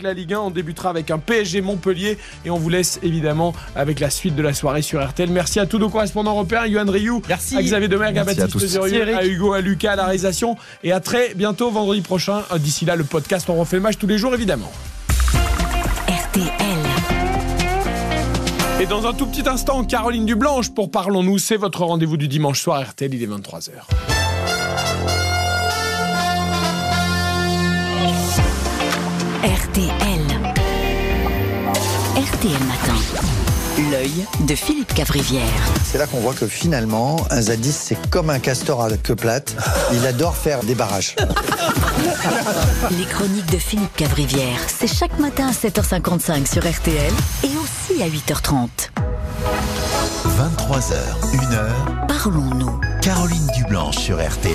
avec la Ligue 1. On débutera avec un PSG Montpellier et on vous laisse évidemment avec la suite de la soirée sur RTL. Merci à tous nos correspondants européens, Yohan Rioux, Merci. à Xavier Demergue, à Merci à Baptiste à. Hugo, à Lucas, à la réalisation et à très bientôt vendredi prochain. D'ici là, le podcast, on refait le match tous les jours évidemment. RTL. Et dans un tout petit instant, Caroline Dublanche pour Parlons-nous, c'est votre rendez-vous du dimanche soir RTL, il est 23h. RTL. RTL Matin. L'œil de Philippe Cavrivière. C'est là qu'on voit que finalement, un zadiste, c'est comme un castor à queue plate. Il adore faire des barrages. Les chroniques de Philippe Cavrivière. C'est chaque matin à 7h55 sur RTL et aussi à 8h30. 23h, 1h, Parlons-nous. Caroline Dublanche sur RTL.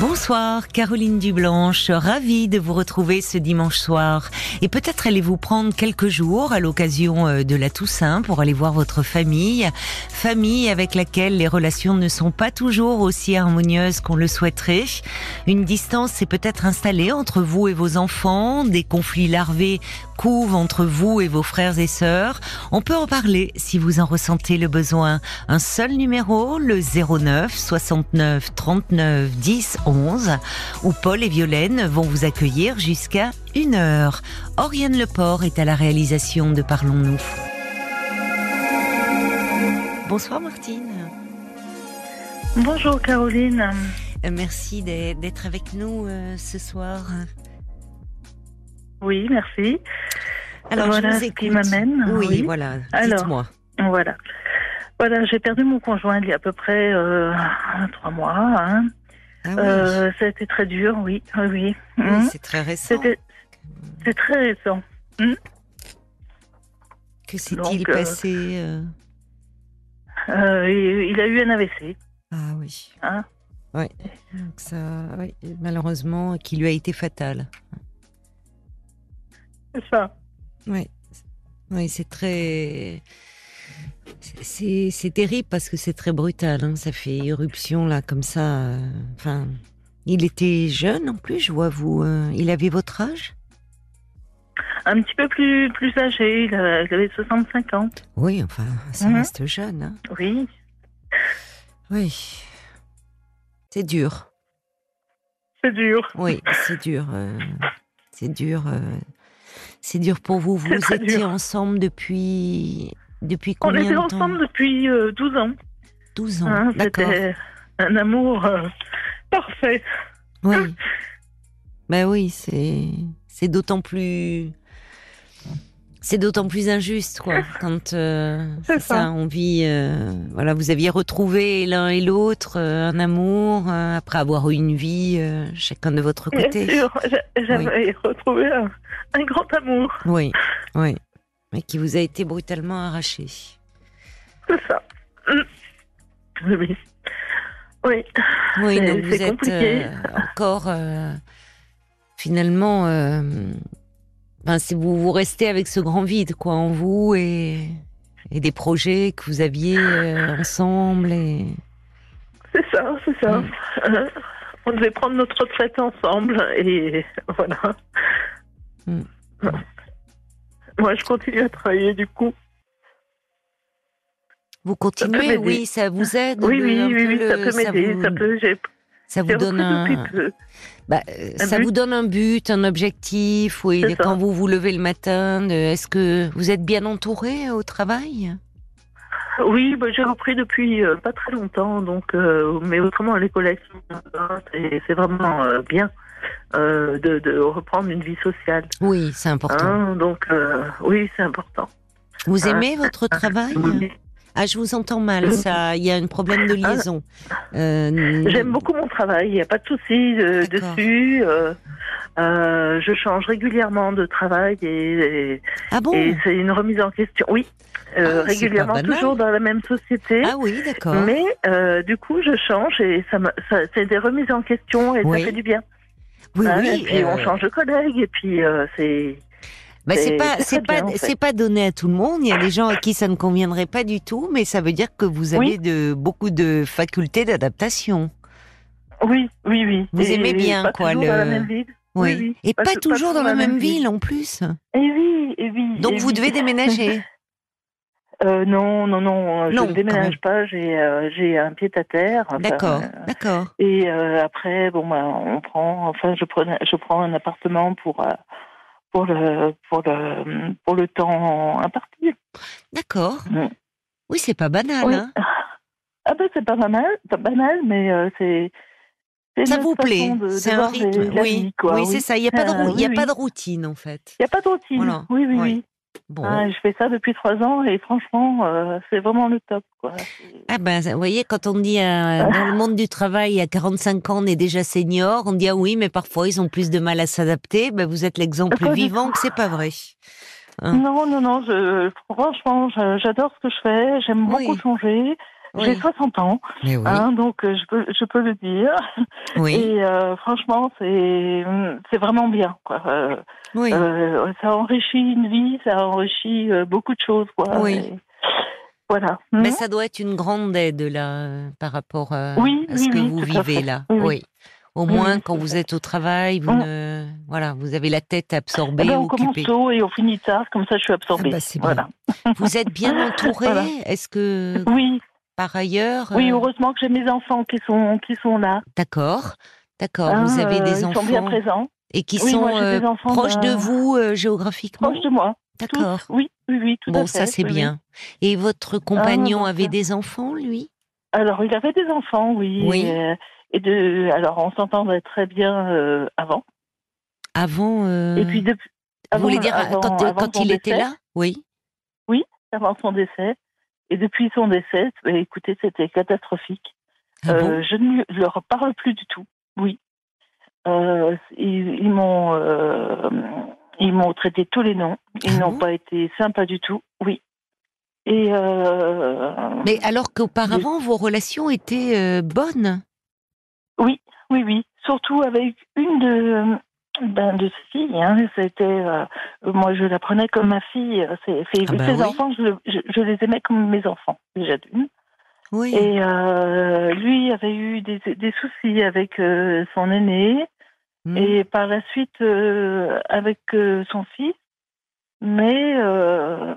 Bonsoir, Caroline Dublanche, ravie de vous retrouver ce dimanche soir. Et peut-être allez-vous prendre quelques jours à l'occasion euh, de la Toussaint pour aller voir votre famille, famille avec laquelle les relations ne sont pas toujours aussi harmonieuses qu'on le souhaiterait. Une distance s'est peut-être installée entre vous et vos enfants, des conflits larvés couvent entre vous et vos frères et sœurs. On peut en parler si vous en ressentez le besoin. Un seul numéro, le 09 69 39 10 11, où Paul et Violaine vont vous accueillir jusqu'à une heure. Oriane Leport est à la réalisation de Parlons-nous. Bonsoir Martine. Bonjour Caroline. Euh, Merci d'être avec nous euh, ce soir. Oui, merci. Alors, Voilà je vous ce qui m'amène, Oui, oui. voilà. Alors, Dites-moi. Voilà. Voilà, j'ai perdu mon conjoint il y a à peu près euh, trois mois. hein. Ah oui, Euh, ça a été très dur, oui. Oui, oui. Mhm. c'est très récent. C'est très récent. Que s'est-il euh, passé euh, Euh, il, il a eu un AVC. Ah oui. Hein? Ouais. Donc ça, oui, malheureusement, qui lui a été fatal. C'est ça. Oui. Oui, c'est très. C'est terrible parce que c'est très brutal. hein. Ça fait irruption là comme ça. euh, Enfin, il était jeune en plus. Je vois vous. euh, il avait votre âge? Un petit peu plus, plus âgé, il, avait 65 ans. Oui, enfin, ça Mhm. reste jeune. hein. Oui, Oui. C'est dur. c'est dur. Oui, c'est dur. euh, c'est dur. euh, c'est dur pour vous. Vous étiez dur. ensemble depuis depuis On était ensemble depuis euh, 12 ans. 12 ans. hein. D'accord. C'était un amour euh, parfait. Oui. Ben oui, c'est c'est d'autant plus c'est d'autant plus injuste quoi quand euh, ça. ça. on vit euh, voilà vous aviez retrouvé l'un et l'autre euh, un amour euh, après avoir eu une vie euh, chacun de votre Bien côté. sûr, j'a- j'avais retrouvé un, un grand amour. Oui, oui. Mais qui vous a été brutalement arraché. C'est ça. Mm. Oui. Oui. Oui, C'est- donc vous êtes compliqué. euh, encore euh, finalement. euh, ben, c'est vous, vous restez avec ce grand vide quoi en vous et, et des projets que vous aviez ensemble et C'est ça, c'est ça. On devait prendre notre retraite ensemble et voilà. Mm. Moi, je continue à travailler du coup. vous peut continuez. Oui, ça vous aide. Oui, le- oui, oui, oui, ça peut m'aider. vous- Ça peut. J'ai ça vous donne un. Bah, euh, Un ça but. vous donne un but, un objectif. Oui, ça. quand vous vous levez le matin, est-ce que vous êtes bien entouré au travail? Oui, bah, j'ai repris depuis euh, pas très longtemps, donc euh, mais autrement les collègues c'est c'est vraiment euh, bien euh, de, de reprendre une vie sociale. Oui, c'est important. Hein, donc euh, oui, c'est important. Vous Ah. aimez votre travail? Oui. Ah, je vous entends mal. Ça, il y a un problème de liaison. Euh, J'aime beaucoup mon travail, il n'y a pas de souci euh, dessus. euh, je change régulièrement de travail et, et, Ah bon? et c'est une remise en question. Oui, Ah, régulièrement, toujours dans la même société. Ah oui, d'accord. Mais du coup, je change et ça, c'est des remises en question et Oui. ça fait du bien. Oui, Hein, oui. et puis on euh, change de collègue et puis euh, c'est bah, c'est pas, c'est pas, bien, en fait. c'est pas donné à tout le monde. Il y a des gens à qui ça ne conviendrait pas du tout, mais ça veut dire que vous avez Oui. de beaucoup de facultés d'adaptation. oui, oui, oui. Vous aimez bien, quoi, toujours dans la le- même ville. Oui. oui. Et pas, Pas- pas toujours dans la même ville ville. en plus. Et oui, et oui. Donc et vous devez déménager. Euh, non, non, non, je Non, ne déménage pas. J'ai, euh, j'ai un pied à terre. enfin, D'accord, euh, d'accord. et euh, après, bon, bah, on prend, enfin, je prends, je prends un appartement pour euh, pour le pour le pour le temps imparti. D'accord. Mm. Oui, c'est pas banal. Oui. Hein Ah ben c'est pas banal, pas banal, mais euh, c'est. ça vous plaît C'est un rythme. oui, quoi, oui, c'est ça. Il n'y a, pas de, Euh, il y a oui, pas oui. de routine en fait. Il n'y a pas de routine. Voilà. Oui, oui, Oui. Bon. Ah, je fais ça depuis trois ans et franchement, euh, c'est vraiment le top, quoi. Ah ben, vous voyez, quand on dit euh, dans le monde du travail, à 45 ans, on est déjà senior, on dit ah oui, mais parfois ils ont plus de mal à s'adapter. Ben, vous êtes l'exemple vivant que c'est pas vrai. Hein. Non, non, non, je, franchement, j'adore ce que je fais. J'aime Oui. beaucoup changer. J'ai Oui. 60 ans, oui. hein, donc euh, je peux, je peux le dire. oui. Et euh, franchement, c'est, c'est vraiment bien. Quoi. Euh, oui. euh, ça enrichit une vie, ça enrichit beaucoup de choses. Quoi. Oui. Et voilà. Mais Mhm. ça doit être une grande aide là par rapport Oui, à ce que vous vivez là. Oui. Au moins oui, quand vous êtes au travail, vous Mm. ne voilà, vous avez la tête absorbée, Eh ben, on commence occupée. tôt et on finit tard, comme ça je suis absorbée. Ah bah, c'est bien. voilà. Vous êtes bien entouré. Voilà. Est-ce que Oui, par ailleurs oui, euh, heureusement que j'ai mes enfants qui sont, qui sont là. D'accord. D'accord, Hein, vous avez euh, des ils enfants sont bien présents, et qui Oui, sont moi, euh, proches de vous euh, géographiquement. proches de moi. D'accord. Oui, oui, oui, tout à Bon, fait. ça c'est oui, oui. bien. Et votre compagnon donc, avait euh, des enfants, lui? Alors, il avait des enfants, oui. Oui. Et, euh, et de, alors, on s'entendait très bien euh, avant. Avant. euh, Et puis, depuis. vous voulez dire avant- quand, avant quand son il était décès, là? Oui. Avant son décès. Et depuis son décès, bah, écoutez, c'était catastrophique. Ah bon Euh, je ne leur parle plus du tout. Oui. Euh, ils ils m'ont euh, ils m'ont traité tous les noms. Ils Ah n'ont bon pas été sympas du tout. Oui. Et euh, Mais alors qu'auparavant vos relations étaient bonnes? oui, oui, oui. Surtout avec une de ben, de ses filles. Hein. C'était euh, moi, je la prenais comme ma fille. C'est, c'est- Ah ben ses oui. enfants, je, je, je les aimais comme mes enfants déjà d'une. Oui. Et euh, lui avait eu des, des soucis avec euh, son aîné Hmm. et par la suite euh, avec euh, son fils. Mais euh,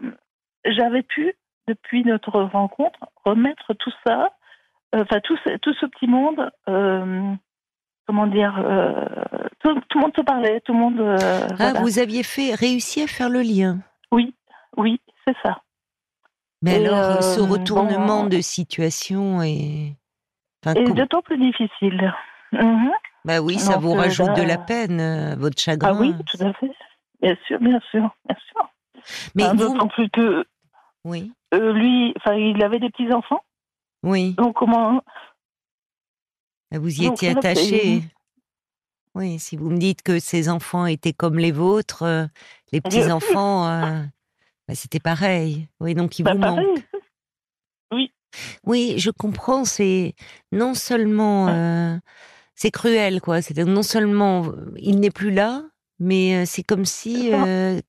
j'avais pu, depuis notre rencontre, remettre tout ça, enfin tout, ce- tout ce petit monde, comment dire, euh, tout, tout le monde se parlait, tout le monde. euh, Ah, voilà. vous aviez fait réussi à faire le lien. Oui, oui, c'est ça. Mais Et, alors, ce euh, retournement bon. de situation est. Enfin, com- d'autant plus difficile. Mhm. Bah oui, ça donc, vous rajoute de là- la peine, votre chagrin. Ah oui, tout à fait. Bien sûr, bien sûr, bien sûr. Mais Hein, vous, D'autant plus que oui, lui, enfin, il avait des petits enfants. oui, Donc comment vous y donc, étiez attaché. Oui, si vous me dites que ces enfants étaient comme les vôtres, euh, les Bien sûr. petits enfants, euh, bah, c'était pareil. Oui, donc ils bah, vous pareil. manquent. Oui, je comprends. C'est non seulement euh, c'est cruel, quoi. C'est non seulement il n'est plus là, mais c'est comme si euh,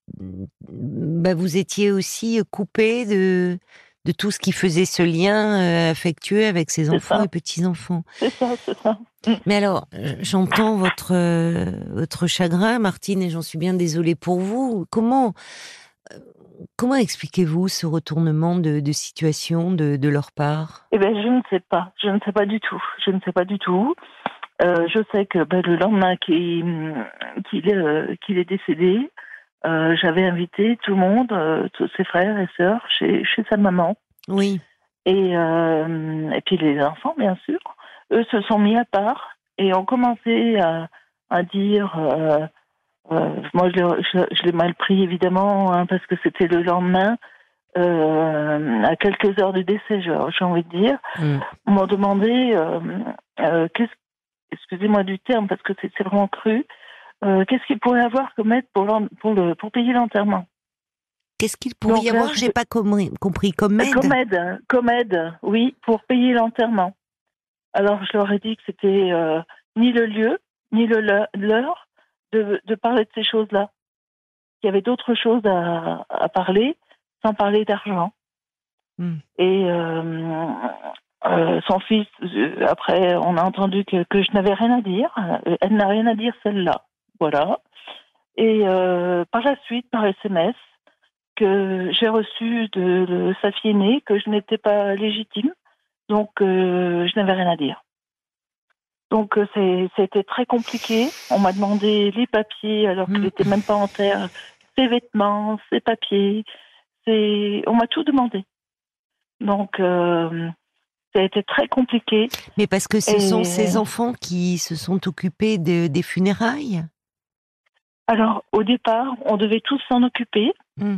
bah, vous étiez aussi coupé de de tout ce qui faisait ce lien euh, affectueux avec ses enfants ça. et petits enfants. C'est ça, c'est ça. Mais alors, euh, j'entends votre euh, votre chagrin, Martine, et j'en suis bien désolée pour vous. Comment comment expliquez-vous ce retournement de, de situation de, de leur part? Eh ben, je ne sais pas. Je ne sais pas du tout. Je ne sais pas du tout. Euh, je sais que ben, le lendemain qu'il euh, qu'il est décédé, euh, j'avais invité tout le monde, euh, tous ses frères et sœurs, chez, chez sa maman. Oui, Et, euh, et puis les enfants, bien sûr, eux se sont mis à part et ont commencé à, à dire. moi, je, l'ai- je- je l'ai mal pris, évidemment, hein, parce que c'était le lendemain, à quelques heures du décès, j'ai envie de dire. Mm. On m'a demandé, qu'est-ce- excusez-moi du terme, parce que c'est vraiment cru, euh, qu'est-ce qu'il pourrait avoir comme aide pour, pour, le, pour payer l'enterrement? Qu'est-ce qu'il pourrait Donc y avoir? je- J'ai pas compris, compris comme aide. Comme aide, hein, comme aide, oui, pour payer l'enterrement. Alors je leur ai dit que c'était euh, ni le lieu, ni le- l'heure de, de parler de ces choses-là. Qu'il y avait d'autres choses à, à parler, sans parler d'argent. Hmm. Et euh, euh, son fils, euh, après, on a entendu que, que je n'avais rien à dire. Euh, Elle n'a rien à dire, celle-là. Voilà. Et euh, par la suite, par SMS, que j'ai reçu de, de sa fille aînée que je n'étais pas légitime, donc euh, je n'avais rien à dire. Donc euh, c'était très compliqué. On m'a demandé les papiers alors qu'il Mm. n'était même pas en terre, ses vêtements, ses papiers, on m'a tout demandé. Donc euh, ça a été très compliqué. Mais parce que ce Et- sont ces enfants qui se sont occupés de- des funérailles? Alors au départ, on devait tous s'en occuper. Mm.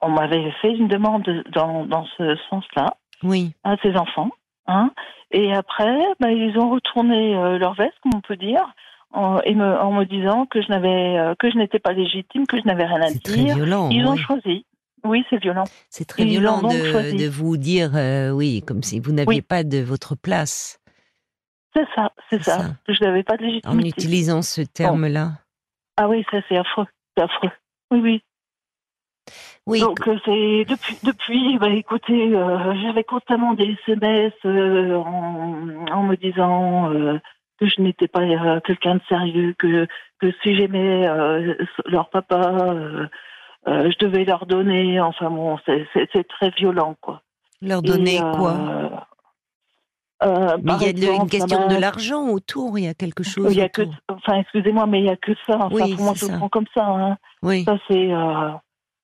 On m'avait fait une demande dans dans ce sens-là. Oui. à ses enfants. Hein. Et après, bah, ils ont retourné euh, leur veste, comme on peut dire, en, et me, en me disant que je n'avais, euh, que je n'étais pas légitime, que je n'avais rien à C'est très dire. violent. Ils ont choisi. Oui, c'est violent. C'est très violent de, vous dire, euh, oui, comme si vous n'aviez Oui. pas de votre place C'est ça, c'est ça. je n'avais pas de en légitimité. utilisant ce terme-là. Ah oui, ça c'est affreux, c'est affreux. Oui, oui. Oui. Donc euh, c'est depuis, depuis, bah écoutez, euh, j'avais constamment des SMS euh, en, en me disant euh, que je n'étais pas quelqu'un de sérieux, que que si j'aimais leur papa, je devais leur donner. Enfin bon, c'est très violent quoi. Leur donner Et, quoi? Euh, Mais il y a une question de l'argent autour, il y a quelque chose Il y a que, autour. enfin excusez-moi, mais il y a que ça. Enfin, Oui, pour moi, je le ça. prends comme ça. Hein. Oui. Ça c'est. Euh,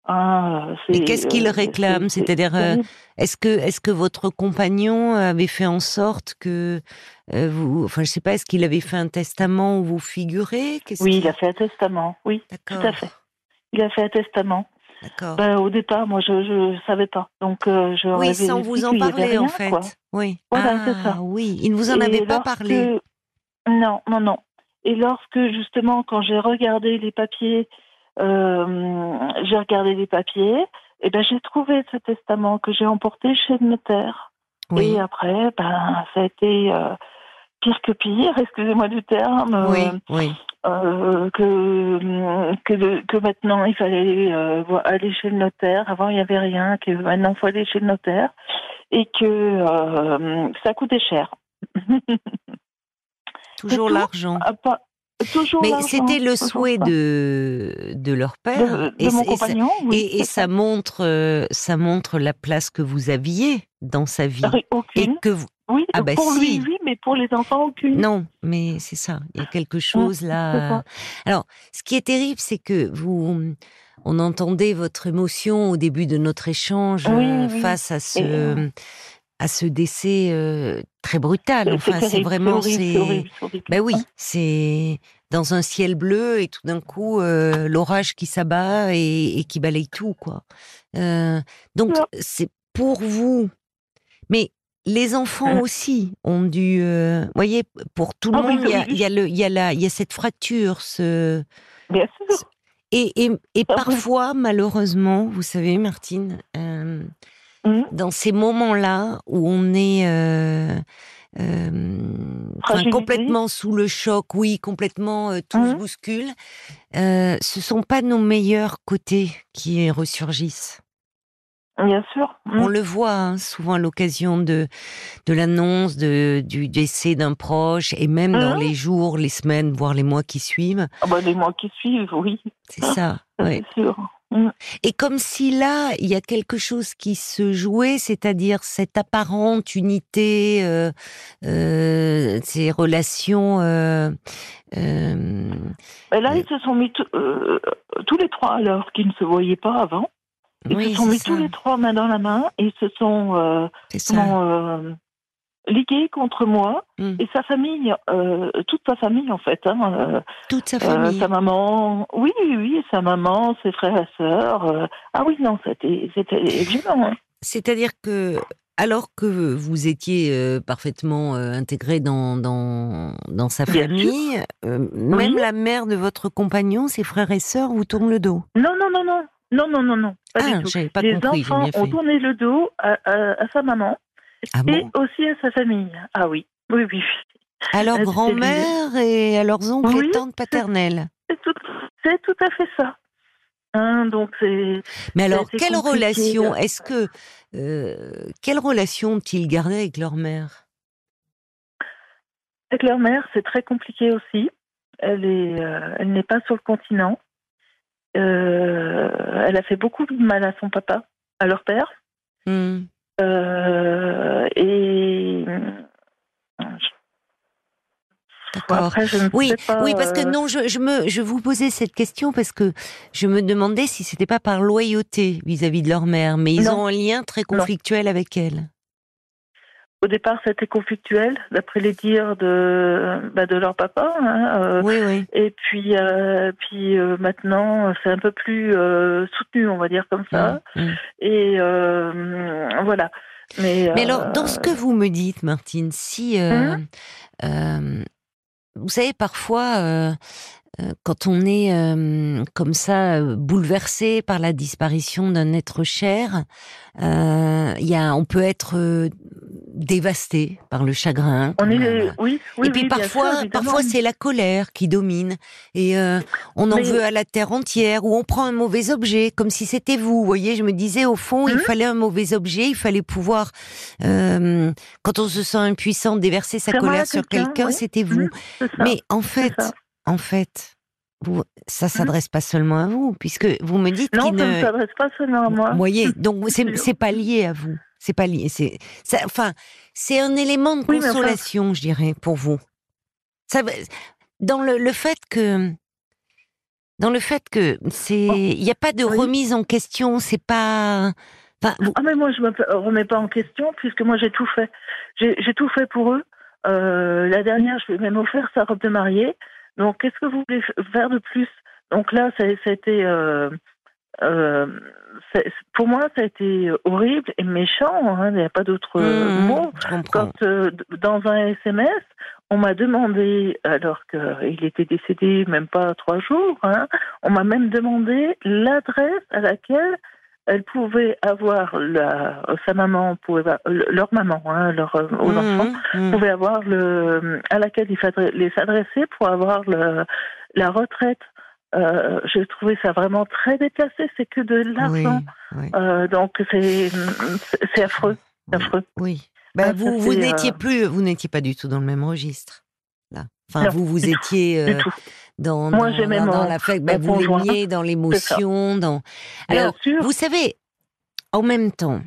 hein, Mais qu'est-ce qu'il euh, réclame? c'est- C'est-à-dire. Est-ce que, est-ce que votre compagnon avait fait en sorte que euh, vous, enfin, je sais pas, est-ce qu'il avait fait un testament où vous figurez? Oui, il a fait un testament. Oui, D'accord. à fait. il a fait un testament. Ben, au départ, moi, je ne savais pas. Donc, euh, je oui, sans vous en parler en fait. quoi. Oui. Voilà, ah, c'est ça. oui. Il ne vous en avait pas lorsque- parlé. Non, non, non. Et lorsque, justement, quand j'ai regardé les papiers, euh, j'ai regardé les papiers, et ben, j'ai trouvé ce testament que j'ai emporté chez le notaire. Oui. Et après, ben, ça a été euh, pire que pire, excusez-moi du terme. Oui, oui. Euh, que que, maintenant il fallait euh, aller chez le notaire. Avant il n'y avait rien, que maintenant il faut aller chez le notaire et que euh, ça coûtait cher. Toujours l'argent. Ah, toujours Mais c'était le souhait de, de leur père. de, de et, mon et ça- oui, et- ça montre, ça montre la place que vous aviez dans sa vie. ça. Et que vous, Oui, Ah, bah, pour si. lui, oui, mais pour les enfants, aucune. non, mais c'est ça. Il y a quelque chose là. Alors, ce qui est terrible, c'est que vous, on entendait votre émotion au début de notre échange Oui, euh, face à ce, Et, à ce décès euh, très brutal. Enfin, c'est vraiment, c'est. Ben oui, c'est dans un ciel bleu et tout d'un coup euh, l'orage qui s'abat et, et qui balaye tout quoi. Euh, donc c'est pour vous, mais les enfants aussi ont dû, euh, voyez, pour tout le Ah monde, il y a, oui, oui. il y a le, il y a la, il y a cette fracture, ce Bien sûr. et et, et Ah oui. parfois malheureusement, vous savez, Martine. euh, Mhm. dans ces moments-là où on est euh, euh, complètement sous le choc, oui, complètement tout se Mhm. bouscule, ce sont pas nos meilleurs côtés qui ressurgissent. Bien sûr. On Mhm. le voit hein, souvent à l'occasion de de l'annonce de du décès d'un proche et même dans Mhm. les jours, les semaines, voire les mois qui suivent. Ah bah, les mois qui suivent, oui, C'est ça. c'est sûr. Et comme si là, il y a quelque chose qui se jouait, c'est-à-dire cette apparente unité, euh, euh, ces relations. Euh, euh, Et là, ils se sont mis tous les trois, alors qu'ils ne se voyaient pas avant. Ils oui, se sont mis ça, tous les trois main dans la main et se sont euh, comment, euh, ligués contre moi Mm. et sa famille, euh, toute sa famille en fait. Hein, euh, Toute sa famille. sa maman, oui, oui, oui, sa maman, ses frères et sœurs. ah oui, non, c'était c'était violent. hein. C'est-à-dire que, alors que vous étiez parfaitement intégré dans, dans, dans sa Bien famille, même la mère de votre compagnon, ses frères et sœurs, vous tournent le dos. Non, non, non, non, non, non, non, non, pas ah, du tout. j'avais pas Les compris, enfants ont tourné le dos à, à- à sa maman Ah et bon aussi à sa famille. Ah oui, oui, oui. À leur Ah, grand-mère et à leurs oncles Oui, et tantes paternelles. C'est tout, tout à fait ça. Hein, donc c'est Mais alors, quelle relation est-ce que euh, quelle relation ont-ils gardé avec leur mère? Avec leur mère, c'est très compliqué aussi. elle est, euh, elle n'est pas sur le continent. Euh, elle a fait beaucoup de mal à son papa, à leur père. Hmm. Euh, et après, je Oui, pas, oui, parce que euh, non, je, je me, je vous posais cette question parce que je me demandais si c'était pas par loyauté vis-à-vis de leur mère, mais ils Non. ont un lien très conflictuel avec elle. Au départ, c'était conflictuel, d'après les dires de, bah, de leur papa. hein, euh, Oui, oui. Et puis, euh, puis euh, maintenant, c'est un peu plus soutenu, on va dire comme ça. Mm, mm. Et voilà. Mais, Mais alors, dans ce que vous me dites, Martine, si euh, vous savez parfois. Euh, quand on est euh, comme ça euh, bouleversé par la disparition d'un être cher, euh, y a, on peut être euh, dévasté par le chagrin. on est, oui, oui, et puis oui, parfois, sûr, parfois c'est la colère qui domine et on en Mais- veut à la terre entière ou on prend un mauvais objet comme si c'était vous. Vous voyez, je me disais au fond, il Mhm. fallait un mauvais objet, il fallait pouvoir, quand on se sent impuissant, déverser sa Faire colère sur quelqu'un, c'était vous. Ça. Mais en fait. En fait, vous, ça s'adresse pas seulement à vous, puisque vous me dites non, qu'il ça ne. s'adresse pas seulement à moi. Vous voyez, donc c'est pas lié à vous. C'est pas lié. C'est enfin c'est un élément de Oui, mais enfin- consolation, je dirais, pour vous. Ça, dans le, le fait que dans le fait que c'est il n'y a pas de Oh, Oui. remise en question, c'est pas. Enfin, vous- Ah mais moi je me remets pas en question puisque moi j'ai tout fait. J'ai j'ai tout fait pour eux. Euh, la dernière, je lui ai même offert sa robe de mariée. Donc qu'est-ce que vous voulez faire de plus? Donc là, ça, ça a été, euh, euh, pour moi, ça a été horrible et méchant. hein, Il n'y a pas d'autre hmm, mot. Quand euh, dans un SMS, on m'a demandé, alors qu'il était décédé même pas trois jours, hein, on m'a même demandé l'adresse à laquelle elle pouvait avoir la, sa maman, pouvait, leur maman, hein, leur, euh, aux Hmm, enfants, hmm. pouvaient avoir le, à laquelle il fallait les s'adresser pour avoir le, la retraite. Euh, J'ai trouvé ça vraiment très déplacé. C'est que de l'argent. Oui, oui, Euh, donc c'est c'est- affreux, oui, affreux. oui. Ben, Ah, vous vous c'est, n'étiez euh, plus vous n'étiez pas du tout dans le même registre là. Enfin Non, vous vous étiez euh, tout. Dans Moi, dans, ben, vous l'aimiez dans l'émotion, dans. Bien Alors sûr. vous savez, en même temps,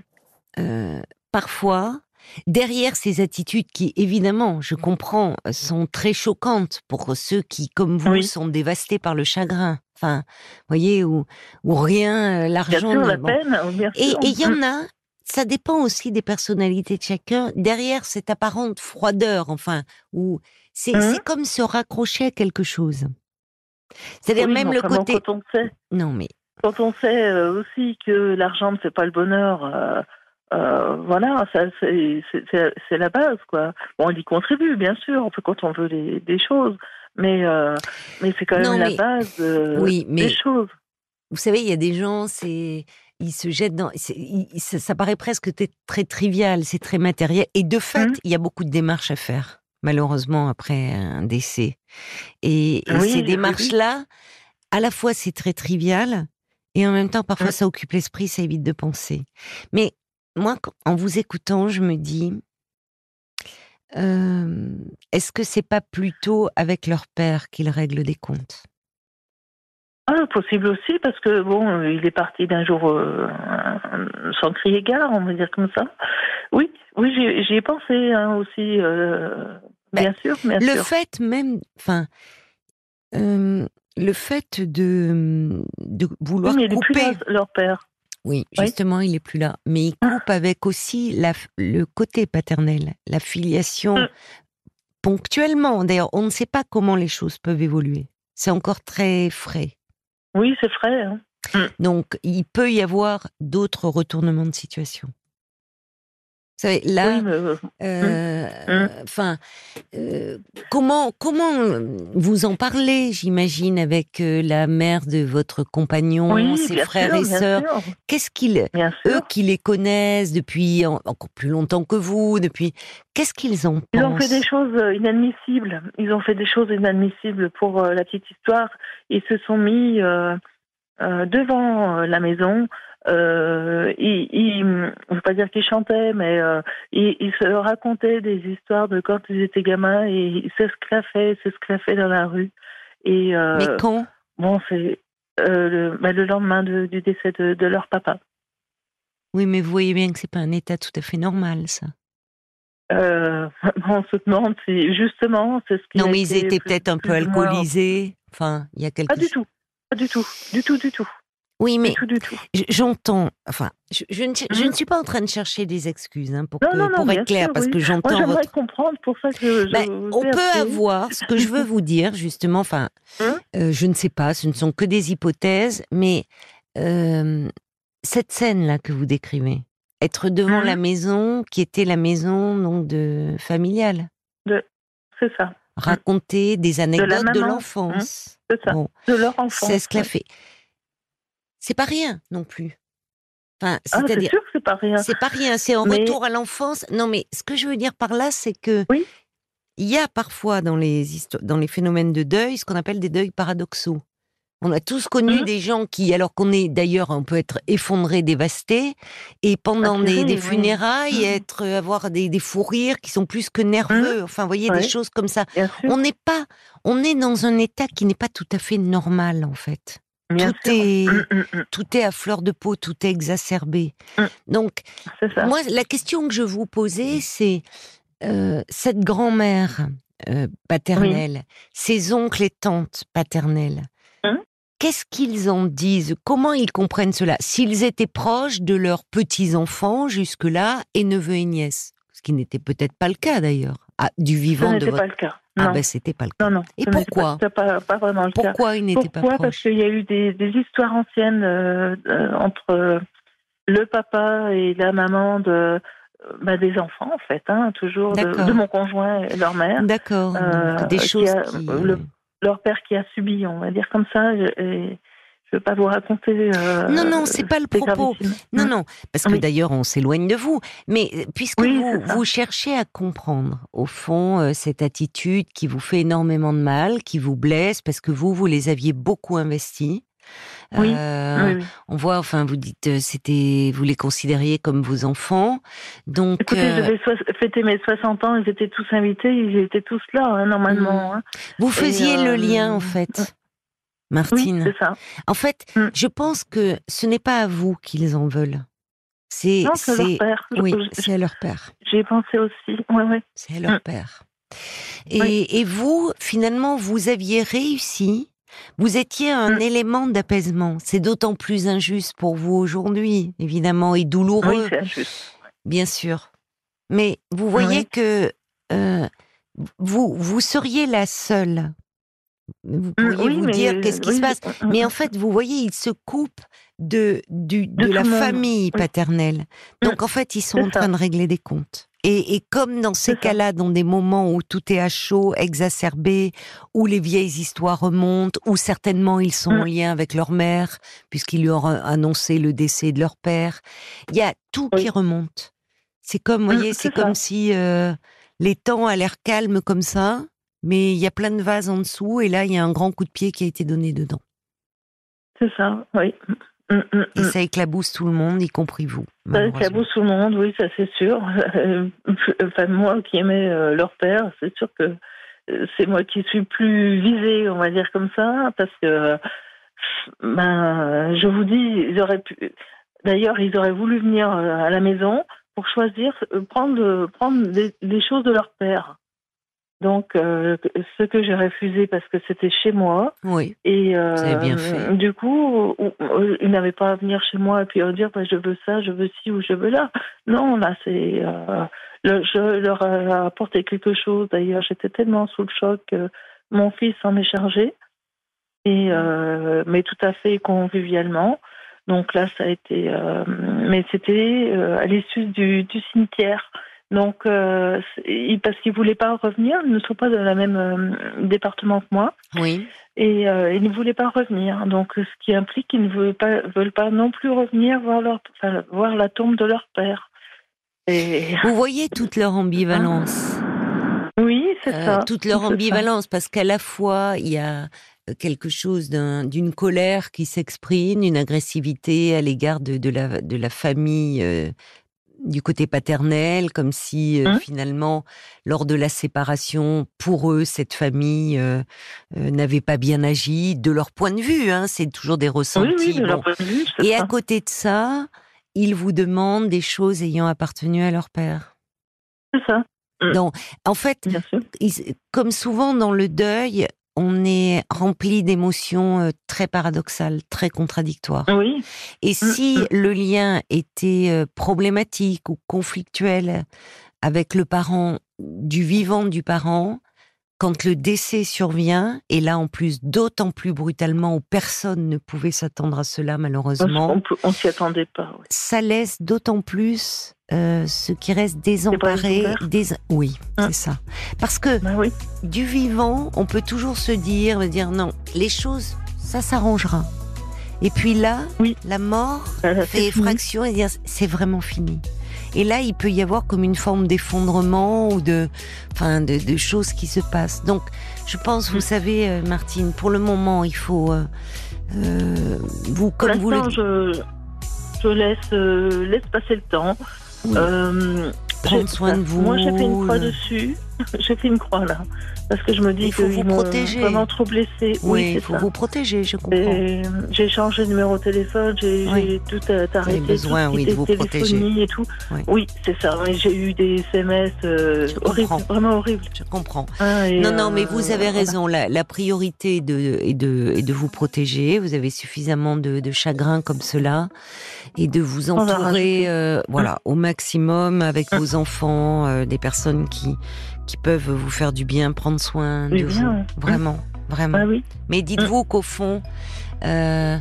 euh, parfois. Derrière ces attitudes qui, évidemment, je comprends, sont très choquantes pour ceux qui, comme vous, Oui. sont dévastés par le chagrin. Enfin, voyez, ou, ou rien, euh, l'argent. la bon. bien Et il y en a, ça dépend aussi des personnalités de chacun. Derrière cette apparente froideur, enfin, où c'est Mhm. c'est comme se raccrocher à quelque chose. C'est-à-dire Oui, même le côté. Quand on sait, Non mais quand on sait euh, aussi que l'argent ne fait pas le bonheur, euh, euh, voilà, c'est la base, quoi. Bon, on y contribue, bien sûr, on peut quand on veut les, des choses, mais euh, mais c'est quand même Non, la base euh, Oui, mais- des choses. vous savez, il y a des gens, c'est ils se jettent dans. ils- ça, ça paraît presque très trivial, c'est très matériel. Et de fait, Mhm. il y a beaucoup de démarches à faire, malheureusement, après un décès. Et, et Oui, oui, ces démarches-là, à la fois, c'est très trivial, et en même temps, parfois, ça occupe l'esprit, ça évite de penser. Mais moi, en vous écoutant, je me dis. euh, Est-ce que c'est pas plutôt avec leur père qu'ils règlent des comptes? Ah, possible aussi, parce que bon, il est parti d'un jour euh, sans crier gare, on va dire comme ça. Oui, oui, j'y j'y ai pensé hein, aussi, euh, Ben, bien sûr, bien le sûr. fait même, enfin, euh, le fait de, de vouloir Oui, mais est plus couper. là, leur père. Oui, Oui. justement, il est plus là. Mais il coupe avec aussi la, le côté paternel, la filiation Mm. ponctuellement. D'ailleurs, on ne sait pas comment les choses peuvent évoluer. C'est encore très frais. Oui, c'est vrai. hein. Donc, il peut y avoir d'autres retournements de situation. Vous savez, là, Oui, mais, euh, euh, enfin, euh, comment comment vous en parlez, j'imagine, avec la mère de votre compagnon, oui, ses frères sûr, et sœurs? Qu'est-ce qu'ils, eux qui les connaissent depuis en- encore plus longtemps que vous, depuis, qu'est-ce qu'ils en Ils ont fait des choses inadmissibles. Ils ont fait des choses inadmissibles pour la petite histoire. Ils se sont mis euh, devant la maison. Euh, ils, ils, je veux pas dire qu'ils chantaient, mais euh, ils, ils se racontaient des histoires de quand ils étaient gamins et ils s'esclaffaient, s'esclaffaient dans la rue. Et euh, Mais quand? bon, c'est euh, le, bah, le lendemain de- du décès de, de leur papa. Oui, mais vous voyez bien que c'est pas un état tout à fait normal, ça. Euh, on se demande si justement c'est ce qui. Non, a mais ils étaient peut-être un peu alcoolisés. Enfin, il y a quelque Pas du tout, pas du tout, du tout, du tout, Oui, mais j'entends. Enfin, je, je ne, je ne suis pas en train de chercher des excuses hein, pour, Non, que- non, non, pour bien être clair, sûr, parce oui. que j'entends votre. comprendre pour ça que je. Ben, on peut avoir ce que je veux vous dire justement. Enfin, Hein? euh, je ne sais pas, ce ne sont que des hypothèses, mais euh, cette scène là que vous décrivez, être devant la maison qui était la maison donc de familiale, C'est ça, raconter des anecdotes de, l'enfance. Bon, De leur enfant. c'est ce qu'elle a fait. C'est pas rien non plus. Enfin, Ah, c'est c'est-à-dire. sûr que c'est pas rien. C'est pas rien, c'est en Mais- retour à l'enfance. Non, mais ce que je veux dire par là, c'est que Oui. il y a parfois dans les dans les phénomènes de deuil ce qu'on appelle des deuils paradoxaux. On a tous connu Mhm. des gens qui, alors qu'on est d'ailleurs, on peut être effondré, dévasté, et pendant des, Atterré, des funérailles, Mhm. être avoir des, des fous rires qui sont plus que nerveux. Enfin, vous voyez, des choses comme ça. On n'est pas, on est dans un état qui n'est pas tout à fait normal en fait. Bien tout sûr. est, Mm, mm, mm, tout est à fleur de peau, tout est exacerbé. Donc, moi, la question que je vous posais, c'est euh, cette grand-mère euh, paternelle, ses oncles et tantes paternelles, qu'est-ce qu'ils en disent? Comment ils comprennent cela? S'ils étaient proches de leurs petits-enfants jusque-là et neveux et nièces, ce qui n'était peut-être pas le cas d'ailleurs, ah, du Ce vivant de n'était votre... pas le cas. Ah Non, ben, c'était pas le cas. non, non. Et ce n'était pourquoi pas, pas, pas vraiment le cas. Pourquoi ils n'étaient pas Pourquoi? Parce qu'il y a eu des, des histoires anciennes euh, euh, entre euh, le papa et la maman de bah, des enfants en fait, hein, toujours de, mon conjoint et leur mère, D'accord. Euh, des qui choses a- qui... le- leur père qui a subi, on va dire comme ça. Et, je veux pas vous raconter. euh, Non, non, c'est pas le propos. Non, Mm. non, parce que Oui. d'ailleurs, on s'éloigne de vous. Mais euh, puisque Oui, vous, vous cherchez à comprendre, au fond, euh, cette attitude qui vous fait énormément de mal, qui vous blesse, parce que vous, vous les aviez beaucoup investis. Oui, Euh, Oui. On voit, enfin, vous dites, c'était, vous les considériez comme vos enfants. Donc, Écoutez, euh, je vais so- fêter mes 60 ans, ils étaient tous invités, ils étaient tous là, hein, normalement. hein. vous faisiez le lien, en fait, Martine. ça. en fait, Mm. je pense que ce n'est pas à vous qu'ils en veulent. C'est, c'est leur père. oui, c'est à leur père. J'y ai pensé aussi. Ouais, ouais. C'est à leur Mm. père. Et, Oui. et vous, finalement, vous aviez réussi. Vous étiez un Mm. élément d'apaisement. C'est d'autant plus injuste pour vous aujourd'hui, évidemment, et Oui, douloureux, c'est injuste. bien sûr. Mais vous voyez Oui. que euh, vous, vous seriez la seule. Vous pourriez Mm, oui, vous mais- dire qu'est-ce qui oui, se passe. mm, Mais mm. en fait, vous voyez, ils se coupent de, du, de, De la famille paternelle. Donc, en fait, ils sont en train de régler des comptes. Et, et comme dans ces cas-là, dans des moments où tout est à chaud, exacerbé, où les vieilles histoires remontent, où certainement ils sont en lien avec leur mère, puisqu'ils lui ont annoncé le décès de leur père, il y a tout qui remonte. C'est comme, Mm, voyez, c'est comme si euh, les temps a l'air calmes comme ça, mais il y a plein de vases en dessous, et là, il y a un grand coup de pied qui a été donné dedans. C'est ça, oui. Mm, mm, Et mm. ça éclabousse tout le monde, y compris vous. Ça éclabousse tout le monde, oui, ça c'est sûr. Enfin, moi qui aimais euh, leur père, c'est sûr que euh, c'est moi qui suis plus visée, on va dire comme ça, parce que, ben, je vous dis, ils auraient pu. D'ailleurs, ils auraient voulu venir euh, à la maison pour choisir, prendre, prendre des, des choses de leur père. Donc, euh, ce que j'ai refusé parce que c'était chez moi. Oui. Et euh, bien fait. du coup, ils n'avaient pas à venir chez moi et puis à dire bah, je veux ça, je veux ci ou je veux là. Non, là, c'est. euh, le- je leur ai apporté quelque chose. D'ailleurs, j'étais tellement sous le choc que mon fils en est chargé. Et, euh, mais tout à fait convivialement. Donc là, ça a été. euh, mais c'était euh, à l'issue du, du cimetière. Donc, euh, parce qu'ils ne voulaient pas revenir, ils ne sont pas dans le même euh, département que moi Oui. et euh, ils ne voulaient pas revenir. Donc, ce qui implique qu'ils ne veulent pas, veulent pas non plus revenir voir, leur, enfin, voir la tombe de leur père. Et Vous voyez toute leur ambivalence. oui, c'est ça. toute leur ça. ambivalence, parce qu'à la fois, il y a quelque chose d'un- d'une colère qui s'exprime, une agressivité à l'égard de, de, la, de la famille du côté paternel, comme si euh, Hein finalement, lors de la séparation, pour eux, cette famille euh, euh, n'avait pas bien agi, de leur point de vue. Hein, c'est toujours des ressentis. Oui, oui, de bon. leur point de vue, c'est Et à côté de ça, ils vous demandent des choses ayant appartenu à leur père. C'est ça. Donc, en fait, ils- comme souvent dans le deuil, on est rempli d'émotions euh, très paradoxales, très contradictoires. Oui, Et si mm. le lien était euh, problématique ou conflictuel avec le parent, du vivant du parent, quand le décès survient, et là en plus d'autant plus brutalement où personne ne pouvait s'attendre à cela malheureusement, on, s'y attendait pas. oui. ça laisse d'autant plus euh, ce qui reste désemparé. Oui, Hein. c'est ça. Parce que Bah oui, du vivant, on peut toujours se dire, dire non, les choses, ça s'arrangera. Et puis là, Oui. la mort fait effraction et dire c'est vraiment fini. Et là, il peut y avoir comme une forme d'effondrement ou de, enfin, de, de choses qui se passent. Donc, je pense, vous Mm. savez, euh, Martine, pour le moment, il faut, euh, euh, vous, comme vous le je, je laisse, euh, laisse passer le temps. Oui. Euh, Prendre j'ai- soin de vous, Moi, j'ai fait une croix dessus. j'ai fait une croix là. Parce que je me dis Il faut vous qu'ils m'ont protéger. vraiment trop blessée. oui, Oui, il faut ça. vous protéger, je comprends. Et J'ai changé de numéro de téléphone, j'ai Oui. j'ai tout euh, arrêté. besoin, tout oui, de vous protéger. et tout. Oui. Oui, c'est ça. J'ai eu des SMS euh, horribles, vraiment horribles. Je comprends. et, Non, non, mais euh, vous avez voilà. raison. La, la priorité est de, est, de, est de vous protéger. Vous avez suffisamment de, de chagrin comme cela et de vous en entourer, euh, voilà, au maximum avec vos enfants, euh, des personnes qui qui peuvent vous faire du bien, prendre soin de vous. Vraiment, vraiment. Ah oui. Mais dites-vous qu'au fond, euh,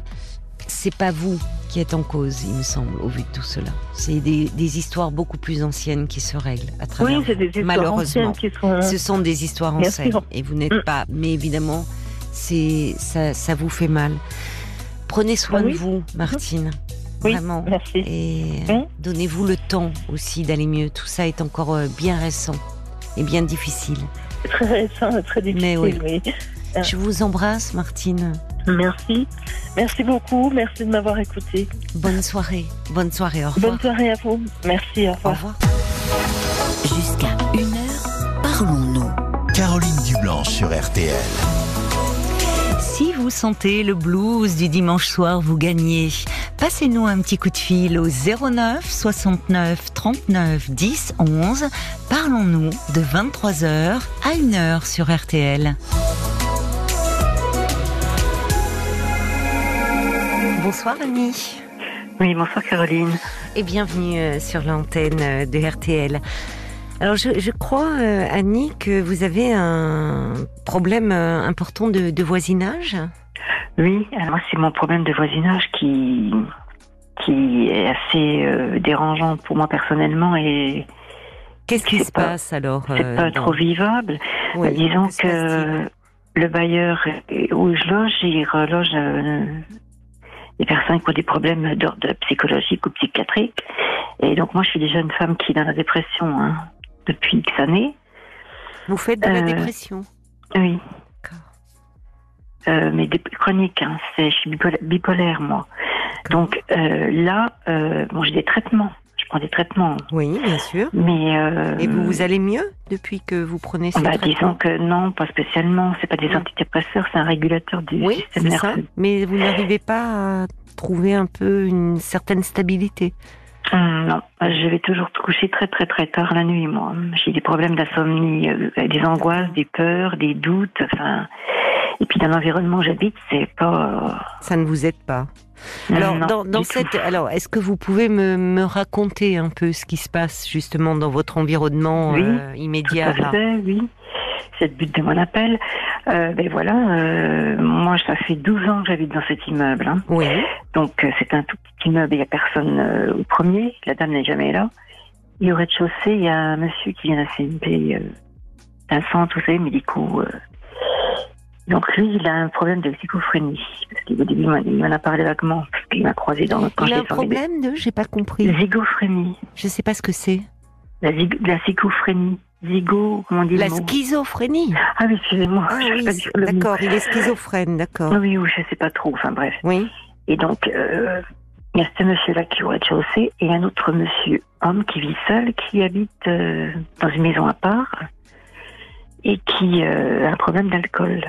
c'est pas vous qui êtes en cause, il me semble, au vu de tout cela. C'est des, des histoires beaucoup plus anciennes qui se règlent à travers. Oui, c'est des histoires Malheureusement. anciennes qui sont. Ce sont des histoires Bien anciennes sûr. et vous n'êtes Mm. pas. Mais évidemment, c'est ça, ça vous fait mal. Prenez soin Ah oui. de vous, Martine. Oui, Vraiment. merci. Et Mm. donnez-vous le temps aussi d'aller mieux. Tout ça est encore euh, bien récent et bien difficile. Très récent et très difficile. Mais oui. oui. Ah. Je vous embrasse, Martine. Merci. Merci beaucoup. Merci de m'avoir écouté. Bonne soirée. Bonne soirée. Au revoir. Bonne soirée à vous. Merci. Au Au revoir. revoir. Jusqu'à une heure, parlons-nous. Caroline Dublanche sur RTL. Vous sentez le blues du dimanche soir, vous gagnez. Passez-nous un petit coup de fil au 09 69 39 10 11. Parlons-nous de 23h à 1h sur RTL. Bonsoir Annie Oui, bonsoir Caroline. et bienvenue euh, sur l'antenne euh, de RTL. Alors je, je crois euh, Annie que vous avez un problème euh, important de, de voisinage. Oui, alors moi c'est mon problème de voisinage qui qui est assez euh, dérangeant pour moi personnellement et Qu'est-ce qui se pas- passe alors c'est euh, pas dans- trop vivable. Oui, Disons que le bailleur où je loge, il reloge euh, des personnes qui ont des problèmes d'ordre psychologique ou psychiatrique. Et donc moi je suis déjà une femme qui est dans la dépression hein, depuis X années. Vous faites de la Euh, dépression Oui. Euh, mais des chroniques, hein, c'est, je suis bipolaire, bipolaire, moi. Donc euh, là, euh, bon, j'ai des traitements. Je prends des traitements. Oui, bien sûr. Mais Et vous, vous allez mieux depuis que vous prenez ces bah, traitements? disons que non, pas spécialement. C'est pas des Oui. antidépresseurs, c'est un régulateur du Oui, système c'est ça. nerveux. Mais vous n'arrivez pas à trouver un peu une certaine stabilité. Hum, non, je vais toujours te coucher très très très tard la nuit, moi. J'ai des problèmes d'insomnie, euh, des angoisses, des peurs, des doutes. Enfin, et puis dans l'environnement où j'habite, c'est pas. Ça ne vous aide pas. Alors, non, dans, cette, tout. alors, est-ce que vous pouvez me, me raconter un peu ce qui se passe justement dans votre environnement Oui, euh, Tout immédiat là? fait, oui. C'est le but de mon appel. Euh, ben voilà, euh, moi ça fait 12 ans que j'habite dans cet immeuble. hein. Oui. Donc euh, c'est un tout petit immeuble, il n'y a personne euh, au premier, la dame n'est jamais là. Et au rez-de-chaussée, il y a un monsieur qui vient CNP, euh, d'un centre, vous savez, médicaux. Donc lui, il a un problème de psychophrénie. Parce qu'au début, il m'en- a parlé vaguement, parce qu'il m'a croisé dans quand Il a un problème de, j'ai pas compris. Zygophrenie. Je sais pas ce que c'est. La, zig- la psychophrénie. Zygo, comment on dit La schizophrénie. Ah oui, excusez-moi. Ah oui, d'accord, il est schizophrène, d'accord. Oui, oui, je sais pas trop. Enfin bref. Oui. Et donc, euh, Il y a ce monsieur-là qui est au rez-de-chaussée et un autre monsieur, homme, qui vit seul, qui habite euh, dans une maison à part et qui euh, a un problème d'alcool.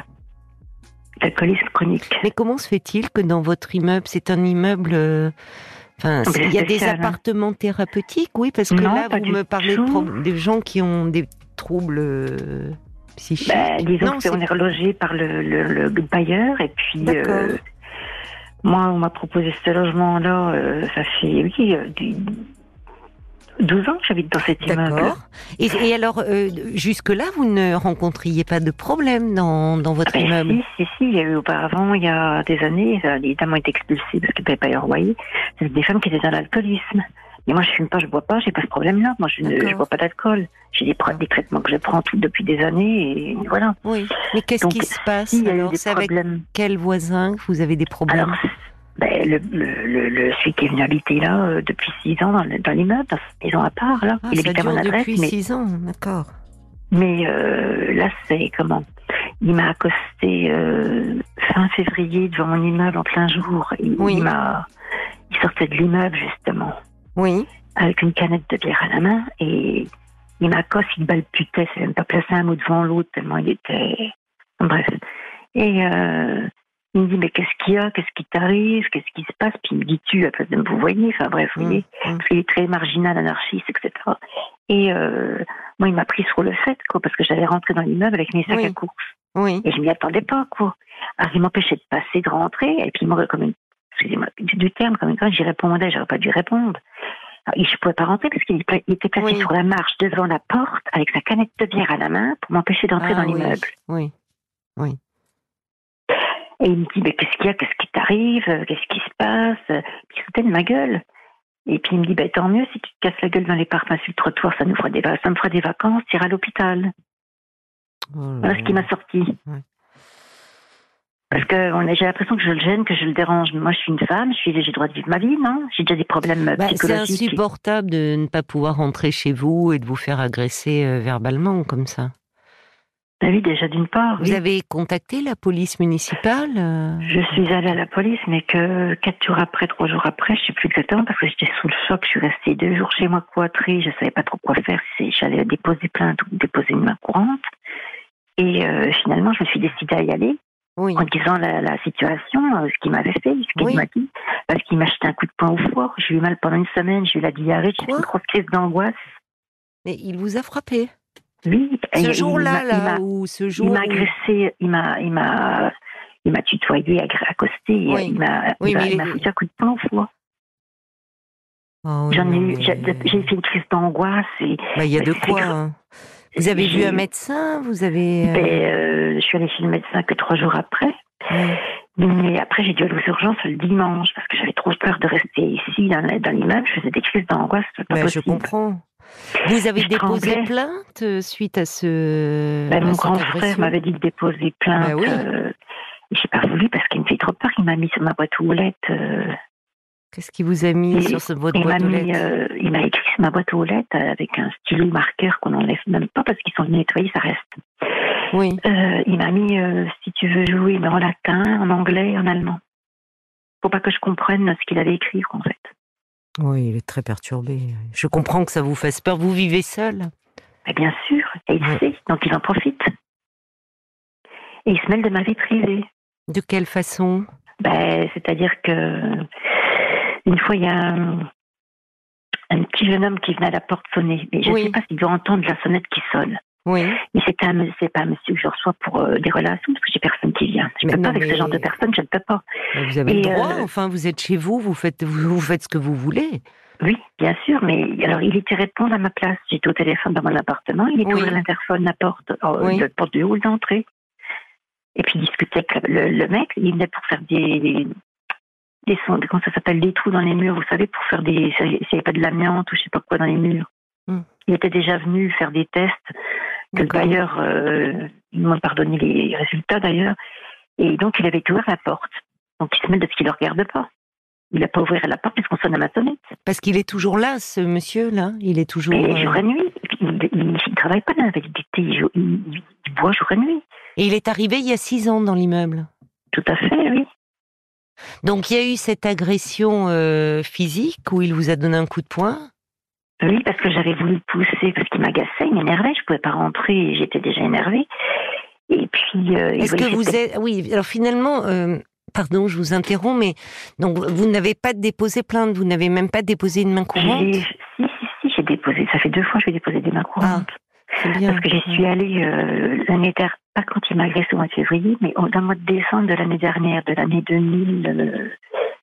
D'alcoolisme chronique. Mais comment se fait-il que dans votre immeuble, c'est un immeuble. Enfin, il y a des appartements thérapeutiques, oui, parce que Non, là, vous me parlez de, des gens qui ont des troubles euh, psychiques. Ben, disons Non, que c'est- on est relogé par le, le, le bailleur et puis euh, moi on m'a proposé ce logement-là, euh, ça fait oui, euh, du- 12 ans que j'habite dans cet immeuble. D'accord. Et, et alors, euh, jusque-là, vous ne rencontriez pas de problème dans, dans votre Ah ben, immeuble? si, si, si, il y a eu auparavant, il y a des années, les dames ont été expulsées parce qu'elles ne payaient pas leur loyer. C'était des femmes qui étaient dans l'alcoolisme. Mais moi, je fume pas, je bois pas, j'ai pas ce problème-là. Moi, je ne je bois pas d'alcool. J'ai des, des traitements que je prends tout depuis des années et voilà. Oui. Mais qu'est-ce qui se passe eu alors? C'est avec quel voisin que vous avez des problèmes? Alors, ben, le, le, le, celui qui est venu habiter là euh, depuis six ans dans, le- dans l'immeuble, dans cette maison à part, là, Ah, il habite à mon adresse, depuis mais, six ans, d'accord. mais euh, là, c'est comment? Il m'a accosté euh, fin février devant mon immeuble en plein jour. Il, Oui. il m'a, il sortait de l'immeuble justement Oui. avec une canette de bière à la main et il m'accoste, il balbutait, c'est même pas placé un mot devant l'autre tellement il était. Bref. Et euh, il me dit mais qu'est-ce qu'il y a, qu'est-ce qui t'arrive, qu'est-ce qui se passe, puis il me dit tu à place de me vous voyez, enfin bref, vous Mm, voyez, mm. parce qu'il est très marginal, anarchiste, etc. Et euh, moi il m'a pris sur le fait quoi, parce que j'allais rentrer dans l'immeuble avec mes sacs Oui. à course Oui. et je m'y attendais pas quoi. Alors il m'empêchait de passer, de rentrer, et puis il m'aurait comme une, excusez-moi du terme comme une quand j'y répondais, j'aurais pas dû répondre. Alors, je pouvais pas rentrer parce qu'il était placé Oui. sur la marche devant la porte avec sa canette de bière à la main pour m'empêcher d'entrer Ah, dans oui. l'immeuble. Oui. Et il me dit, mais qu'est-ce qu'il y a, qu'est-ce qui t'arrive, qu'est-ce qui se passe? Puis il se foutait de ma gueule. Et puis il me dit, bah, tant mieux si tu te casses la gueule dans les parcs, sur le trottoir, ça nous fera des, ça me fera des vacances, tu iras à l'hôpital. Oh là Voilà ce qui m'a sorti. Ouais. Parce que j'ai l'impression que je le gêne, que je le dérange. Moi, je suis une femme, j'ai le droit de vivre ma vie, non? J'ai déjà des problèmes Bah, c'est psychologiques. insupportable de ne pas pouvoir rentrer chez vous et de vous faire agresser euh, verbalement comme ça. Bah oui, déjà d'une part. Vous oui. avez contacté la police municipale euh, Je suis allée à la police, mais que quatre jours après, trois jours après, je sais plus exactement, parce que j'étais sous le choc. Je suis restée deux jours chez moi cloîtrée. Je savais pas trop quoi faire. Si j'allais déposer plainte ou déposer une main courante. Et euh, finalement, je me suis décidée à y aller Oui. en disant la, la situation, euh, ce qu'il m'avait fait, ce qu'il Oui. m'a dit, parce qu'il m'a jeté un coup de poing au foie. J'ai eu mal pendant une semaine. J'ai eu la diarrhée. J'ai eu une grosse crise d'angoisse. Mais il vous a frappé. Oui. Et Ce jour-là, là, m'a- ou ce Il m'a agressé, il m'a, il m'a, il m'a tutoyé, accosté, Oui. il m'a, Oui, il m'a- foutu un coup de poing au foie. Oh, J'en ai eu, mais- j'ai fait une crise d'angoisse Bah, Il y a de c'est quoi. hein. Vous avez vu un médecin Vous avez. euh, ben, euh, je suis allée chez le médecin que trois jours après. ouais. Mais après, j'ai dû aller aux urgences le dimanche parce que j'avais trop peur de rester ici dans, l'immeuble. Je faisais des crises d'angoisse, Ben, je comprends. Vous avez Je déposé tremblais. plainte euh, suite à ce. Ben, à mon grand frère m'avait dit de déposer plainte. Ben oui. euh, j'ai pas voulu parce qu'il me fait trop peur. Il m'a mis sur ma boîte aux lettres. euh, Qu'est-ce qui vous a mis Et- sur ce, boîte aux lettres euh, il m'a écrit sur ma boîte aux lettres avec un stylo marqueur qu'on n'enlève même pas parce qu'ils sont venus nettoyer, ça reste. Oui. Il m'a mis si tu veux jouer, mais en latin, en anglais, en allemand. Faut pas que je comprenne ce qu'il avait écrit en fait. Oui, il est très perturbé. Je comprends que ça vous fasse peur. Vous vivez seul Mais bien sûr, et il Ouais. sait, donc il en profite. Et il se mêle de ma vie privée. De quelle façon? Ben, c'est-à-dire que une fois il y a un, un petit jeune homme qui venait à la porte sonner, mais je ne Oui. sais pas s'il doit entendre la sonnette qui sonne. Oui. Mais c'est un, c'est pas un monsieur que je reçois pour euh, des relations, parce que j'ai personne qui vient. Je Mais peux non, pas avec mais- ce genre de personnes, je ne peux pas. Vous avez le Et, droit. euh, Enfin, vous êtes chez vous. Vous faites, vous, vous faites ce que vous voulez. Oui, bien sûr, mais alors il était répondre à ma place. J'étais au téléphone dans mon appartement, il était Oui. ouvert l'interphone, la porte, euh, Oui. la porte du hall d'entrée. Et puis il discutait avec le, le mec, il venait pour faire des, des, des sons, comment ça s'appelle, des trous dans les murs, vous savez, pour faire des, s'il n'y avait pas de l'amiante ou je sais pas quoi dans les murs. Hmm. Il était déjà venu faire des tests, que le bailleur, euh, m'ont pardonné les résultats d'ailleurs, et donc il avait ouvert la porte. Donc il se met de ce qu'il ne regarde pas. Il n'a pas ouvert la porte puisqu'on sonne à ma sonnette. Parce qu'il est toujours là, ce monsieur-là. Il est toujours. Mais euh, jour et nuit. Il ne travaille pas dans la validité. Il- il boit jour et nuit. Et il est arrivé il y a six ans dans l'immeuble. Tout à fait, oui. Donc il y a eu cette agression euh, physique où il vous a donné un coup de poing Oui, parce que j'avais voulu pousser parce qu'il m'agaçait, il m'énervait, je pouvais pas rentrer, j'étais déjà énervée. Et puis. Euh, Est-ce que vous êtes. Oui, alors finalement. Euh, pardon, je vous interromps, mais donc vous n'avez pas déposé plainte, vous n'avez même pas déposé une main courante? Si, si, si, j'ai déposé. Ça fait deux fois que je vais déposer des mains courantes. Ah, bien. Parce que j'y suis allée euh, l'année dernière, pas quand il m'a agressé au mois de février, mais au, dans le mois de décembre de l'année dernière, de l'année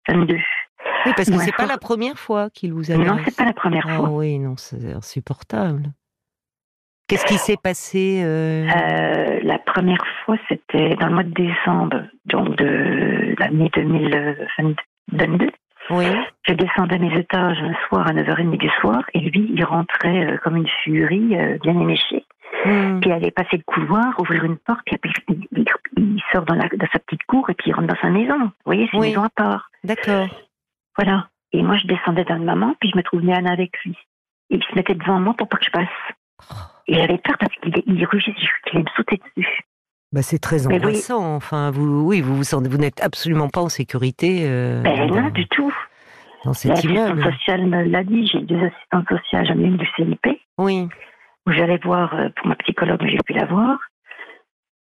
2022. Oui, parce que Ouais, c'est pas la première fois qu'il vous agresse. Non, c'est pas la première Ah fois. oui, non, c'est insupportable. Qu'est-ce qui s'est passé euh, Euh, la première fois, c'était dans le mois de décembre, donc de l'année 2022. Oui. Je descendais mes étages un soir à 9h30 du soir et lui, il rentrait euh, comme une furie, euh, bien éméché. Hmm. Puis il allait passer le couloir, ouvrir une porte, puis il, il- il sort dans, la, dans sa petite cour et puis il rentre dans sa maison. Vous voyez, c'est Oui. une maison à part. D'accord. Voilà. Et moi, je descendais dans le maman, puis je me trouvais Anna avec lui. Et il se mettait devant moi pour pas que je passe. Et j'avais peur parce qu'il il rugissait, qu'il allait me sauter dessus. Bah, c'est très Mais oui. angoissant. Enfin, vous, oui, vous vous sentez, vous n'êtes absolument pas en sécurité euh, Ben dans, non, du tout. dans cet L'assistante immeuble. sociale me l'a dit, j'ai deux assistantes sociales, j'en ai une du CIP, Oui. où j'allais voir euh, pour ma psychologue, mais j'ai pu la voir.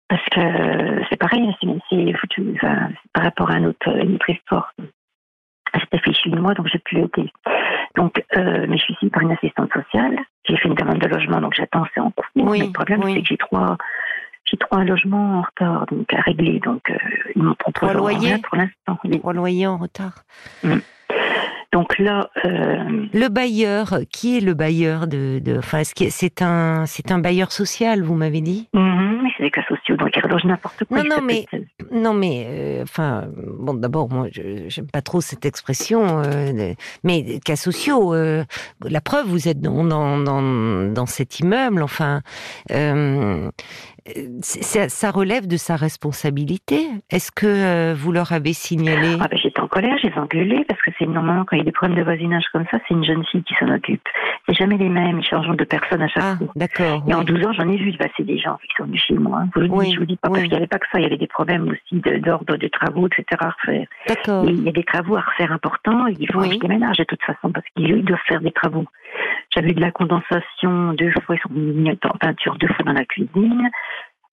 Parce que c'est pareil, c'est c'est foutu, enfin, par rapport à un autre, une autre histoire. Fichue de moi, donc j'ai pu l'aider. Donc, euh, mais je suis suivie par une assistante sociale. J'ai fait une demande de logement, donc j'attends, c'est en cours. Oui, mais le problème, oui. c'est que j'ai trois, j'ai trois logements en retard, donc à régler. Donc, euh, ils m'ont proposé Trois loyers rien pour l'instant. Trois loyers en retard. Donc là, euh, Le bailleur, qui est le bailleur de, de enfin, c'est un, c'est un bailleur social, vous m'avez dit? Mhm, mais c'est des cas sociaux, donc ils relogent n'importe quoi. Non, non, s'appellent- Non, mais euh, enfin, bon, d'abord, moi, je j'aime pas trop cette expression, euh, mais cas sociaux. euh, la preuve, vous êtes dans dans dans, dans cet immeuble. Enfin, euh, ça, ça relève de sa responsabilité. Est-ce que euh, vous leur avez signalé? Ah ben, colère, j'ai engueulé parce que c'est normalement quand il y a des problèmes de voisinage comme ça, c'est une jeune fille qui s'en occupe. C'est jamais les mêmes, ils changent de personne à chaque Ah, fois. d'accord. Et en oui. 12 ans, j'en ai vu passer des gens qui sont venus chez moi. hein. Je vous je vous dis pas oui. parce qu'il n'y avait pas que ça, il y avait des problèmes aussi d'ordre de, travaux, etc. à refaire. D'accord. Il y a des travaux à refaire importants, et il faut Oui. que je déménage de toute façon parce qu'ils ils doivent faire des travaux. J'avais de la condensation deux fois, ils sont venus en peinture deux fois dans la cuisine.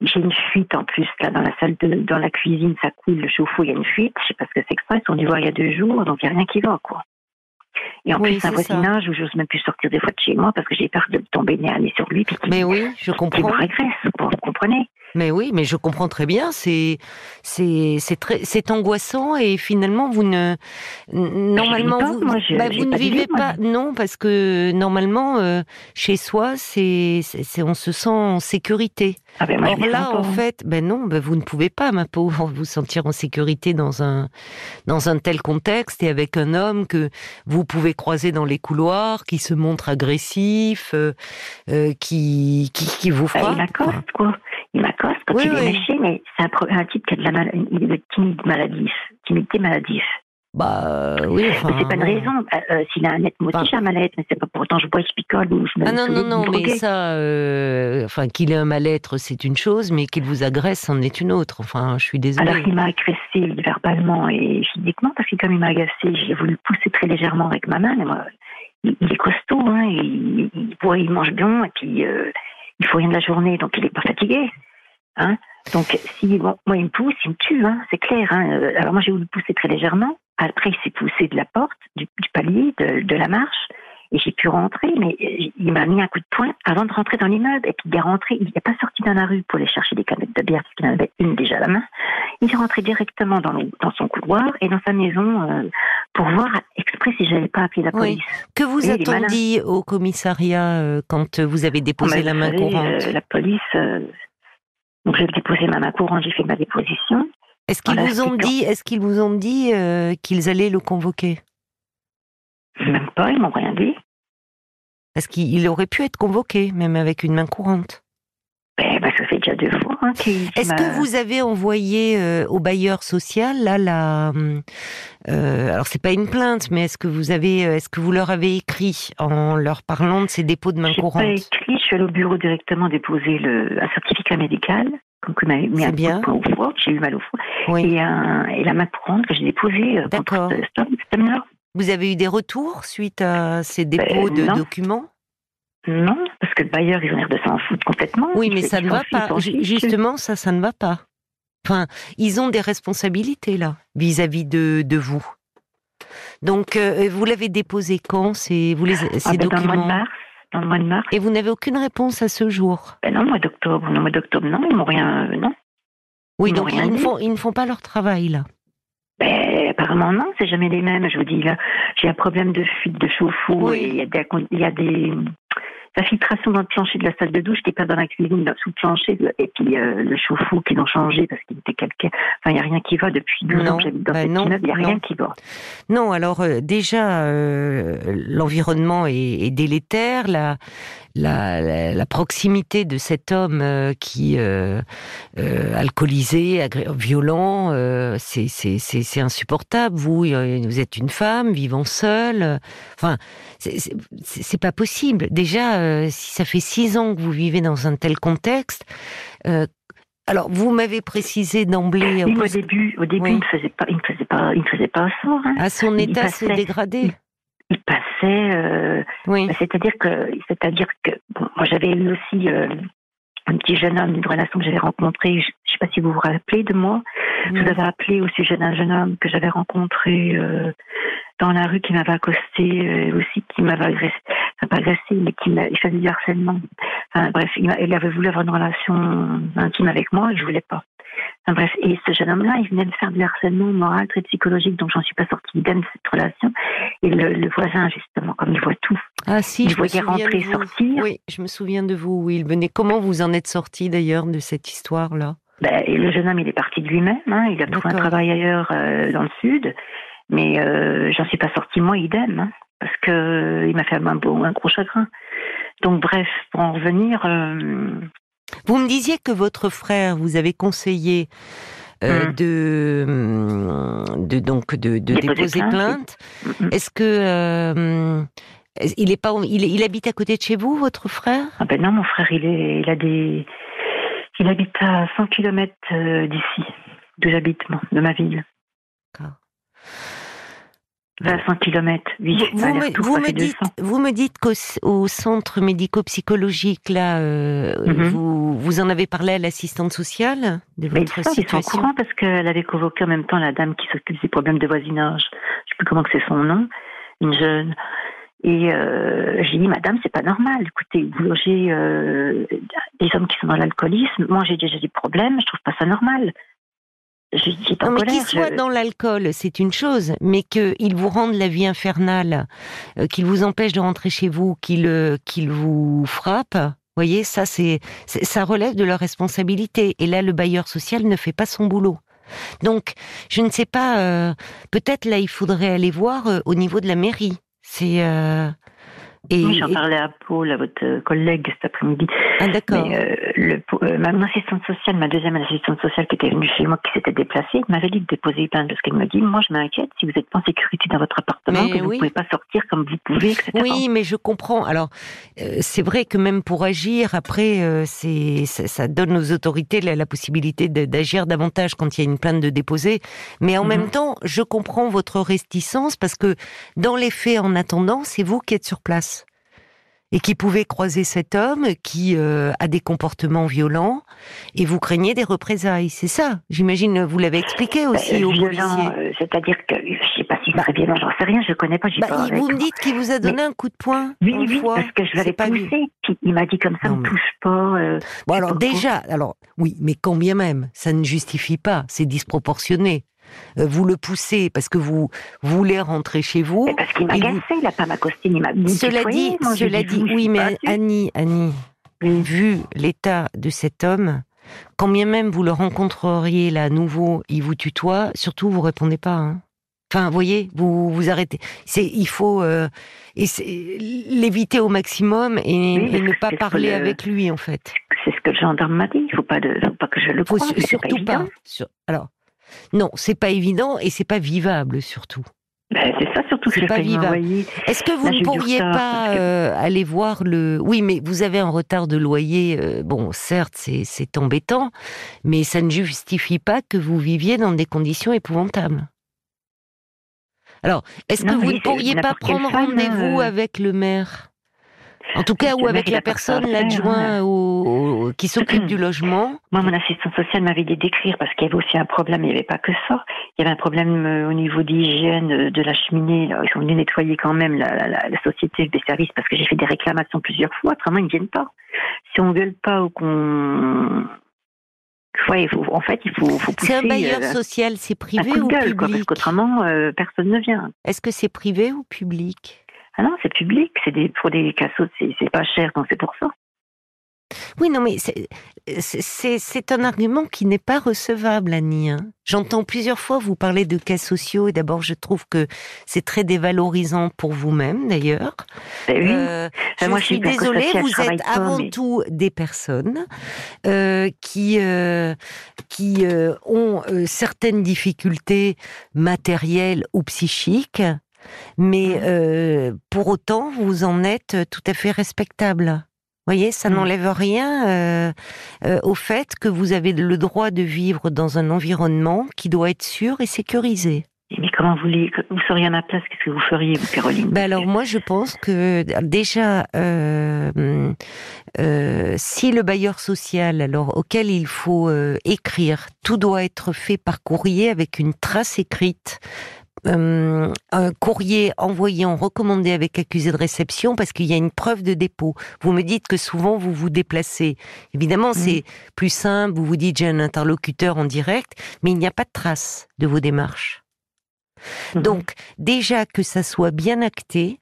J'ai une fuite en plus là dans la salle de dans la cuisine, ça coule le chauffe-eau, il y a une fuite. Je sais pas ce que c'est que ça. Ils sont venus voir il y a deux jours, donc il n'y a rien qui va quoi. Et en Oui, plus un ça. voisinage où j'ose même plus sortir des fois de chez moi parce que j'ai peur de tomber nez à nez sur lui puis qu'il Mais oui, je qu'il me comprends. régresse. Vous comprenez? Mais oui, mais je comprends très bien. C'est c'est c'est très c'est angoissant et finalement vous ne normalement pas, vous moi, je- bah, vous ne vivez pas non parce que normalement euh, chez soi c'est c'est on se sent en sécurité. ah ben moi, Or là en fait ben non ben vous ne pouvez pas ma pauvre vous sentir en sécurité dans un dans un tel contexte et avec un homme que vous pouvez croiser dans les couloirs qui se montre agressif euh, euh, qui, qui qui vous frappe. il m'accoste, quoi. Il m'accoste quand Oui, il est oui. méché, mais c'est un, type qui a de la mal, est timide maladif, timidité maladif. Bah euh, oui, enfin. c'est pas une raison. Euh, euh, S'il a un net, moi aussi j'ai un mal-être, mais c'est pas pour autant je bois, je picole ou je me Ah non, non, non, mais ça, euh, enfin, qu'il ait un mal-être, c'est une chose, mais qu'il vous agresse, c'en est une autre. Enfin, je suis désolée. Alors il m'a agressé verbalement et physiquement parce que comme il m'a agacé, j'ai voulu le pousser très légèrement avec ma main. Mais moi, il, il est costaud, hein, il, il boit, il mange bien et puis euh, il faut rien de la journée, donc il est pas fatigué. Hein. Donc si moi il me pousse, il me tue, hein, c'est clair. Hein. Euh, Alors moi j'ai voulu pousser très légèrement. Après il s'est poussé de la porte, du, palier, de la marche. Et j'ai pu rentrer, mais euh, il m'a mis un coup de poing avant de rentrer dans l'immeuble. Et puis il est rentré, il n'est pas sorti dans la rue pour aller chercher des canettes de bière, parce qu'il en avait une déjà à la main. Il est rentré directement dans, le- dans son couloir et dans sa maison euh, pour voir exprès si j'allais pas appeler la Oui. police. Que vous a-t-on dit au commissariat euh, quand vous avez déposé Mais la main savez, courante euh, La police. euh, donc j'ai déposé ma main courante, j'ai fait ma déposition. Est-ce qu'ils vous ont dit, est-ce qu'ils vous ont dit euh, qu'ils allaient le convoquer? Même pas, ils m'ont rien dit. Parce qu'il aurait pu être convoqué, même avec une main courante. Ben, ben, ça fait déjà deux fois. Hein, qu'il Est-ce m'a- que vous avez envoyé euh, au bailleur social là la hum, euh, alors c'est pas une plainte mais est-ce que vous avez euh, est-ce que vous leur avez écrit en leur parlant de ces dépôts de main J'ai pas courante? écrit, je suis allée au bureau directement déposer le, un certificat médical, comme il m'avait mis un coup de au foie, j'ai eu mal au foie, Oui. et, un, et la main courante que j'ai déposée euh, contre cet homme-là. Vous avez eu des retours suite à ces dépôts de Ben, non. documents? Non, parce que le bailleur, ils ont l'air de s'en foutre complètement. Oui, mais ça ne va pas. Justement, ça, ça ne va pas. Enfin, ils ont des responsabilités là vis-à-vis de, de vous. Donc, euh, vous l'avez déposé quand ces, vous les, ces Ah, ben, dans le mois de documents? mars. Dans le mois de mars. Et vous n'avez aucune réponse à ce jour? Ben non, le mois d'octobre. Non, mois d'octobre, non, ils m'ont rien. euh, non. Oui, Ils donc ils ne, font, ils ne font pas leur travail là. Ben, apparemment, non, c'est jamais les mêmes. Je vous dis, là, j'ai un problème de fuite de chauffe-eau Oui. et il y a des, il y a des infiltrations dans le plancher de la salle de douche qui pas dans la cuisine, sous le plancher, et puis euh, le chauffe-eau qu'ils ont changé parce qu'il était calqué. Enfin, il n'y a rien qui va depuis 12 Non, ans que j'habite dans ben cette non, il n'y a non. rien qui va. Non, alors euh, déjà, euh, l'environnement est, est délétère, la, la, la, la proximité de cet homme qui alcoolisé, violent, c'est insupportable. Vous, vous êtes une femme vivant seule. Enfin, c'est pas possible. Déjà, euh, si ça fait six ans que vous vivez dans un tel contexte. euh, alors, vous m'avez précisé d'emblée, Oui, au début, au début, Oui. il ne faisait pas, il ne faisait pas, il ne faisait pas ça. Hein. à son il état se passait- dégrader. Il passait, euh, Oui. C'est-à-dire que, c'est-à-dire que, bon, moi j'avais eu aussi euh, un petit jeune homme, une relation que j'avais rencontrée. Je ne sais pas si vous vous rappelez de moi. Je vous avais appelé au sujet d'un jeune homme que j'avais rencontré euh, dans la rue qui m'avait accosté, euh, aussi qui m'avait agressé, enfin pas agressé, mais qui m'a, il faisait du harcèlement. Enfin bref, il, avait voulu avoir une relation intime avec moi et je voulais pas. Enfin, bref, et ce jeune homme-là, il venait de faire du harcèlement moral, très psychologique, donc j'en suis pas sortie idem de cette relation. Et le, le voisin, justement, comme il voit tout, Ah si, il je voyait rentrer, sortir. Oui, je me souviens de vous. Il venait. Comment vous en êtes sorti d'ailleurs de cette histoire-là? Ben, et le jeune homme, il est parti de lui-même. Hein, il a trouvé un travail ailleurs euh, dans le sud. Mais euh, j'en suis pas sortie, moi, idem. hein, parce que euh, il m'a fait un, beau- un gros chagrin. Donc, bref, pour en revenir, euh, Vous me disiez que votre frère vous avait conseillé euh, de, hum, de donc de, de Déposer plainte. mm. Est-ce que euh, il est pas il, habite à côté de chez vous, votre frère? Ah ben non, mon frère, il, est, il a des. Il habite à 100 km d'ici, d'où j'habite, moi, de ma ville. D'accord. 20 100 km, oui. Vous, vous me, vous me dites, 200. vous me dites qu'au au centre médico-psychologique, là, euh, Mhm. vous, vous en avez parlé à l'assistante sociale de votre ça, ils sont au situation courant parce qu'elle avait convoqué en même temps la dame qui s'occupe des problèmes de voisinage. Je sais plus comment que c'est son nom, une jeune. Et euh, j'ai dit, madame, c'est pas normal. Écoutez, vous logez euh, des hommes qui sont dans l'alcoolisme. Moi, j'ai déjà des problèmes. Je trouve pas ça normal. Je suis en Non, mais colère. qu'il soit je- dans l'alcool, c'est une chose, mais qu'il vous rende la vie infernale, euh, qu'il vous empêche de rentrer chez vous, qu'il euh, qu'il vous frappe, voyez, ça c'est c'est- ça relève de leur responsabilité. Et là, le bailleur social ne fait pas son boulot. Donc, je ne sais pas. euh, Peut-être là, il faudrait aller voir euh, au niveau de la mairie. C'est euh, et, Oui, j'en parlais à Paul, à votre euh, collègue cet après-midi. ah, d'accord. Euh, euh, mon assistante sociale, ma deuxième assistante sociale qui était venue chez moi, qui s'était déplacée, m'avait dit de déposer plainte parce qu'elle me dit, moi je m'inquiète si vous n'êtes pas en sécurité dans votre appartement, Mais que vous ne pouvez pas sortir comme vous pouvez, etc. Oui, mais je comprends. Alors, euh, c'est vrai que même pour agir, après, c'est ça, ça donne aux autorités la, la possibilité d'agir davantage quand il y a une plainte de déposer. Mais en Mhm. même temps, je comprends votre réticence parce que dans les faits, en attendant, c'est vous qui êtes sur place et qui pouvez croiser cet homme qui euh, a des comportements violents et vous craignez des représailles. C'est ça, j'imagine. Vous l'avez expliqué aussi Euh, aux violent, policiers. euh, c'est-à-dire que je sais pas si Bah. très violent, j'en sais rien, je le connais pas, Bah, pas vous me dites qu'il vous a donné un coup de poing Oui, oui, foie. parce que je C'est l'avais pas vu. poussé, puis il m'a dit comme ça, ne mais- touche pas. euh, Bon alors déjà, alors oui, mais quand bien même, ça ne justifie pas, c'est disproportionné. Euh, vous le poussez parce que vous voulez rentrer chez vous. mais parce qu'il m'a vous- agacé, il a pas m'accosté, il m'a dit. Cela dit, cela dit, oui, mais Annie, Annie, vu l'état de cet homme, quand bien même vous le rencontreriez là à nouveau, il vous tutoie, surtout vous répondez pas. hein. Enfin, vous voyez, vous vous arrêtez. C'est, il faut euh, l'éviter au maximum et, Oui, et parce ne pas parler le- avec lui en fait. C'est ce que le gendarme m'a dit, il faut pas, de, faut pas que je le Faut croie, surtout pas. Sur- alors, non, c'est pas évident et c'est pas vivable surtout. Ben, c'est ça surtout que pas vivable. Est-ce que vous Là, ne pourriez retard, pas que- euh, aller voir le... Oui, mais vous avez un retard de loyer. euh, bon, certes, c'est- c'est embêtant, mais ça ne justifie pas que vous viviez dans des conditions épouvantables. Alors, est-ce que vous ne pourriez pas prendre rendez-vous euh. avec le maire? En tout cas, ou avec la personne, l'adjoint hein. au- qui s'occupe du logement Moi, mon assistante sociale m'avait dit d'écrire parce qu'il y avait aussi un problème. Il n'y avait pas que ça. Il y avait un problème euh, au niveau d'hygiène euh, de la cheminée. Ils sont venus nettoyer quand même la, la- la- la société des services parce que j'ai fait des réclamations plusieurs fois. Autrement, ils ne viennent pas. Si on gueule pas ou qu'on... Ouais, il faut, en fait, il faut, C'est un bailleur euh, social, c'est un privé coup de ou gueule, quoi, parce public? qu'autrement, euh, personne ne vient. Est-ce que c'est privé ou public? Ah non, c'est public. C'est des, pour des c'est pas cher, donc c'est pour ça. Oui, non, mais c'est- c'est c'est- c'est un argument qui n'est pas recevable, Annie. hein. J'entends plusieurs fois vous parler de cas sociaux, et d'abord, je trouve que c'est très dévalorisant pour vous-même, d'ailleurs. Ben oui. Euh, Ben je moi, je suis désolée, vous êtes pas, avant mais- tout des personnes euh, qui euh, qui euh, ont euh, certaines difficultés matérielles ou psychiques, mais euh, pour autant, vous en êtes tout à fait respectable. Vous voyez, ça Mm. n'enlève rien euh, euh, au fait que vous avez le droit de vivre dans un environnement qui doit être sûr et sécurisé. Mais comment vous, vous seriez à ma place, qu'est-ce que vous feriez, vous, Caroline? Ben alors moi je pense que déjà euh, euh, si le bailleur social alors auquel il faut euh, écrire tout doit être fait par courrier avec une trace écrite euh, un courrier envoyé en recommandé avec accusé de réception parce qu'il y a une preuve de dépôt. Vous me dites que souvent vous vous déplacez. Évidemment, c'est plus simple, vous vous dites j'ai un interlocuteur en direct, mais il n'y a pas de trace de vos démarches. Mhm. Donc, déjà que ça soit bien acté,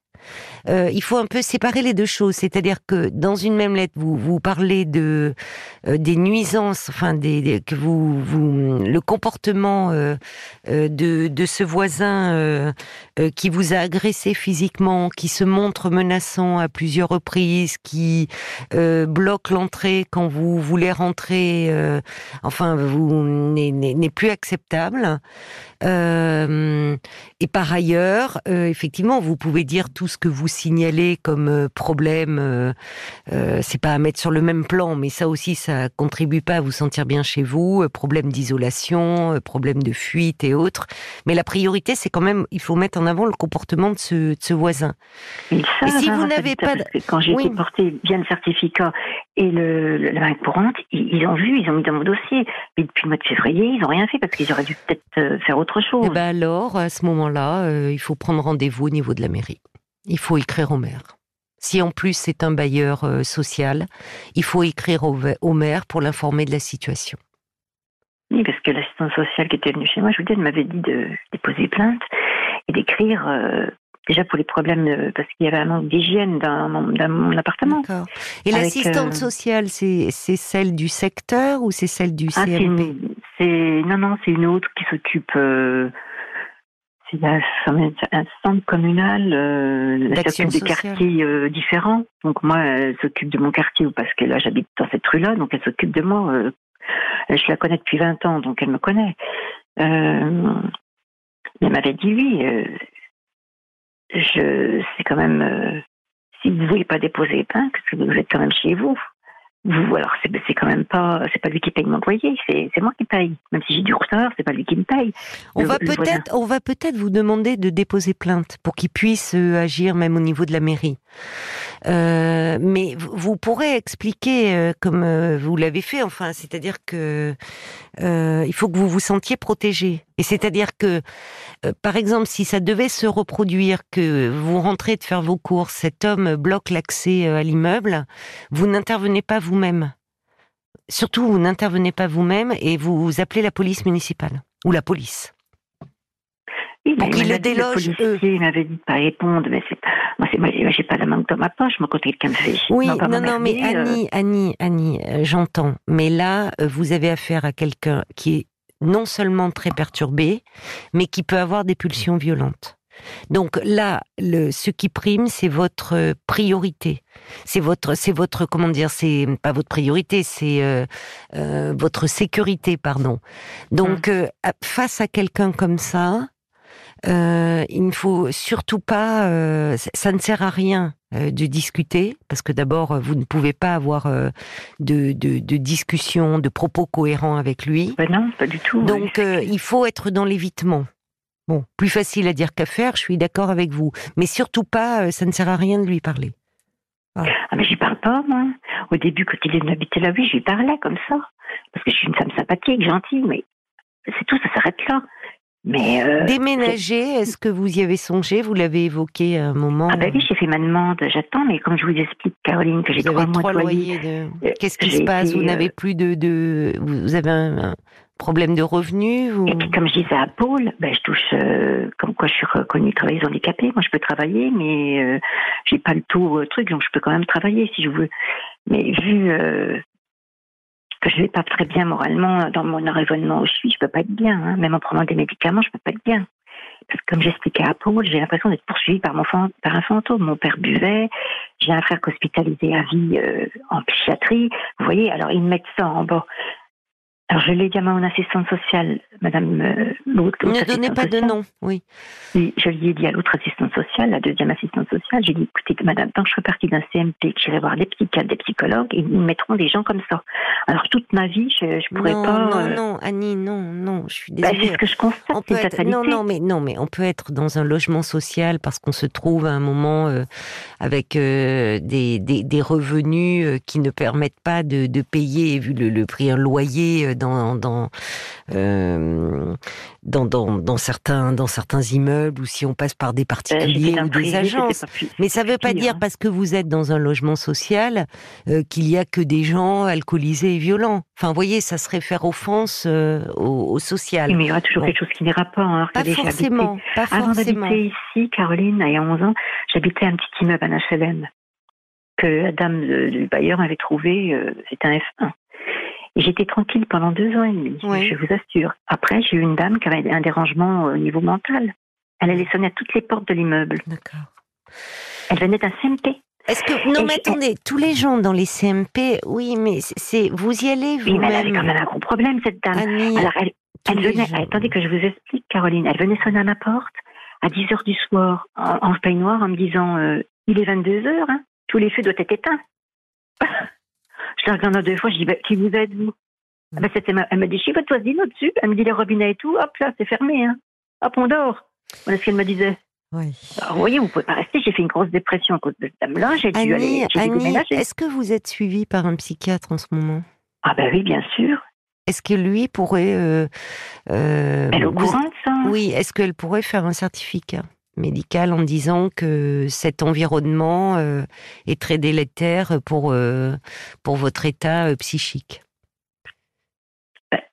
euh, il faut un peu séparer les deux choses. C'est-à-dire que dans une même lettre, vous, vous parlez de euh, des nuisances, enfin des, que vous, vous le comportement euh, de, de ce voisin qui vous a agressé physiquement, qui se montre menaçant à plusieurs reprises, qui bloque l'entrée quand vous voulez rentrer, enfin vous n'est plus acceptable. Et par ailleurs, effectivement, vous pouvez dire tout ce que vous signalez comme euh, problème. Euh, euh, c'est pas à mettre sur le même plan, mais ça aussi, ça contribue pas à vous sentir bien chez vous. Euh, problème d'isolation, problème de fuite et autres. Mais la priorité, c'est quand même, il faut mettre en avant le comportement de ce, de ce voisin. Ils savent, si vous ça n'avez ça, pas de- Quand j'ai Oui. porté bien le certificat et le, le- la main courante, ils, ils ont vu, ils ont mis dans mon dossier. Mais depuis le mois de février, ils n'ont rien fait parce qu'ils auraient dû peut-être faire autre chose. Et ben alors, à ce moment-là, euh, il faut prendre rendez-vous au niveau de la mairie. Il faut écrire au maire. Si en plus c'est un bailleur euh, social, il faut écrire au, maire pour l'informer de la situation. Oui, parce que l'assistante sociale qui était venue chez moi, je vous dis, elle m'avait dit de déposer plainte et d'écrire, euh, déjà pour les problèmes, de- parce qu'il y avait un manque d'hygiène dans, mon- dans mon appartement. Et l'assistante euh, sociale, c'est celle du secteur ou c'est celle du Ah, CMP une- non non, c'est une autre qui s'occupe. Euh, c'est un, un centre communal. Euh, elle D'action s'occupe des quartiers euh, différents. Donc moi, elle s'occupe de mon quartier parce que là, j'habite dans cette rue-là, donc elle s'occupe de moi. euh, je la connais depuis 20 ans, donc elle me connaît. Euh, elle m'avait dit oui. euh, je, c'est quand même. euh, si vous voulez pas déposer plainte, parce que vous êtes quand même chez vous. Vous, alors c'est c'est quand même pas, c'est pas lui qui paye mon loyer, c'est c'est moi qui paye. Même si j'ai du retard, c'est pas lui qui me paye. On Le- va le voisin. peut-être, on va peut-être vous demander de déposer plainte pour qu'il puisse euh, agir même au niveau de la mairie. Euh, mais vous, pourrez expliquer euh, comme euh, vous l'avez fait, enfin, c'est-à-dire que euh, il faut que vous vous sentiez protégé. Et c'est-à-dire que, euh, par exemple, si ça devait se reproduire, que vous rentrez de faire vos courses, cet homme bloque l'accès euh, à l'immeuble, vous n'intervenez pas vous-même. Surtout, vous n'intervenez pas vous-même et vous, vous appelez la police municipale ou la police. Oui, Pour qu'ils il le délogent, policier, eux. Il m'avait dit de pas répondre, mais moi, c'est moi, j'ai pas la manque dans ma poche. Quelqu'un me fait chier, Oui, non, non, mais euh, Annie, Annie, Annie, euh, j'entends. Mais là, vous avez affaire à quelqu'un qui est non seulement très perturbé, mais qui peut avoir des pulsions violentes. Donc là, le, ce qui prime, c'est votre euh, priorité. C'est votre, c'est votre, comment dire, c'est pas votre priorité, c'est euh, euh, votre sécurité, pardon. Donc, euh, à- face à quelqu'un comme ça, Euh, il ne faut surtout pas, euh, ça- ne sert à rien euh, de discuter, parce que d'abord, euh, vous ne pouvez pas avoir euh, de, de, de discussion, de propos cohérents avec lui. Ben non, pas du tout. Donc, euh, il faut être dans l'évitement. Bon, plus facile à dire qu'à faire, je suis d'accord avec vous. Mais surtout pas, euh, ça ne sert à rien de lui parler. Ah, mais j'y parle pas, moi. Au début, quand il habitait là, oui, j'y parlais comme ça. Parce que je suis une femme sympathique, gentille, mais c'est tout, ça s'arrête là. Mais. euh, Déménager, est-ce que vous y avez songé? Vous l'avez évoqué à un moment. Ah, ben oui, j'ai fait ma demande, j'attends, mais comme je vous explique, Caroline, que j'ai trois mois de loyer. de- Euh, Qu'est-ce qui se passe? Été, Vous n'avez euh, plus de, de. Vous avez un, problème de revenus vous- Et puis, comme je disais à Paul, ben, je touche, euh, comme quoi je suis reconnue travailleuse handicapée. Moi, je peux travailler, mais euh, j'ai pas le euh, truc, donc je peux quand même travailler si je veux. Mais vu euh, que je vais pas très bien moralement dans mon raisonnement où je suis, je peux pas être bien. hein. Même en prenant des médicaments, je peux pas être bien. Parce que comme j'expliquais à Paul, j'ai l'impression d'être poursuivie par, mon par un fantôme. Mon père buvait, j'ai un frère hospitalisé à vie euh, en psychiatrie. Vous voyez, alors ils me mettent ça en bas. Alors je l'ai dit à mon assistante sociale, Madame euh, l'autre. Ne donnez pas de nom, oui. Oui, je lui ai dit à l'autre assistante sociale, la deuxième assistante sociale, j'ai dit, écoutez, madame, tant que je fais partie d'un CMP, que j'irai voir des psychiatres, des psychologues, ils me mettront des gens comme ça. Alors, toute ma vie, je ne pourrais non, pas... non, euh, non, Annie, non, non, je suis bah, désolée. c'est ce que je constate, on peut être, non, non, mais non, mais on peut être dans un logement social parce qu'on se trouve à un moment euh, avec euh, des, des, des revenus qui ne permettent pas de, de payer, vu le, le prix un loyer euh, dans dans, euh, dans dans dans certains dans certains immeubles ou si on passe par des Euh, particuliers ou des agences. pas plus- Mais ça ne veut pas pire, dire hein. parce que vous êtes dans un logement social euh, qu'il y a que des gens alcoolisés et violents. Enfin, vous voyez, ça serait faire offense euh, au, au social. Mais il y aura toujours Bon. quelque chose qui n'ira pas. hein, Pas regardez, habité- forcément, pas Avant forcément. d'habiter ici, Caroline, il y a 11 ans, j'habitais un petit immeuble, un HLM, que la dame du bailleur avait trouvé, euh, c'était un F1. Et j'étais tranquille pendant deux ans et demi, Oui. je vous assure. Après, j'ai eu une dame qui avait un dérangement au niveau mental. Elle allait sonner à toutes les portes de l'immeuble. D'accord. Elle venait d'un CMP. Est-ce que non, Et mais je- attendez, tous les gens dans les CMP, oui, mais c'est- vous y allez Oui, mais elle avait quand vous-même, même un gros problème, cette dame. Annie. Alors, elle, venait, gens. attendez que je vous explique, Caroline. Elle venait sonner à ma porte à 10 heures du soir en, en peignoir en me disant euh, Il est 22 heures, hein, tous les feux doivent être éteints. je la regarde deux fois, je dis bah, Qui vous êtes, vous? Ah ben, ma- Elle me dit Je suis votre voisine au-dessus. Elle me dit Les robinets et tout, hop là, c'est fermé. Hein. Hop, on dort. Voilà ce qu'elle me disait. Oui. Alors, vous voyez, vous pouvez pas rester. J'ai fait une grosse dépression à cause de cette dame-là. J'ai dû aller est-ce que vous êtes suivie par un psychiatre en ce moment? Ah, ben oui, bien sûr. Est-ce que lui pourrait euh, euh, Elle est au vous- courant de ça. Oui, est-ce qu'elle pourrait faire un certificat? Médical en disant que cet environnement euh, est très délétère pour euh, pour votre état euh, psychique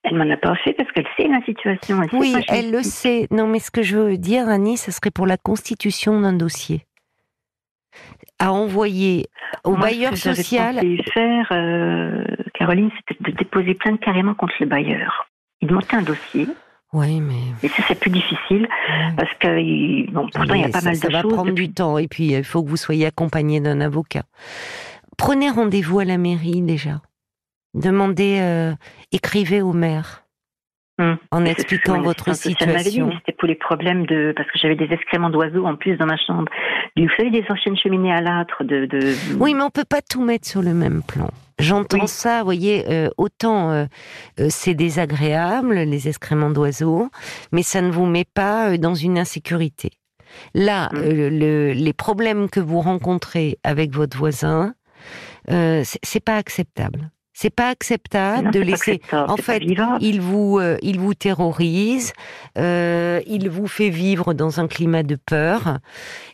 Elle m'en a pas fait parce qu'elle sait la situation. Oui, elle le sait. Non, mais ce que je veux dire, Annie, ce serait pour la constitution d'un dossier à envoyer au Moi, bailleur ce que social. faire, euh, Caroline, c'était de déposer plainte carrément contre le bailleur. Il montait un dossier, Oui, mais et ça c'est plus difficile parce que bon, pourtant il y a pas ça, mal ça de va choses. prendre depuis- du temps et puis il faut que vous soyez accompagné d'un avocat. Prenez rendez-vous à la mairie déjà. Demandez, euh, écrivez au maire Hum. en expliquant votre situation. C'était pour les problèmes de parce que j'avais des excréments d'oiseaux en plus dans ma chambre. Du- Vous savez des anciennes cheminées à l'âtre de, de... Oui, mais on peut pas tout mettre sur le même plan. J'entends Oui. ça, vous voyez, euh, autant euh, euh, c'est désagréable, les excréments d'oiseaux, mais ça ne vous met pas dans une insécurité. Là, le- les problèmes que vous rencontrez avec votre voisin, c'est pas acceptable. C'est pas acceptable Non, de laisser. acceptable, en fait. Il vous, euh, il vous terrorise, euh, il vous fait vivre dans un climat de peur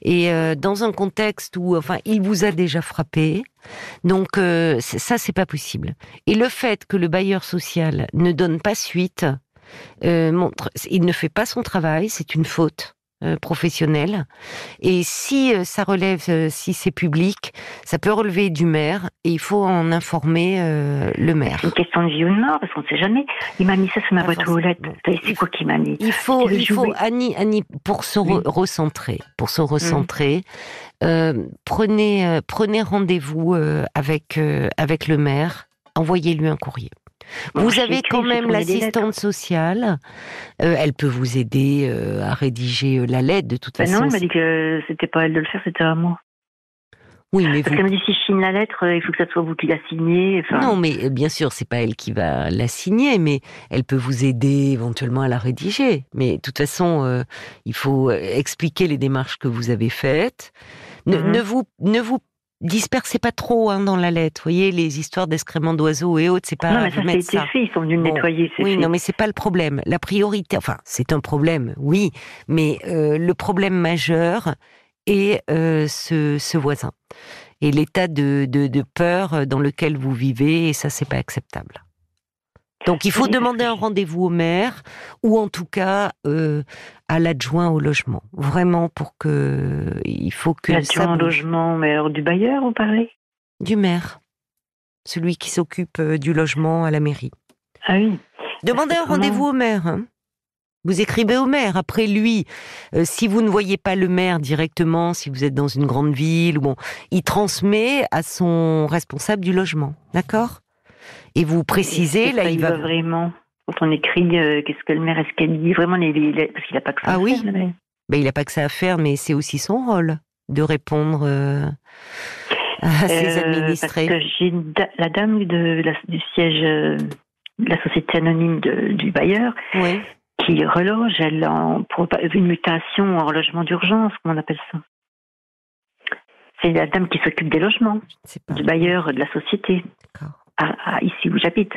et euh, dans un contexte où, enfin, il vous a déjà frappé. Donc euh, ça, c'est pas possible. Et le fait que le bailleur social ne donne pas suite euh, montre, il ne fait pas son travail, c'est une faute. Euh, professionnelle et si euh, ça relève euh, si c'est public ça peut relever du maire et il faut en informer euh, le maire. C'est une question de vie ou de mort parce qu'on ne sait jamais. Il m'a mis ça sur ma boîte aux lettres. C'est quoi qu'il m'a mis Il faut, il faut, Annie, Annie, pour se re- recentrer, pour se recentrer, euh, prenez, euh, prenez rendez-vous avec avec le maire, envoyez-lui un courrier. Vous avez quand même l'assistante sociale. Euh, elle peut vous aider euh, à rédiger euh, la lettre de toute Ben façon. non, elle m'a dit que c'était pas elle de le faire, c'était à moi. Oui, mais Parce vous. qu'elle m'a dit si je signe la lettre, il faut que ça soit vous qui la signez. Enfin, Non, mais bien sûr, c'est pas elle qui va la signer, mais elle peut vous aider éventuellement à la rédiger. Mais de toute façon, euh, il faut expliquer les démarches que vous avez faites. Ne, Mhm. ne vous ne vous dispersez pas trop hein, dans la lettre. Vous voyez, les histoires d'excréments d'oiseaux et autres, c'est pas non, mais ça, ça a mettre été ça. fait. Ils sont venus le Bon. nettoyer. Oui, fait. non, mais c'est pas le problème. La priorité, enfin, c'est un problème, oui, mais euh, le problème majeur est euh, ce, ce voisin et l'état de, de, de peur dans lequel vous vivez, et ça, c'est pas acceptable. Donc, il faut Oui, demander un rendez-vous au maire ou en tout cas euh, à l'adjoint au logement. Vraiment pour que il faut que L'adjoint au logement, mais alors du bailleur, vous parlez? Du maire, celui qui s'occupe euh, du logement à la mairie. Ah oui. Demandez un rendez-vous au maire. hein. Vous écrivez au maire. Après lui, euh, si vous ne voyez pas le maire directement, si vous êtes dans une grande ville, ou bon, il transmet à son responsable du logement, d'accord? Et vous précisez, là, il va. vraiment. Quand on écrit, euh, qu'est-ce que le maire, est-ce qu'elle dit Vraiment, les, les- les- parce qu'il n'a pas que ça. Ah à oui. faire, maire. Ben, il n'a pas que ça à faire, mais c'est aussi son rôle de répondre euh, à ses Euh, administrés. Parce que j'ai da- la dame de la- du siège de la société anonyme de- du bailleur Oui. qui reloge, elle en, pour une mutation en logement d'urgence, comment on appelle ça? C'est la dame qui s'occupe des logements, du bailleur de la société, D'accord. À, à- ici où j'habite.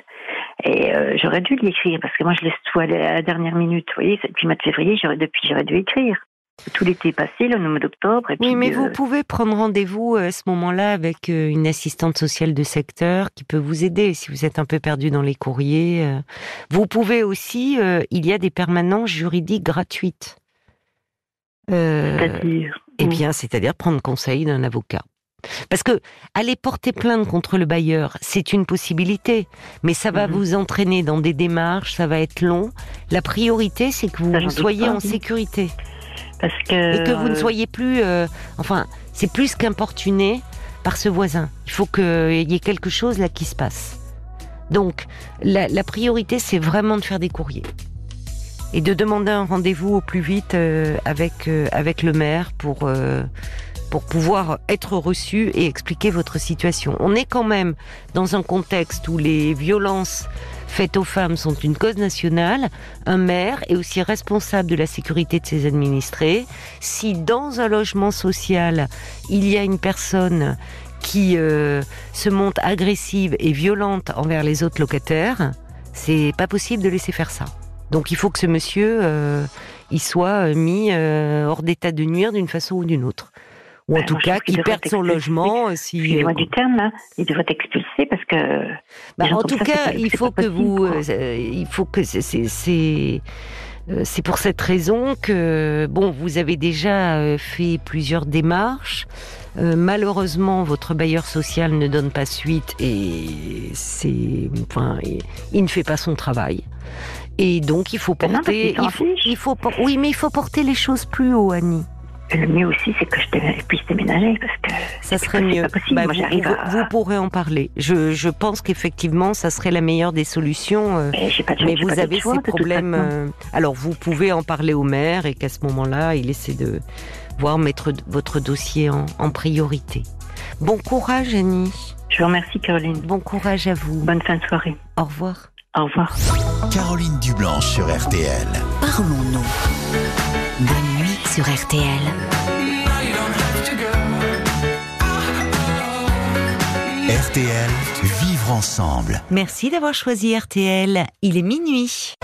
Et euh, j'aurais dû lui écrire, parce que moi je laisse tout à la dernière minute. Vous voyez, depuis le mois de février, j'aurais, depuis j'aurais dû écrire. Tout l'été passé, le mois d'octobre. Et Oui, mais euh, vous pouvez prendre rendez-vous euh, à ce moment-là avec une assistante sociale de secteur qui peut vous aider si vous êtes un peu perdu dans les courriers. Vous pouvez aussi, euh, il y a des permanences juridiques gratuites. C'est-à-dire? eh bien, c'est-à-dire prendre conseil d'un avocat. Parce que aller porter plainte contre le bailleur, c'est une possibilité, mais ça va Mhm. vous entraîner dans des démarches, ça va être long. La priorité, c'est que vous Ça, soyez en sécurité Parce que. et que vous ne soyez plus, euh, enfin, c'est plus qu'importuné par ce voisin. Il faut qu'il y ait quelque chose là qui se passe. Donc, la, la priorité, c'est vraiment de faire des courriers et de demander un rendez-vous au plus vite euh, avec euh, avec le maire pour pour pouvoir être reçu et expliquer votre situation. On est quand même dans un contexte où les violences faites aux femmes sont une cause nationale. Un maire est aussi responsable de la sécurité de ses administrés. Si dans un logement social, il y a une personne qui euh, se montre agressive et violente envers les autres locataires, c'est pas possible de laisser faire ça. Donc il faut que ce monsieur, euh, il soit euh, mis euh, hors d'état de nuire d'une façon ou d'une autre. Ou en Bah, tout cas, trouve qu'il qu'il devrait perde son logement euh, si. Euh, du terme, là. Il devrait être expulsé parce que. bah, en tout ça, cas, il faut que possible, vous, quoi. euh, il faut que c'est euh, c'est pour cette raison que bon, vous avez déjà euh, fait plusieurs démarches. Euh, malheureusement, votre bailleur social ne donne pas suite et c'est, enfin, il, ne fait pas son travail. Et donc, il faut Ben non, porter, il faut, il faut, oui, mais il faut porter les choses plus haut, Annie. Le mieux aussi, c'est que je puisse déménager parce que. Ça serait mieux. pas possible. Bah, Moi, vous, j'arrive vous- à- vous pourrez en parler. Je, je pense qu'effectivement, ça serait la meilleure des solutions. euh, Mais j'ai pas de- Mais j'ai vous pas avez choix, ces de toute problèmes. euh, alors, vous pouvez en parler au maire et qu'à ce moment-là, il essaie de voir mettre votre dossier en, en priorité. Bon courage, Annie. Je vous remercie, Caroline. Bon courage à vous. Bonne fin de soirée. Au revoir. Au revoir. Caroline Dublanche sur RTL. Parlons-nous. Sur RTL. RTL, vivre ensemble. Merci d'avoir choisi RTL. Il est minuit.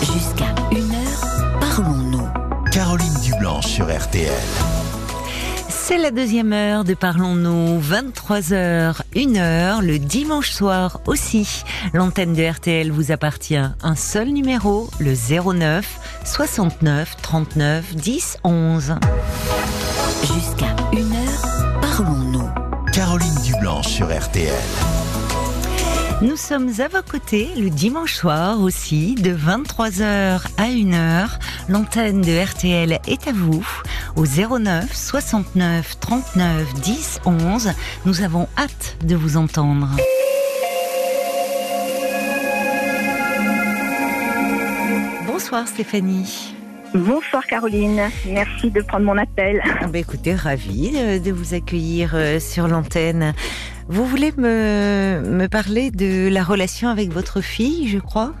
Jusqu'à 1h, parlons-nous. Caroline Dublanche sur RTL. C'est la deuxième heure de Parlons-nous, 23h, 1h, le dimanche soir aussi. L'antenne de RTL vous appartient. Un seul numéro, le 09 69 39 10 11. Jusqu'à 1h, parlons-nous. Caroline Dublanche sur RTL. Nous sommes à vos côtés le dimanche soir aussi, de 23h à 1h. L'antenne de RTL est à vous au 09 69 39 10 11. Nous avons hâte de vous entendre. Bonsoir Stéphanie. Bonsoir Caroline, merci de prendre mon appel. Ah bah écoutez, ravie de, de vous accueillir euh, sur l'antenne. Vous voulez me, me parler de la relation avec votre fille, je crois?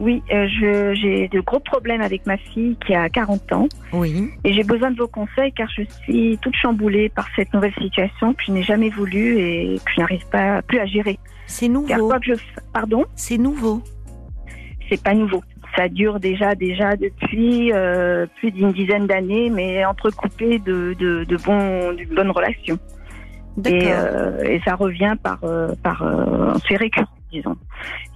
Oui, euh, je- j'ai de gros problèmes avec ma fille qui a 40 ans Oui. et j'ai besoin de vos conseils car je suis toute chamboulée par cette nouvelle situation que je n'ai jamais voulu et que je n'arrive pas plus à gérer. C'est Car nouveau. quoi que je pardon, C'est nouveau. c'est pas nouveau. Ça dure déjà déjà depuis euh, plus d'une dizaine d'années, mais entrecoupé de, de, de bons, d'une bonne relation. Et, euh, et ça revient par, euh, par euh, c'est récurrent, disons.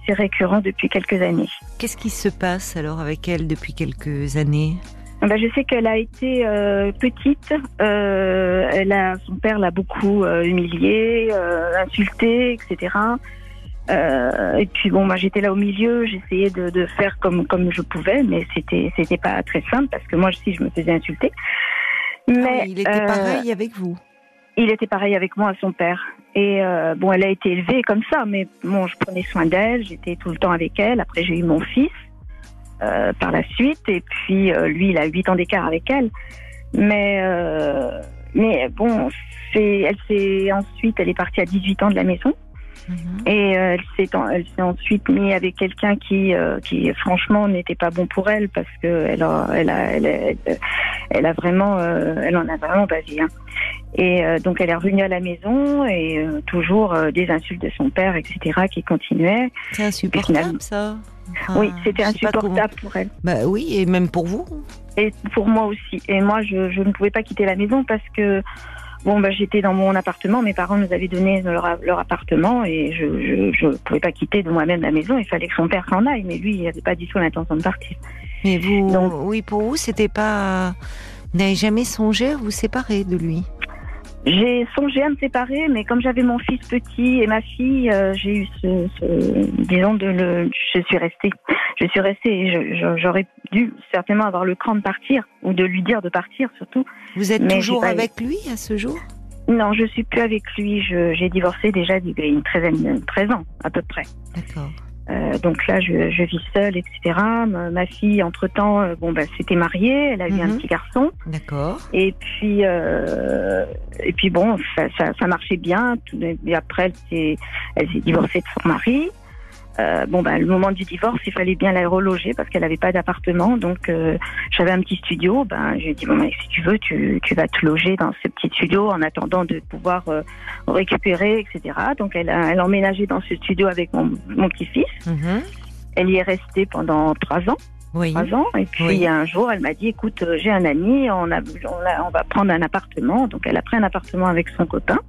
C'est récurrent depuis quelques années. Qu'est-ce qui se passe alors avec elle depuis quelques années? Ben, je sais qu'elle a été euh, petite. Euh, elle a, son père l'a beaucoup euh, humiliée, euh, insultée, etc. Euh, et puis bon, moi j'étais là au milieu, j'essayais de, de faire comme comme je pouvais, mais c'était c'était pas très simple parce que moi aussi je me faisais insulter. Mais Ah oui, il était pareil avec vous. Il était pareil avec moi, son père. Et euh, bon, elle a été élevée comme ça, mais bon, je prenais soin d'elle, j'étais tout le temps avec elle. Après, j'ai eu mon fils euh, par la suite, et puis euh, lui, il a 8 ans d'écart avec elle. Mais mais bon, elle s'est ensuite, elle est partie à 18 ans de la maison. Mhm. Et elle s'est ensuite mise avec quelqu'un qui qui franchement n'était pas bon pour elle parce que elle a elle a elle, a- elle a vraiment elle en a vraiment basé hein. Et euh, donc elle est revenue à la maison et euh, toujours euh, des insultes de son père etc qui continuaient C'est insupportable ça. Enfin, oui c'était insupportable pour elle Bah oui, et même pour vous. et pour moi aussi et moi je, je ne pouvais pas quitter la maison parce que bon bah j'étais dans mon appartement mes parents nous avaient donné leur, leur appartement et je je je pouvais pas quitter de moi-même la maison il fallait que son père s'en aille mais lui il n'avait pas du tout l'intention de partir Mais vous, Donc- oui, pour vous, c'était pas. Vous n'avez jamais songé à vous séparer de lui? J'ai songé à me séparer, mais comme j'avais mon fils petit et ma fille, euh, j'ai eu ce, ce- disons de le, je suis restée, je suis restée. et J'aurais dû certainement avoir le cran de partir ou de lui dire de partir surtout. Vous êtes Mais toujours avec lui à ce jour? Non, je suis plus avec lui. J'ai divorcé déjà il y a une treizaine, 13 ans à peu près. D'accord. Euh, donc là, je, je vis seule, etc. Ma, ma fille, entre temps, bon, bah, s'était mariée, elle a eu un Mhm. petit garçon. D'accord. Et puis, euh, et puis bon, ça, ça, ça marchait bien. Tout- Et après, elle s'est, elle s'est divorcée de son mari. Euh, bon, ben, le moment du divorce, il fallait bien la reloger parce qu'elle n'avait pas d'appartement. Donc, euh, j'avais un petit studio. Ben, j'ai dit, bon, ben, si tu veux, tu, tu vas te loger dans ce petit studio en attendant de pouvoir euh, récupérer, etc. Donc, elle a, elle a emménagé dans ce studio avec mon, mon petit-fils. Mhm. Elle y est restée pendant trois ans Oui. trois ans. Et puis Oui. un jour, elle m'a dit, écoute, j'ai un ami, on, a, on, a- on va prendre un appartement. Donc elle a pris un appartement avec son copain.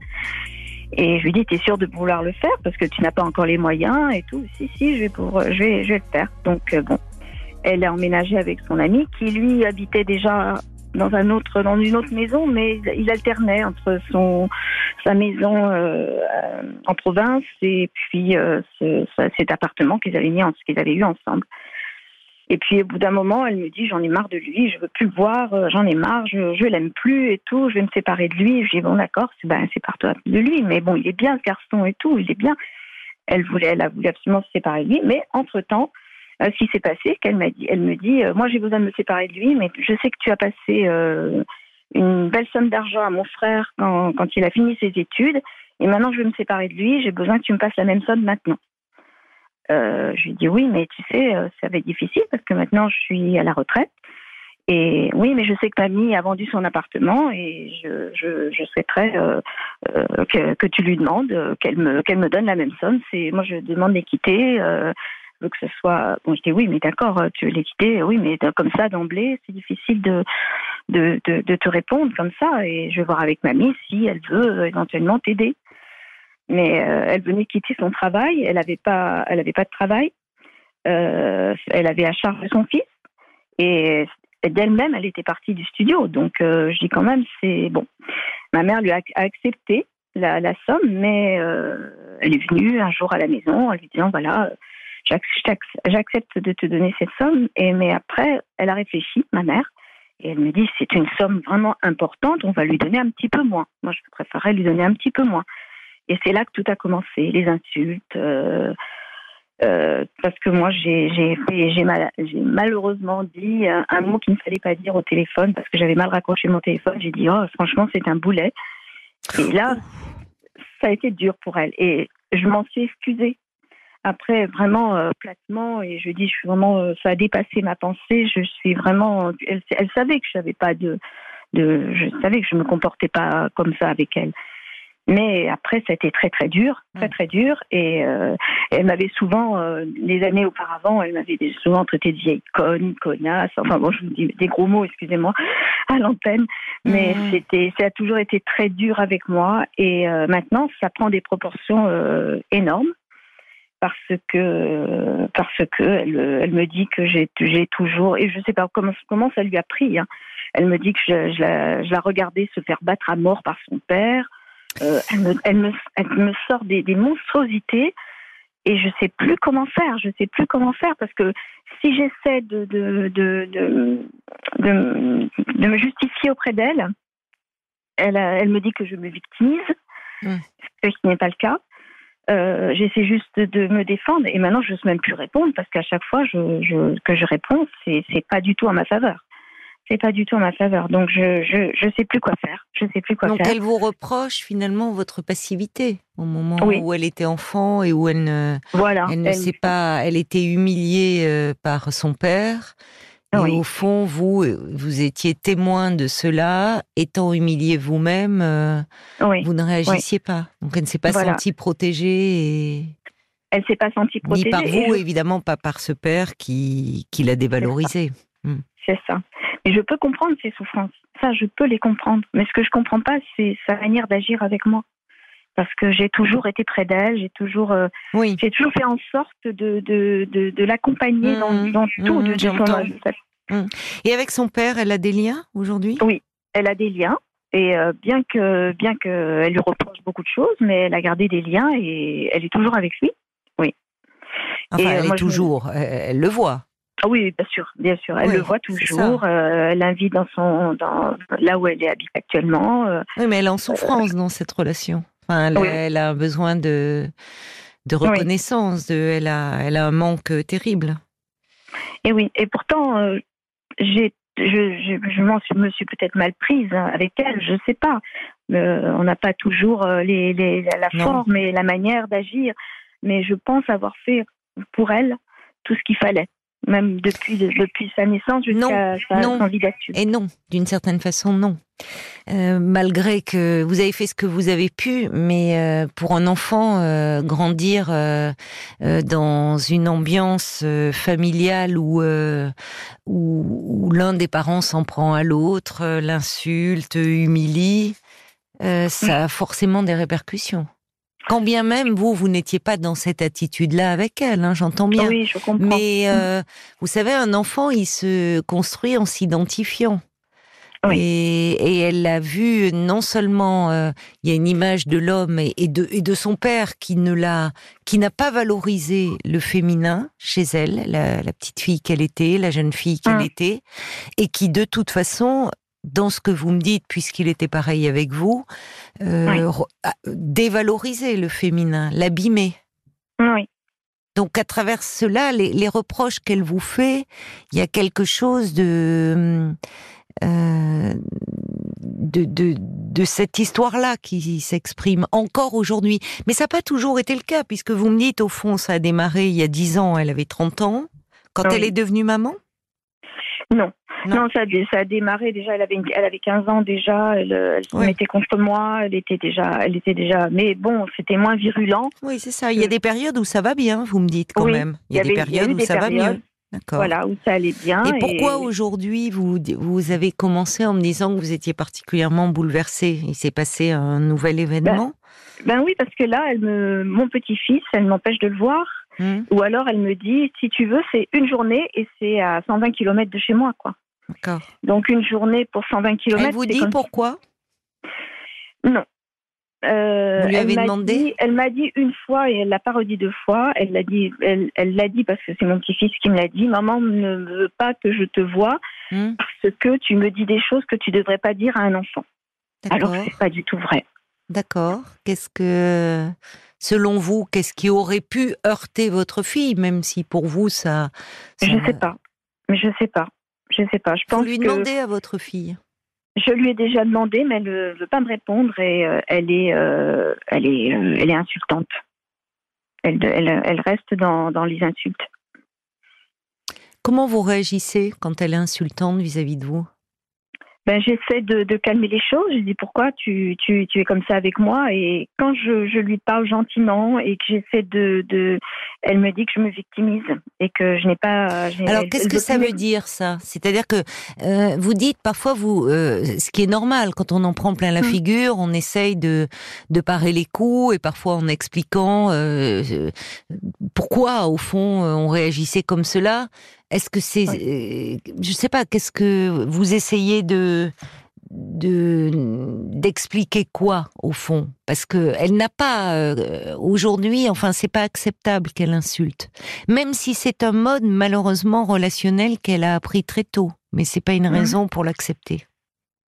Et je lui dis, t'es sûr de vouloir le faire parce que tu n'as pas encore les moyens et tout. Si, si, je vais, pour, je vais, je vais le faire. Donc euh, bon, elle a emménagé avec son ami qui lui habitait déjà dans un autre, dans une autre maison, mais il alternait entre son sa maison euh, euh, en province et puis euh, ce- ce- cet appartement qu'ils avaient mis, en, qu'ils avaient eu ensemble. Et puis au bout d'un moment, elle me dit j'en ai marre de lui, je veux plus voir, euh, j'en ai marre, je, l'aime plus et tout, je vais me séparer de lui. Je dis bon d'accord, c'est- ben sépare-toi de lui, mais bon il est bien ce garçon et tout, il est bien. Elle voulait, elle a voulu absolument se séparer de lui, mais entre temps, ce qui s'est passé, qu'elle m'a dit, elle me dit euh, moi j'ai besoin de me séparer de lui, mais je sais que tu as passé euh, une belle somme d'argent à mon frère quand, quand il a fini ses études, et maintenant je veux me séparer de lui, j'ai besoin que tu me passes la même somme maintenant. Euh, je lui dis oui, mais tu sais, euh, ça va être difficile parce que maintenant je suis à la retraite. Et oui, mais je sais que mamie a vendu son appartement et je, souhaiterais euh, que, tu lui demandes qu'elle me, qu'elle me donne la même somme. C'est moi, je demande l'équité. Veux que ce soit. Bon, je dis oui, mais d'accord, tu veux l'équité, oui, mais comme ça d'emblée, c'est difficile de, de, te répondre comme ça. Et je vais voir avec mamie si elle veut éventuellement t'aider. Mais euh, elle venait quitter son travail, elle n'avait pas, elle avait pas de travail, euh, elle avait à charge son fils et d'elle-même, elle était partie du studio. Donc euh, je dis quand même, c'est bon. Ma mère lui a, accepté la, somme, mais elle est venue un jour à la maison en lui disant voilà, j'ac- j'ac- j'accepte de te donner cette somme. Et mais après, elle a réfléchi, ma mère, et elle me dit c'est une somme vraiment importante, on va lui donner un petit peu moins. Moi, je préférerais lui donner un petit peu moins. Et c'est là que tout a commencé, les insultes. euh, euh, parce que moi, j'ai malheureusement dit un, un mot qu'il ne fallait pas dire au téléphone parce que j'avais mal raccroché mon téléphone. J'ai dit, oh, franchement, c'est un boulet. Et là, ça a été dur pour elle. Et je m'en suis excusée. Après, vraiment, euh, platement, et je dis, je suis vraiment, euh, ça a dépassé ma pensée. Je suis vraiment, elle, savait que je savais pas de, je savais que je me comportais pas comme ça avec elle. Mais après, ça a été très très dur, très très dur. Et euh, elle m'avait souvent, euh, les années auparavant, elle m'avait souvent traité de vieille conne, connasse. Enfin bon, je vous dis des gros mots, excusez-moi, à l'antenne. Mais Mhm. c'était, ça a toujours été très dur avec moi. Et euh, maintenant, ça prend des proportions euh, énormes parce que parce que elle, elle me dit que j'ai j'ai toujours et je sais pas comment comment ça lui a pris. hein. Elle me dit que je, je la, je la regardais se faire battre à mort par son père. Euh, elle, me, elle, me, elle me sort des, des monstruosités et je sais plus comment faire. Je sais plus comment faire parce que si j'essaie de de, de, de, de, de me justifier auprès d'elle, elle, elle me dit que je me victimise, Mm. ce qui n'est pas le cas. Euh, J'essaie juste de me défendre et maintenant je n'ose même plus répondre parce qu'à chaque fois je, je, que je réponds, c'est c'est pas du tout en ma faveur. C'est pas du tout en ma faveur. Donc je je je sais plus quoi faire. Je sais plus quoi Donc faire. elle vous reproche finalement votre passivité au moment Oui. où elle était enfant et où elle ne, Voilà. elle ne Elle- sait pas, elle était humiliée euh, par son père. Et Oui. au fond, vous, euh, vous étiez témoin de cela, étant humilié vous-même, euh, oui. vous ne réagissiez pas. Donc elle ne s'est pas Voilà. sentie protégée, et... Elle s'est pas sentie ni protégée. par et vous, je- évidemment, pas par ce père qui, qui l'a dévalorisée. C'est ça. Et je peux comprendre ses souffrances. Ça, je peux les comprendre. Mais ce que je comprends pas, c'est sa manière d'agir avec moi. Parce que j'ai toujours été près d'elle, j'ai toujours, euh, Oui. j'ai toujours fait en sorte de, de, de, de l'accompagner dans, Mhm. dans tout. Mhm, de, son- sa- Et avec son père, elle a des liens aujourd'hui? Elle a des liens. Et euh, bien que bien que elle lui reproche beaucoup de choses, mais elle a gardé des liens et elle est toujours avec lui. Enfin, Et, euh, elle moi, est toujours, elle le voit. Ah oui, bien sûr, bien sûr. Elle Oui, le voit toujours. euh, elle l'invite dans son dans là où elle habite actuellement. euh, Oui, mais elle est en souffrance dans cette relation. Enfin, elle, Oui. elle a besoin de, de Oui. reconnaissance, de, elle, a, elle a un manque terrible. Et oui, et pourtant, euh, j'ai, je, je, je me suis peut-être mal prise hein, avec elle, je sais pas. On n'a pas toujours les, les, la, la Non. forme et la manière d'agir, mais je pense avoir fait pour elle tout ce qu'il fallait, même depuis, depuis sa naissance jusqu'à sa, non. d'actu. Et non, d'une certaine façon, non. Euh, malgré que vous avez fait ce que vous avez pu, mais euh, pour un enfant, euh, grandir dans une ambiance familiale où, où, où l'un des parents s'en prend à l'autre, l'insulte, humilie, ça a forcément des répercussions. Quand bien même vous, vous n'étiez pas dans cette attitude-là avec elle, hein, j'entends bien. Oui, je comprends. Mais euh, vous savez, un enfant, il se construit en s'identifiant. Oui. Et, et elle l'a vu non seulement euh, il y a une image de l'homme et, et de, et de son père qui ne l'a qui n'a pas valorisé le féminin chez elle, la, la petite fille qu'elle était, la jeune fille qu'elle Mm. était, et qui de toute façon dans ce que vous me dites, puisqu'il était pareil avec vous, euh, Oui. re- a- dévalorisait le féminin, l'abîmer. Oui, Donc à travers cela, les, les reproches qu'elle vous fait, il y a quelque chose de euh, de, de, de cette histoire-là qui s'exprime encore aujourd'hui. Mais ça n'a pas toujours été le cas, puisque vous me dites, au fond, ça a démarré il y a 10 ans, elle avait 30 ans. Quand Oui. elle est devenue maman? Non. Non. Non, ça, a dé- ça a démarré déjà. Elle avait, une- elle avait 15 ans déjà. Elle, elle se Oui. mettait contre moi. Elle était déjà, elle était déjà. Mais bon, c'était moins virulent. Oui, c'est ça. Il y a des périodes où ça va bien, vous me dites quand Oui, même. Il y a des avait- périodes où des ça va périodes. mieux. D'accord. Voilà, où ça allait bien. Et pourquoi aujourd'hui vous, vous avez commencé en me disant que vous étiez particulièrement bouleversée Il s'est passé un nouvel événement? Ben oui, parce que là, elle me, mon petit-fils, elle m'empêche de le voir. Hmm, Ou alors, elle me dit, si tu veux, c'est une journée et c'est à 120 km de chez moi, quoi. Donc une journée pour 120 km. Elle vous dit pourquoi? Non. Euh, Vous lui elle avez m'a demandé? dit- Elle m'a dit une fois et elle l'a pas redit deux fois. Elle l'a dit, elle, elle l'a dit parce que c'est mon petit-fils qui me l'a dit. Maman ne veut pas que je te vois Hmm, parce que tu me dis des choses que tu devrais pas dire à un enfant. Alors c'est pas du tout vrai. D'accord. Qu'est-ce que, selon vous, qu'est-ce qui aurait pu heurter votre fille, même si pour vous ça. ça- Je sais pas. Mais je sais pas. Je sais pas. Je pense lui que demander à votre fille. je lui ai déjà demandé, mais elle ne veut pas me répondre et euh, elle est, euh, elle est, euh, elle est insultante. Elle, elle, elle reste dans, dans les insultes. Comment vous réagissez quand elle est insultante vis-à-vis de vous? Ben, j'essaie de, de calmer les choses. Je dis pourquoi tu, tu, tu es comme ça avec moi? Et quand je, je lui parle gentiment et que j'essaie de, de. Elle me dit que je me victimise et que je n'ai pas. je Alors, qu'est-ce que ça veut dire ça? C'est-à-dire que euh, vous dites parfois, vous, euh, ce qui est normal quand on en prend plein la Mm. figure, on essaye de de parer les coups et parfois en expliquant euh, pourquoi, au fond, on réagissait comme cela. Est-ce que c'est, euh, je sais pas, qu'est-ce que vous essayez de de d'expliquer quoi au fond? Parce que elle n'a pas euh, aujourd'hui enfin c'est pas acceptable qu'elle insulte. Même si c'est un mode malheureusement relationnel qu'elle a appris très tôt. Mais c'est pas une Mhm. raison pour l'accepter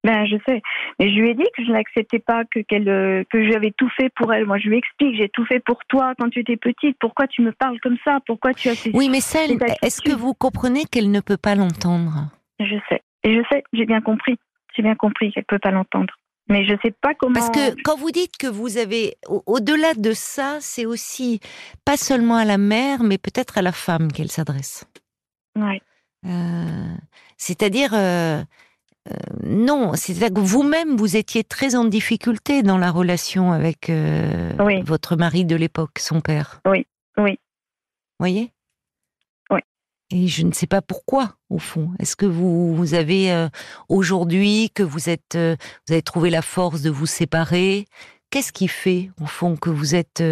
Ben, je sais. Mais je lui ai dit que je n'acceptais pas que qu'elle euh, que j'avais tout fait pour elle. Moi, je lui explique, j'ai tout fait pour toi quand tu étais petite. Pourquoi tu me parles comme ça? Pourquoi tu as fait oui mais ça elle- Des attitudes. est-ce que vous comprenez qu'elle ne peut pas l'entendre? Je sais. Et je sais, j'ai bien compris. J'ai bien compris qu'elle peut pas l'entendre. Mais je sais pas comment. Parce que quand vous dites que vous avez, au- au-delà de ça, c'est aussi pas seulement à la mère, mais peut-être à la femme qu'elle s'adresse. Ouais. Euh, c'est-à-dire, euh, euh, non, c'est-à-dire que vous-même, vous étiez très en difficulté dans la relation avec euh, Oui. votre mari de l'époque, son père. Oui, oui. Voyez? Oui. Et je ne sais pas pourquoi, au fond. Est-ce que vous, vous avez euh, aujourd'hui que vous êtes, vous avez trouvé la force de vous séparer? Qu'est-ce qui fait, au fond, que vous êtes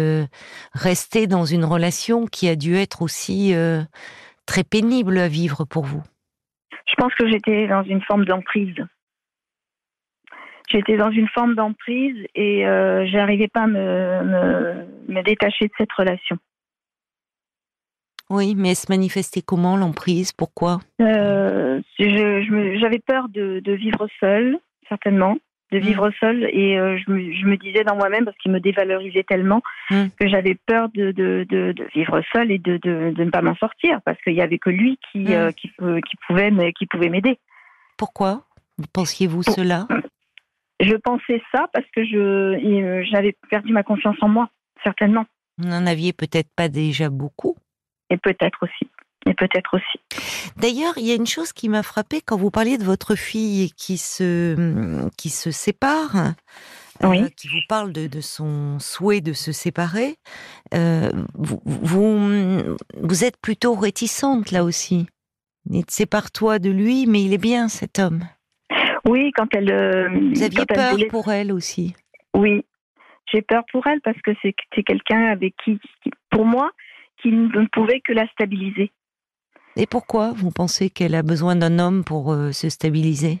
resté dans une relation qui a dû être aussi très pénible à vivre pour vous? Je pense que j'étais dans une forme d'emprise. J'étais dans une forme d'emprise et euh, j'arrivais pas à me, me, me détacher de cette relation. Oui, mais elle se manifestait comment l'emprise? Pourquoi? Euh, j'avais peur de, de vivre seule, certainement, de vivre seule, et euh, je, me, je me disais dans moi-même, parce qu'il me dévalorisait tellement, Mm. que j'avais peur de, de, de, de vivre seule et de, de, de ne pas m'en sortir, parce qu'il y avait que lui qui, Mm. euh, qui, qui pouvait qui pouvait m'aider. Pourquoi Pensiez-vous Pour- cela? Je pensais ça parce que je, euh, j'avais perdu ma confiance en moi, certainement, Vous n'en aviez peut-être pas déjà beaucoup? Et peut-être aussi, et peut-être aussi. D'ailleurs, il y a une chose qui m'a frappée quand vous parliez de votre fille qui se qui se sépare, euh, qui vous parle de, de son souhait de se séparer. euh, vous, vous vous êtes plutôt réticente là aussi. Et Sépare-toi de lui, mais il est bien cet homme. Oui, quand elle, euh, Vous aviez elle peur voulait- pour elle aussi. Oui, j'ai peur pour elle parce que c'est c'est quelqu'un avec qui, qui- pour moi, qui ne pouvait que la stabiliser. Et pourquoi vous pensez qu'elle a besoin d'un homme pour euh, se stabiliser?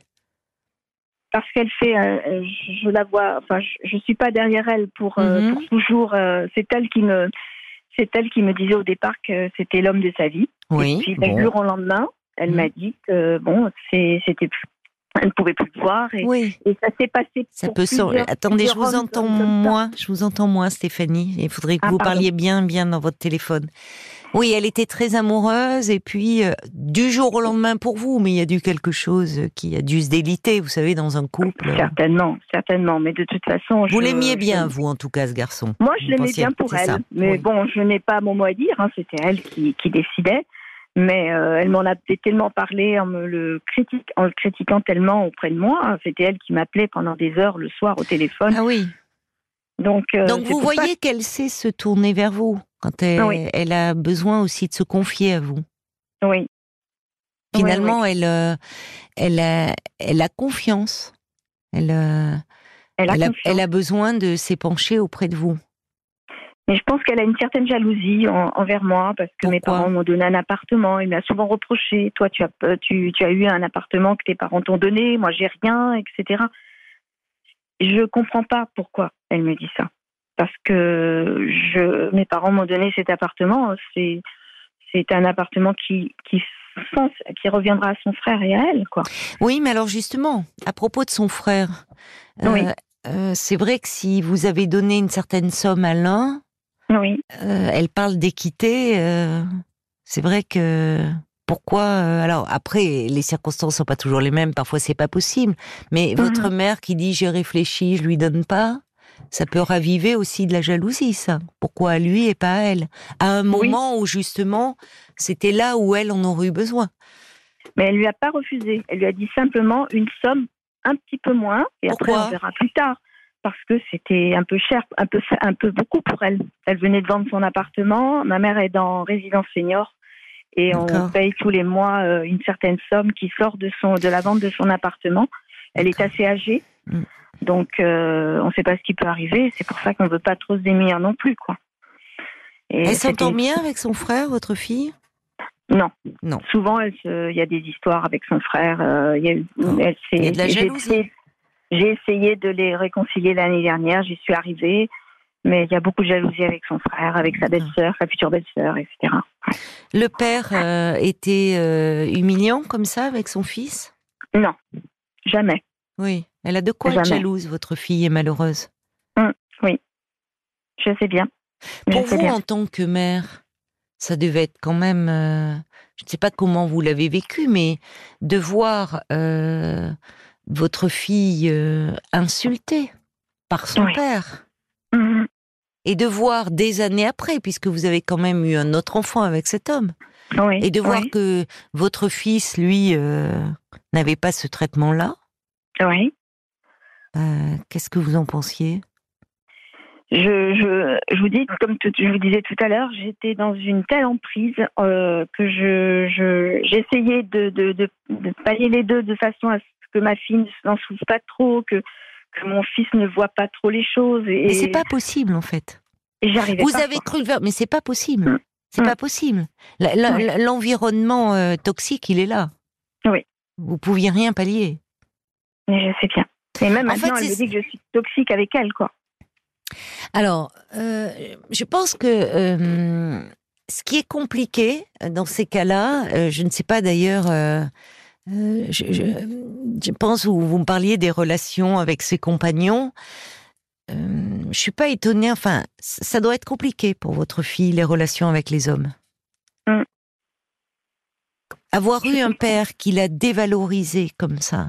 Parce qu'elle fait, euh, je, je la vois, enfin, je, je suis pas derrière elle pour, euh, Mhm. pour toujours. euh, c'est elle qui me, c'est elle qui me disait au départ que c'était l'homme de sa vie. Oui. Et puis bon. du jour au lendemain, elle Mhm. m'a dit que bon, c'était, plus- elle ne pouvait plus le voir et, Oui. et ça s'est passé. Ça pour peut plusieurs- Attendez, je vous entends moins. Je vous entends moins, Stéphanie. Il faudrait que Ah, vous pardon. parliez bien, bien dans votre téléphone. Oui, elle était très amoureuse et puis euh, du jour au lendemain pour vous, mais il y a dû quelque chose qui a dû se déliter, vous savez, dans un couple. Certainement, certainement, mais de toute façon, Vous l'aimiez je- bien, vous, en tout cas, ce garçon. Moi, je l'aimais bien pour elle, ça, mais oui. bon, je n'ai pas mon mot à dire. hein, C'était elle qui, qui décidait. Mais euh, elle m'en a tellement parlé en me le critique, en le critiquant tellement auprès de moi. hein. C'était elle qui m'appelait pendant des heures le soir au téléphone. Ah oui. Donc, euh, Donc vous voyez qu'elle sait se tourner vers vous quand elle, Ah oui. elle a besoin aussi de se confier à vous. Oui. Finalement, elle, euh, elle, a, elle a confiance. Elle, euh, Elle a elle, a, confiance. elle a besoin de s'épancher auprès de vous. Mais je pense qu'elle a une certaine jalousie en- envers moi parce que mes parents m'ont donné un appartement. Il m'a souvent reproché Toi, tu as, euh, tu, tu as eu un appartement que tes parents t'ont donné, moi, j'ai rien, etc. je comprends pas pourquoi elle me dit ça. Parce que je, mes parents m'ont donné cet appartement. C'est, c'est un appartement qui, qui, reviendra à son frère et à elle, quoi. Oui, mais alors justement, à propos de son frère, euh, Oui. euh, c'est vrai que si vous avez donné une certaine somme à l'un, Oui. euh, elle parle d'équité. c'est vrai que pourquoi Alors après, les circonstances sont pas toujours les mêmes. Parfois, c'est pas possible. Mais Mhm. votre mère qui dit j'ai réfléchi, je lui donne pas. Ça peut raviver aussi de la jalousie, ça. Pourquoi à lui et pas à elle? À un Oui. moment où justement, c'était là où elle en aurait eu besoin. Mais elle lui a pas refusé. Elle lui a dit simplement une somme un petit peu moins. Et Pourquoi? après, on verra plus tard. Parce que c'était un peu cher, un peu, un peu beaucoup pour elle. Elle venait de vendre son appartement. Ma mère est dans résidence senior. Et on paye tous les mois euh, une certaine somme qui sort de, son, de la vente de son appartement. Elle est assez âgée. Mm. Donc, euh, on ne sait pas ce qui peut arriver. C'est pour ça qu'on ne veut pas trop se démunir non plus. Quoi. Et Elle s'entend bien avec son frère, votre fille? Non. Non. Souvent, se- il y a des histoires avec son frère. euh, il y a, eu- Oh. elle Il y a de la j'ai jalousie. essayé- J'ai essayé de les réconcilier l'année dernière. J'y suis arrivée. Mais il y a beaucoup de jalousie avec son frère, avec sa belle-sœur, sa future belle-sœur, etc. Le père euh, était humiliant comme ça avec son fils? Non, jamais. Oui. Elle a de quoi être jalouse, votre fille est malheureuse. Je sais bien. Je Pour sais vous, bien. en tant que mère, ça devait être quand même. euh, je ne sais pas comment vous l'avez vécu, mais de voir euh, votre fille euh, insultée par son Oui. père. Mhm. Et de voir des années après, puisque vous avez quand même eu un autre enfant avec cet homme, Oui, et de voir oui, que votre fils, lui, euh, n'avait pas ce traitement-là, oui. euh, qu'est-ce que vous en pensiez? Je, je, je vous dis, comme je vous disais tout à l'heure, j'étais dans une telle emprise euh, que je, je, j'essayais de, de, de, de pallier les deux de façon à ce que ma fille n'en souffre pas trop, que, que mon fils ne voit pas trop les choses. Et, Mais c'est pas possible, en fait. Vous pas, avez quoi. cru mais c'est pas possible. C'est Mm. pas possible. L'environnement euh, toxique, il est là. Oui. Vous pouviez rien pallier. Mais je sais bien. Et même En maintenant, fait, elle me dit que je suis toxique avec elle, quoi. Alors, euh, je pense que euh, ce qui est compliqué dans ces cas-là, je ne sais pas d'ailleurs. je, je- je pense où vous me parliez des relations avec ses compagnons. Euh, je suis pas étonnée. Enfin, ça doit être compliqué pour votre fille les relations avec les hommes. Mm. Avoir eu un père qui l'a dévalorisé comme ça.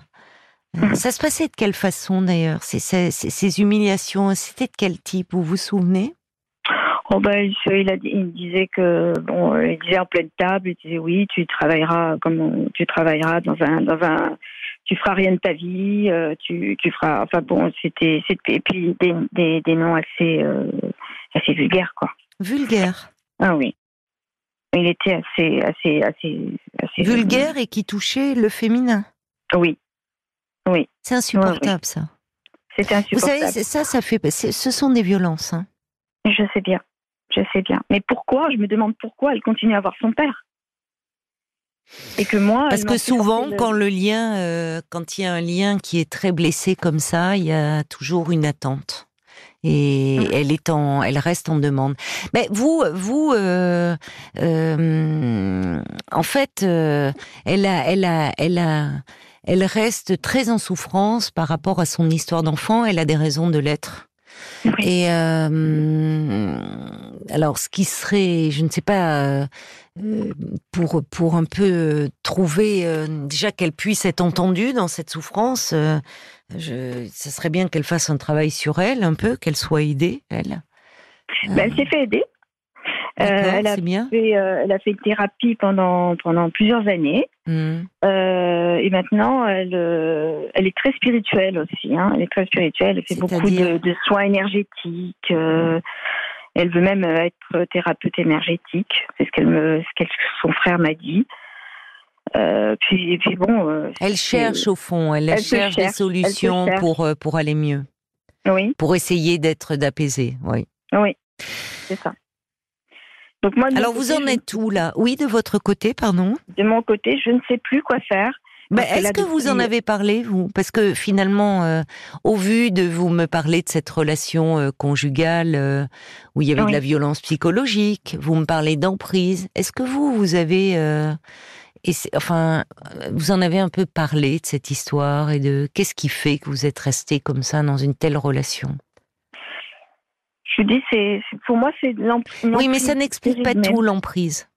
euh, Mm. Ça se passait de quelle façon d'ailleurs ces, ces- ces- ces humiliations, c'était de quel type? Vous vous souvenez? Oh ben, il, a disait que bon, il disait en pleine table, il disait oui, tu travailleras comme tu travailleras dans un dans un, tu feras rien de ta vie, euh, tu tu feras, enfin bon, c'était et puis des des, des noms assez euh, assez vulgaires quoi. Vulgaire. Ah oui, il était assez assez assez assez Vulgaire et qui touchait le féminin. Oui, C'est insupportable ça. Vous insupportable. savez, c'est- ça, ça fait, c'est- ce sont des violences. hein. Je sais bien, je sais bien. Mais pourquoi Je me demande pourquoi elle continue à voir son père. Et que moi. Parce que souvent, le- quand le lien, euh, quand il y a un lien qui est très blessé comme ça, il y a toujours une attente. Et Mm. elle est en, elle reste en demande. Mais vous, vous, euh, euh, en fait, elle a, elle a, elle a, elle reste très en souffrance par rapport à son histoire d'enfant. Elle a des raisons de l'être. Oui. Et alors, ce qui serait, je ne sais pas, pour pour un peu euh, trouver euh, déjà qu'elle puisse être entendue dans cette souffrance, euh, je, ça serait bien qu'elle fasse un travail sur elle, un peu, qu'elle soit aidée, elle. Ben, elle s'est fait aider. Euh, elle, a bien. fait, euh, elle a fait une thérapie pendant, pendant plusieurs années. Hmm. Euh, et maintenant, elle, euh, elle est très spirituelle aussi. Hein. Elle est très spirituelle. Elle fait beaucoup de, de soins énergétiques. euh, elle veut même être thérapeute énergétique. C'est ce qu'elle me, ce qu'elle, son frère m'a dit. Euh, puis, et puis bon. euh, Elle cherche au fond, elle, cherche, des solutions cherche. pour euh, pour aller mieux, Oui, pour essayer d'être d'apaiser. Oui. oui, c'est ça. Donc moi, Alors vous en êtes où là? Oui, de votre côté, pardon. de mon côté, je ne sais plus quoi faire. Que Est-ce que vous en avez parlé, vous? Parce que finalement, euh, au vu de vous me parler de cette relation euh, conjugale euh, où il y avait de la violence psychologique, vous me parlez d'emprise, est-ce que vous, vous avez... et enfin, vous en avez un peu parlé de cette histoire et de qu'est-ce qui fait que vous êtes resté comme ça dans une telle relation? Je dis, c'est pour moi, c'est de l'emp- une Oui, mais ça n'explique pas tout l'emprise.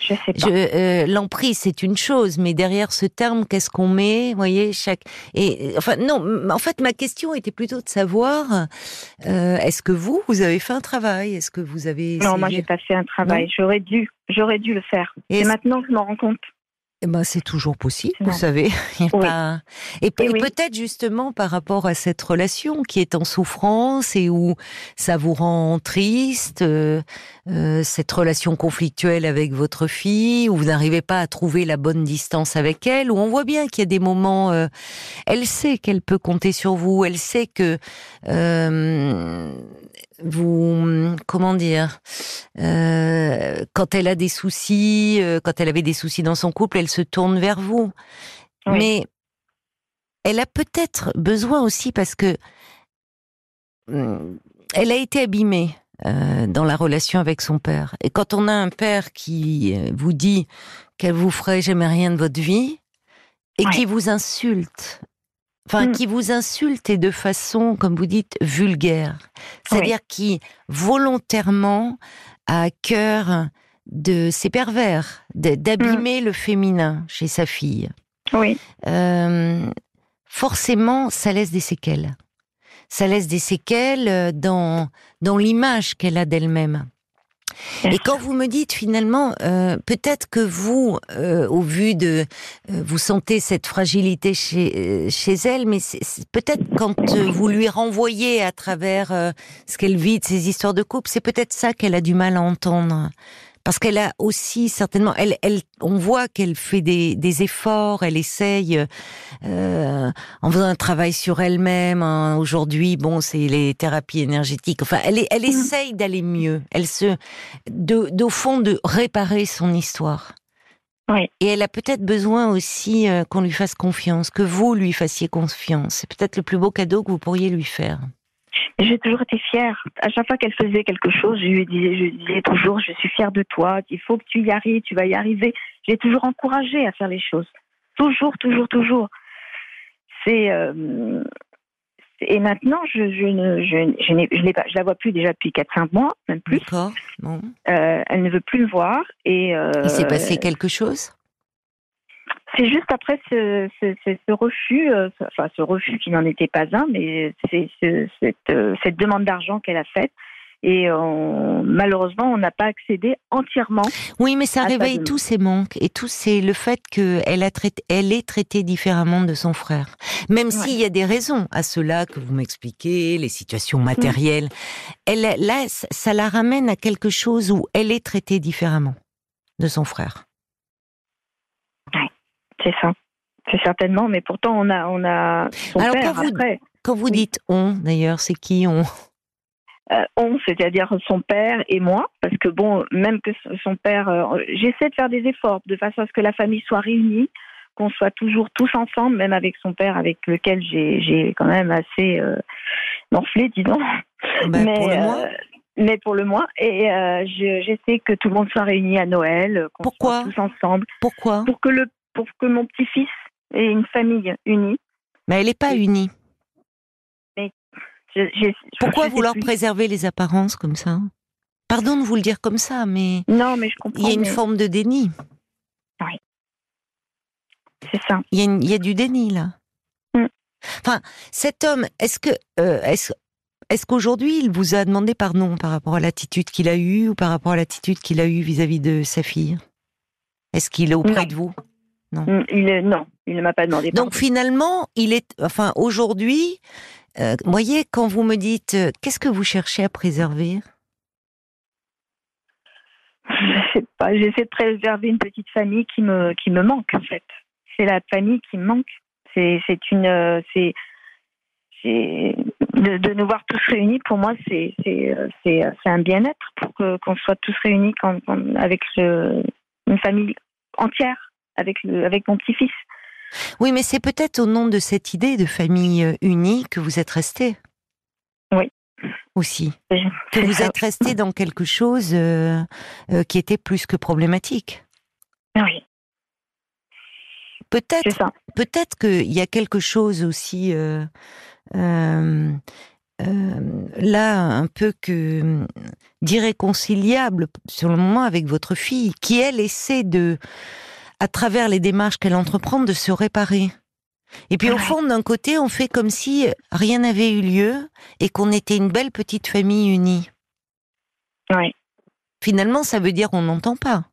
Je sais pas. Euh, l'emprise, c'est une chose, mais derrière ce terme, qu'est-ce qu'on met Vous voyez, chaque. Et enfin, non. En fait, ma question était plutôt de savoir euh, est-ce que vous, vous avez fait un travail? Est-ce que vous avez Non, moi, j'ai pas fait un travail. J'aurais dû, j'aurais dû le faire. Et maintenant, je m'en rends compte. Eh ben, c'est toujours possible, vous savez. Oui. pas- Et, et oui. peut-être justement par rapport à cette relation qui est en souffrance et où ça vous rend triste, euh, euh, cette relation conflictuelle avec votre fille, où vous n'arrivez pas à trouver la bonne distance avec elle, où on voit bien qu'il y a des moments. euh, elle sait qu'elle peut compter sur vous, elle sait que vous, comment dire, euh, quand elle a des soucis, euh, quand elle avait des soucis dans son couple, elle se tourne vers vous. Oui. Mais elle a peut-être besoin aussi parce que hum, elle a été abîmée euh, dans la relation avec son père. Et quand on a un père qui vous dit qu'elle vous ferait jamais rien de votre vie et qui vous insulte, enfin Mm. qui vous insulte et de façon, comme vous dites, vulgaire, c'est-à-dire qui volontairement a à cœur de c'est pervers d'abîmer le féminin chez sa fille. Oui. Euh, forcément, ça laisse des séquelles. Ça laisse des séquelles euh, dans dans l'image qu'elle a d'elle-même. Et quand vous me dites finalement, euh, peut-être que vous, euh, au vu de, euh, vous sentez cette fragilité chez chez elle, mais peut-être quand vous lui renvoyez à travers ce qu'elle vit de ces histoires de couple, c'est peut-être ça qu'elle a du mal à entendre. Parce qu'elle a aussi certainement, elle, elle, on voit qu'elle fait des, des efforts, elle essaye euh, en faisant un travail sur elle-même. hein. Aujourd'hui, bon, c'est les thérapies énergétiques. Enfin, elle, elle essaye d'aller mieux. Elle se, de, d'au fond, de réparer son histoire. Oui. Et elle a peut-être besoin aussi euh, qu'on lui fasse confiance, que vous lui fassiez confiance. C'est peut-être le plus beau cadeau que vous pourriez lui faire. J'ai toujours été fière. À chaque fois qu'elle faisait quelque chose, je lui disais, je lui disais toujours, je suis fière de toi. Il faut que tu y arrives, tu vas y arriver. J'ai toujours encouragée à faire les choses. Toujours, toujours, toujours. C'est euh, et maintenant, je, je ne, je, je je pas, la vois plus déjà depuis 4-5 mois, même plus. D'accord. Bon. Euh, elle ne veut plus me voir et euh, Il s'est passé quelque chose? C'est juste après ce, ce, ce, ce refus, euh, enfin ce refus qui n'en était pas un, mais c'est cette, euh, cette demande d'argent qu'elle a faite. Et on- malheureusement, on n'a pas accédé entièrement. Oui, mais ça réveille tous ses manques et tout c'est le fait qu'elle a traité, elle est traitée différemment de son frère. Même s'il y a des raisons à cela que vous m'expliquez, les situations matérielles, elle là ça la ramène à quelque chose où elle est traitée différemment de son frère. C'est ça. C'est certainement, mais pourtant on a, on a son Alors, père quand vous- après. Quand vous Oui. dites on, d'ailleurs, c'est qui on? Euh, on, c'est-à-dire son père et moi, parce que bon, même que son père, euh, j'essaie de faire des efforts de façon à ce que la famille soit réunie, qu'on soit toujours tous ensemble, même avec son père, avec lequel j'ai, quand même assez euh, morflé, disons. Ben, mais, pour le euh, mais pour le mois, et euh, je- j'essaie que tout le monde soit réuni à Noël, qu'on Pourquoi? soit tous ensemble, Pourquoi? Pour que le, pour que mon petit-fils ait une famille unie. Mais elle n'est pas unie. Je- Pourquoi vouloir plus. préserver les apparences comme ça? Pardon de vous le dire comme ça, mais Non, mais je comprends. il y a une mais forme de déni. C'est ça. Il y, a une- il y a du déni là. Mm. Enfin, cet homme, est-ce que euh, est-ce est-ce qu'aujourd'hui il vous a demandé pardon par rapport à l'attitude qu'il a eue ou par rapport à l'attitude qu'il a eue vis-à-vis de sa fille? Est-ce qu'il est auprès Non. de vous? Mm, Il non, il ne m'a pas demandé. Donc finalement, il est, enfin aujourd'hui, euh, vous voyez, quand vous me dites, euh, qu'est-ce que vous cherchez à préserver? Je sais pas, j'essaie de préserver une petite famille qui me, qui me manque, en fait. C'est la famille qui me manque. C'est, c'est une, euh, c'est, c'est, de, de nous voir tous réunis, pour moi, c'est, c'est, euh, c'est, euh, c'est un bien-être pour que, qu'on soit tous réunis quand, quand- avec le, une famille entière, avec le, avec mon petit-fils. Oui, mais c'est peut-être au nom de cette idée de famille euh, unie que vous êtes resté. Oui. Aussi. Que vous ça. êtes resté dans quelque chose euh, euh, qui était plus que problématique. Oui, Peut-être, peut-être qu'il y a quelque chose aussi euh, là un peu que d'irréconciliable sur le moment avec votre fille, qui elle essaie de, à travers les démarches qu'elle entreprend, de se réparer. Et puis au Ouais. fond, d'un côté, on fait comme si rien n'avait eu lieu et qu'on était une belle petite famille unie. Oui, Finalement, ça veut dire on n'entend pas.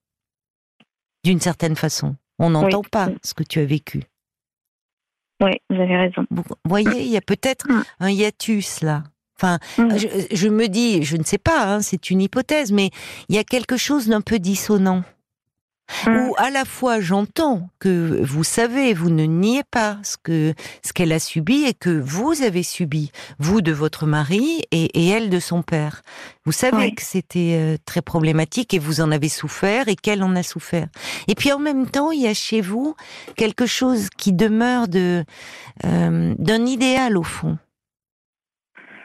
D'une certaine façon. On n'entend pas ce que tu as vécu. oui, vous avez raison. Vous voyez, il y a peut-être Mm. un hiatus là. Enfin, Mm. je, je me dis, je ne sais pas, hein, c'est une hypothèse, mais il y a quelque chose d'un peu dissonant. Mm. Où à la fois j'entends que vous savez, vous ne niez pas ce que ce qu'elle a subi et que vous avez subi, vous de votre mari et, et elle de son père. Vous savez Oui. que c'était euh, très problématique et vous en avez souffert et qu'elle en a souffert. Et puis en même temps, il y a chez vous quelque chose qui demeure de euh, d'un idéal au fond,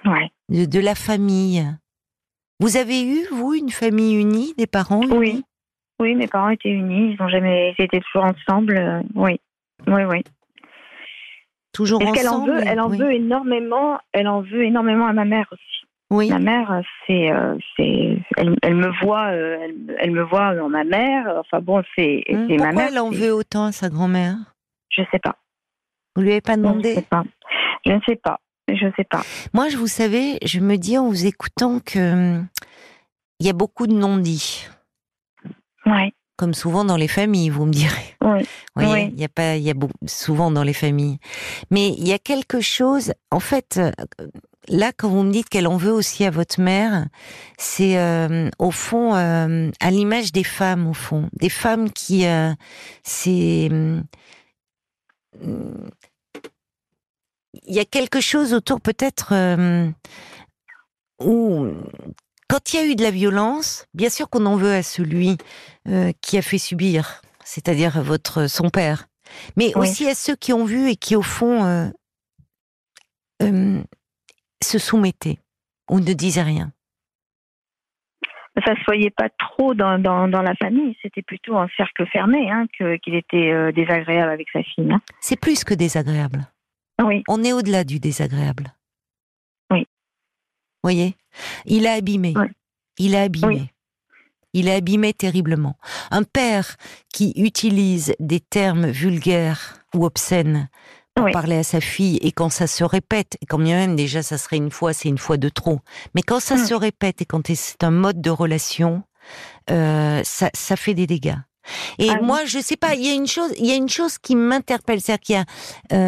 Ouais. de, de la famille. Vous avez eu vous une famille unie, des parents unis? Oui. Oui, mes parents étaient unis, ils ont jamais, ils étaient toujours ensemble. euh, oui, oui, oui. toujours ensemble. qu'elle en veut Elle en oui. veut énormément. Elle en veut énormément à ma mère aussi. Oui. Ma mère, c'est, euh, c'est, elle, elle me voit, euh, elle, elle me voit dans ma mère. Enfin bon, c'est, Hum, c'est ma Pourquoi mère. elle en c'est- veut autant à sa grand-mère? Je sais pas. Vous lui avez pas Je ne demandé? sais pas. Je ne sais pas. Je ne sais pas. Moi, je vous savez, je me dis en vous écoutant que hum, il y a beaucoup de non-dits, Comme souvent dans les familles, vous me direz. Oui. Vous voyez, Oui. il y a pas, il y a beaucoup, souvent dans les familles. Mais il y a quelque chose, en fait, euh, là, quand vous me dites qu'elle en veut aussi à votre mère, c'est euh, au fond euh, à l'image des femmes, au fond, des femmes qui, euh, c'est, hum, il y a quelque chose autour peut-être où quand il y a eu de la violence, bien sûr qu'on en veut à celui euh, qui a fait subir, c'est-à-dire votre son père, mais Oui. aussi à ceux qui ont vu et qui au fond euh, euh, se soumettaient ou ne disaient rien. Ça se voyait pas trop dans, dans, dans la famille. C'était plutôt un cercle fermé hein, que, qu'il était euh, désagréable avec sa fille. hein. C'est plus que désagréable. Oui. On est au-delà du désagréable. Voyez, il a abîmé. Oui. Il a abîmé. Oui. Il a abîmé terriblement. Un père qui utilise des termes vulgaires ou obscènes pour Oui. parler à sa fille et quand ça se répète, et quand bien même déjà ça serait une fois, c'est une fois de trop, mais quand ça Mm. se répète et quand c'est un mode de relation, euh, ça, ça fait des dégâts. Et Ah oui. moi, je sais pas, il y a une chose, il y a une chose qui m'interpelle, c'est-à-dire qu'il y a,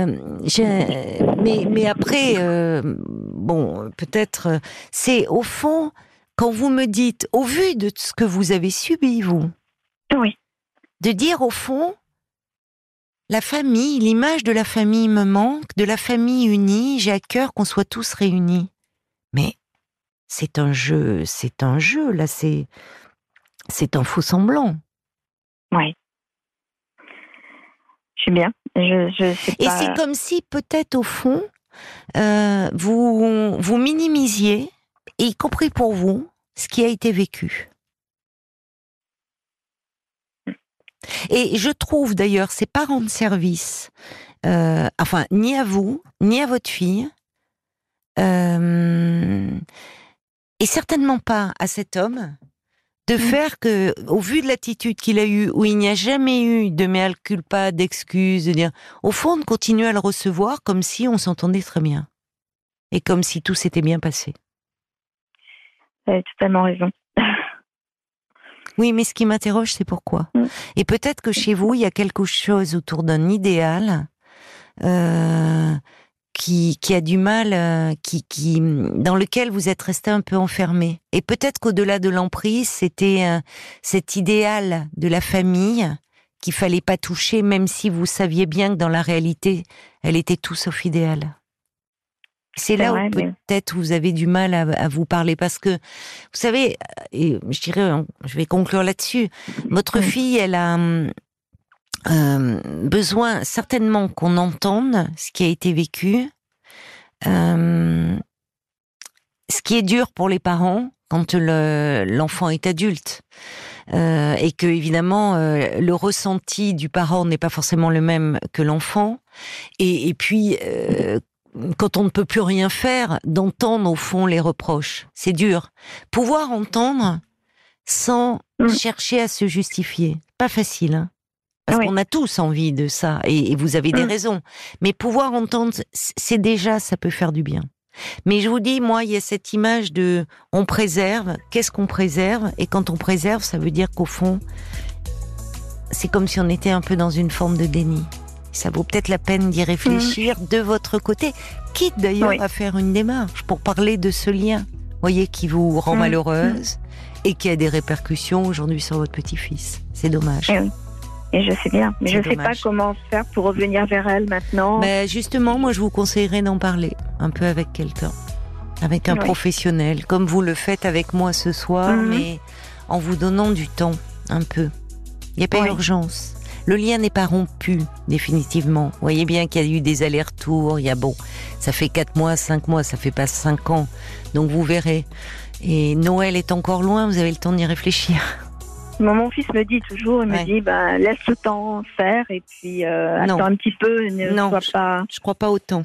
euh, mais mais après, euh, bon, peut-être, c'est au fond quand vous me dites, au vu de ce que vous avez subi, vous, Oui. de dire au fond, la famille, l'image de la famille me manque, de la famille unie, j'ai à cœur qu'on soit tous réunis. Mais c'est un jeu, c'est un jeu, là, c'est, c'est un faux semblant. Oui. Je sais bien. Je, je sais Et pas. c'est comme si peut-être au fond, euh, vous, vous minimisiez, et y compris pour vous, ce qui a été vécu. Et je trouve d'ailleurs, c'est pas rendre service, euh, enfin, ni à vous, ni à votre fille, euh, et certainement pas à cet homme, de faire que, au vu de l'attitude qu'il a eue, où il n'y a jamais eu de mea culpa, d'excuses, de dire, au fond, de continuer à le recevoir comme si on s'entendait très bien. Et comme si tout s'était bien passé. Vous avez totalement raison. Oui, mais ce qui m'interroge, c'est pourquoi. Mm. Et peut-être que chez vous, il y a quelque chose autour d'un idéal euh, qui, qui a du mal, euh, qui, qui, dans lequel vous êtes resté un peu enfermé. Et peut-être qu'au-delà de l'emprise, c'était euh, cet idéal de la famille qu'il fallait pas toucher, même si vous saviez bien que dans la réalité, elle était tout sauf idéale. C'est là vrai, où mais- peut-être vous avez du mal à, à vous parler parce que, vous savez, et je dirais, je vais conclure là-dessus. Votre fille, elle a, hum, euh, besoin certainement qu'on entende ce qui a été vécu. Euh, ce qui est dur pour les parents quand le- l'enfant est adulte. Euh, et que évidemment euh, le ressenti du parent n'est pas forcément le même que l'enfant et, et puis euh, quand on ne peut plus rien faire d'entendre au fond les reproches c'est dur pouvoir entendre sans Mm. chercher à se justifier pas facile hein parce Oui. qu'on a tous envie de ça et, et vous avez des Mm. raisons mais pouvoir entendre c'est déjà ça peut faire du bien mais je vous dis, moi, il y a cette image de on préserve. Qu'est-ce qu'on préserve? Et quand on préserve, ça veut dire qu'au fond, c'est comme si on était un peu dans une forme de déni. Ça vaut peut-être la peine d'y réfléchir de votre côté, quitte d'ailleurs Oui. à faire une démarche pour parler de ce lien, voyez, qui vous rend Mm. malheureuse et qui a des répercussions aujourd'hui sur votre petit-fils. C'est dommage. Eh. Et je sais bien, mais je sais pas comment faire pour revenir vers elle maintenant. Ben, justement, moi, je vous conseillerais d'en parler un peu avec quelqu'un, avec un Oui. professionnel, comme vous le faites avec moi ce soir, Mhm. mais en vous donnant du temps, un peu. Il n'y a pas Oui. urgence. Le lien n'est pas rompu, définitivement. Vous voyez bien qu'il y a eu des allers-retours. Il y a bon, ça fait quatre mois, cinq mois, ça fait pas cinq ans. Donc vous verrez. Et Noël est encore loin, vous avez le temps d'y réfléchir. Mon, mon fils me dit toujours, il Ouais. me dit, bah, laisse le temps faire et puis euh, attends un petit peu, ne Non, sois pas. Je crois pas autant.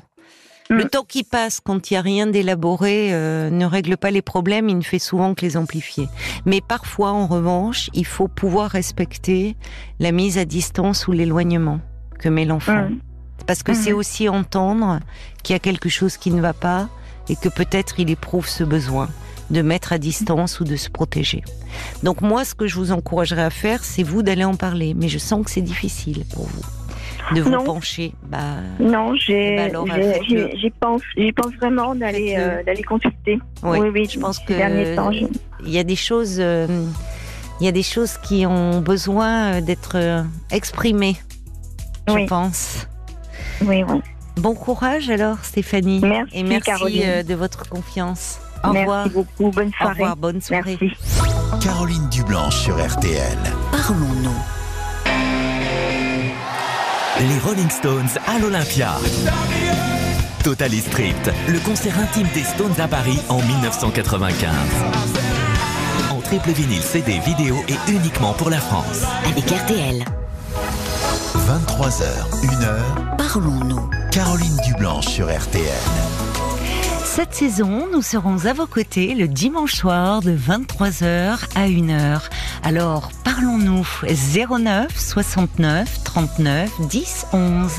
Mm. Le temps qui passe quand il n'y a rien d'élaboré euh, ne règle pas les problèmes, il ne fait souvent que les amplifier. Mais parfois, en revanche, il faut pouvoir respecter la mise à distance ou l'éloignement que met l'enfant. Mm. Parce que c'est aussi entendre qu'il y a quelque chose qui ne va pas et que peut-être il éprouve ce besoin de mettre à distance ou de se protéger. Donc moi, ce que je vous encouragerais à faire, c'est vous d'aller en parler. Mais je sens que c'est difficile pour vous de vous Non. pencher. Bah, Non, j'ai, j'ai- j'y pense, j'y pense vraiment d'aller, euh, d'aller consulter. Oui, oui, oui. je pense que il y a des choses, euh, il y a des choses qui ont besoin euh, d'être exprimées. Je pense. oui, oui. Bon courage alors, Stéphanie. Merci, Et merci Caroline. de votre confiance. Au Merci revoir. beaucoup. Bonne Au soirée. revoir. Bonne soirée. Merci. Caroline Dublanche sur RTL. Parlons-nous. Les Rolling Stones à l'Olympia. Totally Stripped, le concert intime des Stones à Paris en 1995. En triple vinyle CD vidéo et uniquement pour la France. Avec RTL. 23h, 1h. Parlons-nous. Caroline Dublanche sur RTL. Cette saison, nous serons à vos côtés le dimanche soir de 23h à 1h. Alors, parlons-nous 09 69 39 10 11.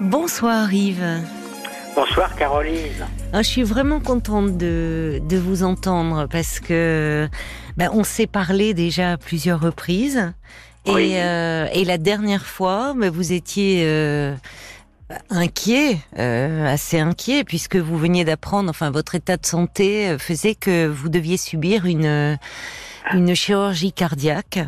Bonsoir Yves. Bonsoir Caroline. Ah, je suis vraiment contente de, de vous entendre parce que ben, on s'est parlé déjà à plusieurs reprises. Oui. Et, euh, et la dernière fois, ben, vous étiez euh, inquiet, euh, assez inquiet, puisque vous veniez d'apprendre, enfin votre état de santé euh, faisait que vous deviez subir une, une chirurgie cardiaque.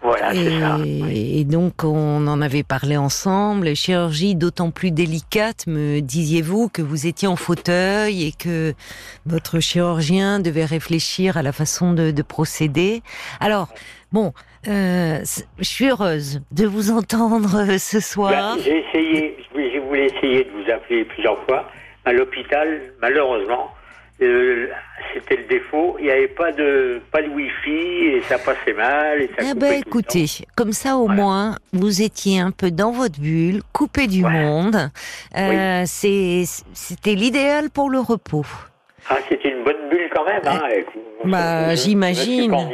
Voilà, ça. Et, et donc, on en avait parlé ensemble. Chirurgie d'autant plus délicate, me disiez-vous, que vous étiez en fauteuil et que votre chirurgien devait réfléchir à la façon de, de procéder. Alors, bon, euh, je suis heureuse de vous entendre euh, ce soir. Bah, J'ai essayé, je voulais essayer de vous appeler plusieurs fois. À l'hôpital, malheureusement, euh, c'était le défaut. Il n'y avait pas de pas de wifi et ça passait mal et ça Eh ben, écoutez, comme ça au Voilà. moins, vous étiez un peu dans votre bulle, coupé du Voilà. monde. Euh, c'est, c'était l'idéal pour le repos. Ah, c'était une bonne bulle quand même. Hein, vous- Bah, j'imagine. Hein.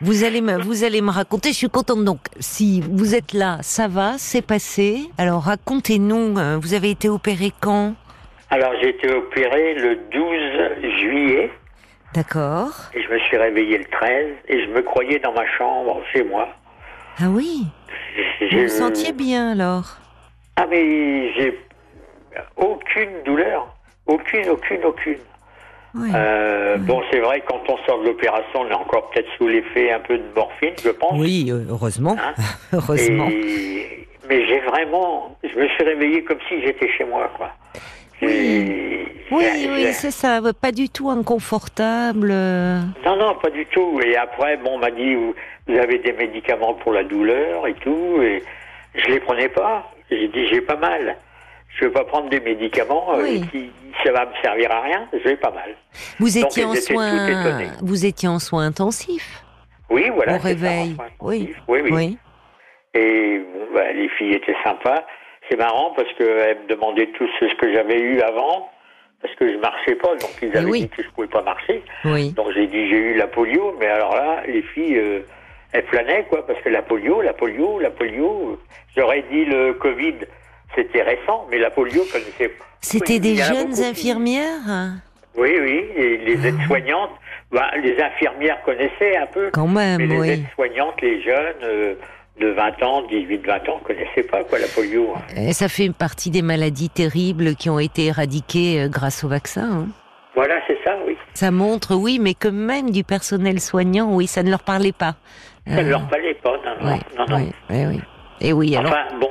Vous- allez me, vous allez me raconter. Je suis contente. Donc, si vous êtes là, ça va, c'est passé. Alors, racontez-nous. euh, Vous avez été opéré quand? Alors, j'ai été opéré le 12 juillet D'accord. et je me suis réveillé le 13 et je me croyais dans ma chambre chez moi. Ah oui? Vous vous sentiez bien alors? Ah mais j'ai aucune douleur, aucune, aucune, aucune. Oui. Euh, Bon, c'est vrai quand on sort de l'opération, on est encore peut-être sous l'effet un peu de morphine, je pense. Oui, euh, heureusement. Hein heureusement. Et- Mais j'ai vraiment, je me suis réveillé comme si j'étais chez moi, quoi. Oui, oui, je- c'est ça. Pas du tout inconfortable. euh. Non, non, pas du tout. Et après, bon, on m'a dit, vous, vous avez des médicaments pour la douleur et tout, et je les prenais pas. J'ai dit, j'ai pas mal. Je vais pas prendre des médicaments euh, qui, ça va me servir à rien. J'ai pas mal. Vous étiez en tout soins. Vous étiez en soins intensifs. Oui, voilà. Au ça, réveil. Oui. Oui, oui. Oui. Et bon, bah, les filles étaient sympas. C'est marrant parce qu'elles me demandaient tous ce que j'avais eu avant, parce que je marchais pas, donc ils avaient oui. dit que je pouvais pas marcher. Oui. Donc j'ai dit j'ai eu la polio, mais alors là, les filles, euh, elles flânaient quoi, parce que la polio, la polio, la polio. J'aurais dit le Covid, c'était récent, mais la polio connaissait. C'était Oui, des jeunes beaucoup infirmières Oui, oui, et les aides-soignantes, bah, les infirmières connaissaient un peu. Quand même, mais les oui. aides-soignantes, les jeunes euh, de 20 ans, 18-20 ans, connaissaient pas quoi la polio. hein. Et ça fait partie des maladies terribles qui ont été éradiquées euh, grâce au vaccin. hein. Voilà, c'est ça, oui. Ça montre, oui, mais que même du personnel soignant, oui, ça ne leur parlait pas. Ça ne Euh, leur fallait pas, non, non, oui, non, non. oui, oui, oui. Et oui, alors. Enfin, bon,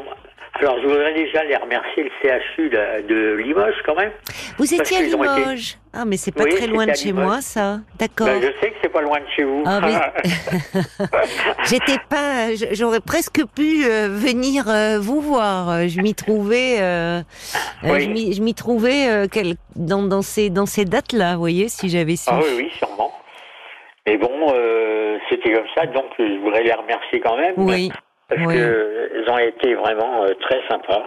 alors je voudrais déjà les remercier, le CHU de, Limoges quand même. vous étiez à été- Limoges. Ah, mais c'est pas Oui, très loin de chez moi, ça. D'accord. Ben, je sais que c'est pas loin de chez vous. Ah, J'étais pas, j'aurais presque pu euh, venir euh, vous voir. Je m'y trouvais, euh, Oui. je m'y- trouvais quel- dans, dans ces dans ces dates-là, vous voyez, si j'avais su. Ah oui, oui, sûrement. Mais bon, c'était comme ça, donc je voudrais les remercier quand même. Oui. Parce oui. que ils ont été vraiment euh, très sympas.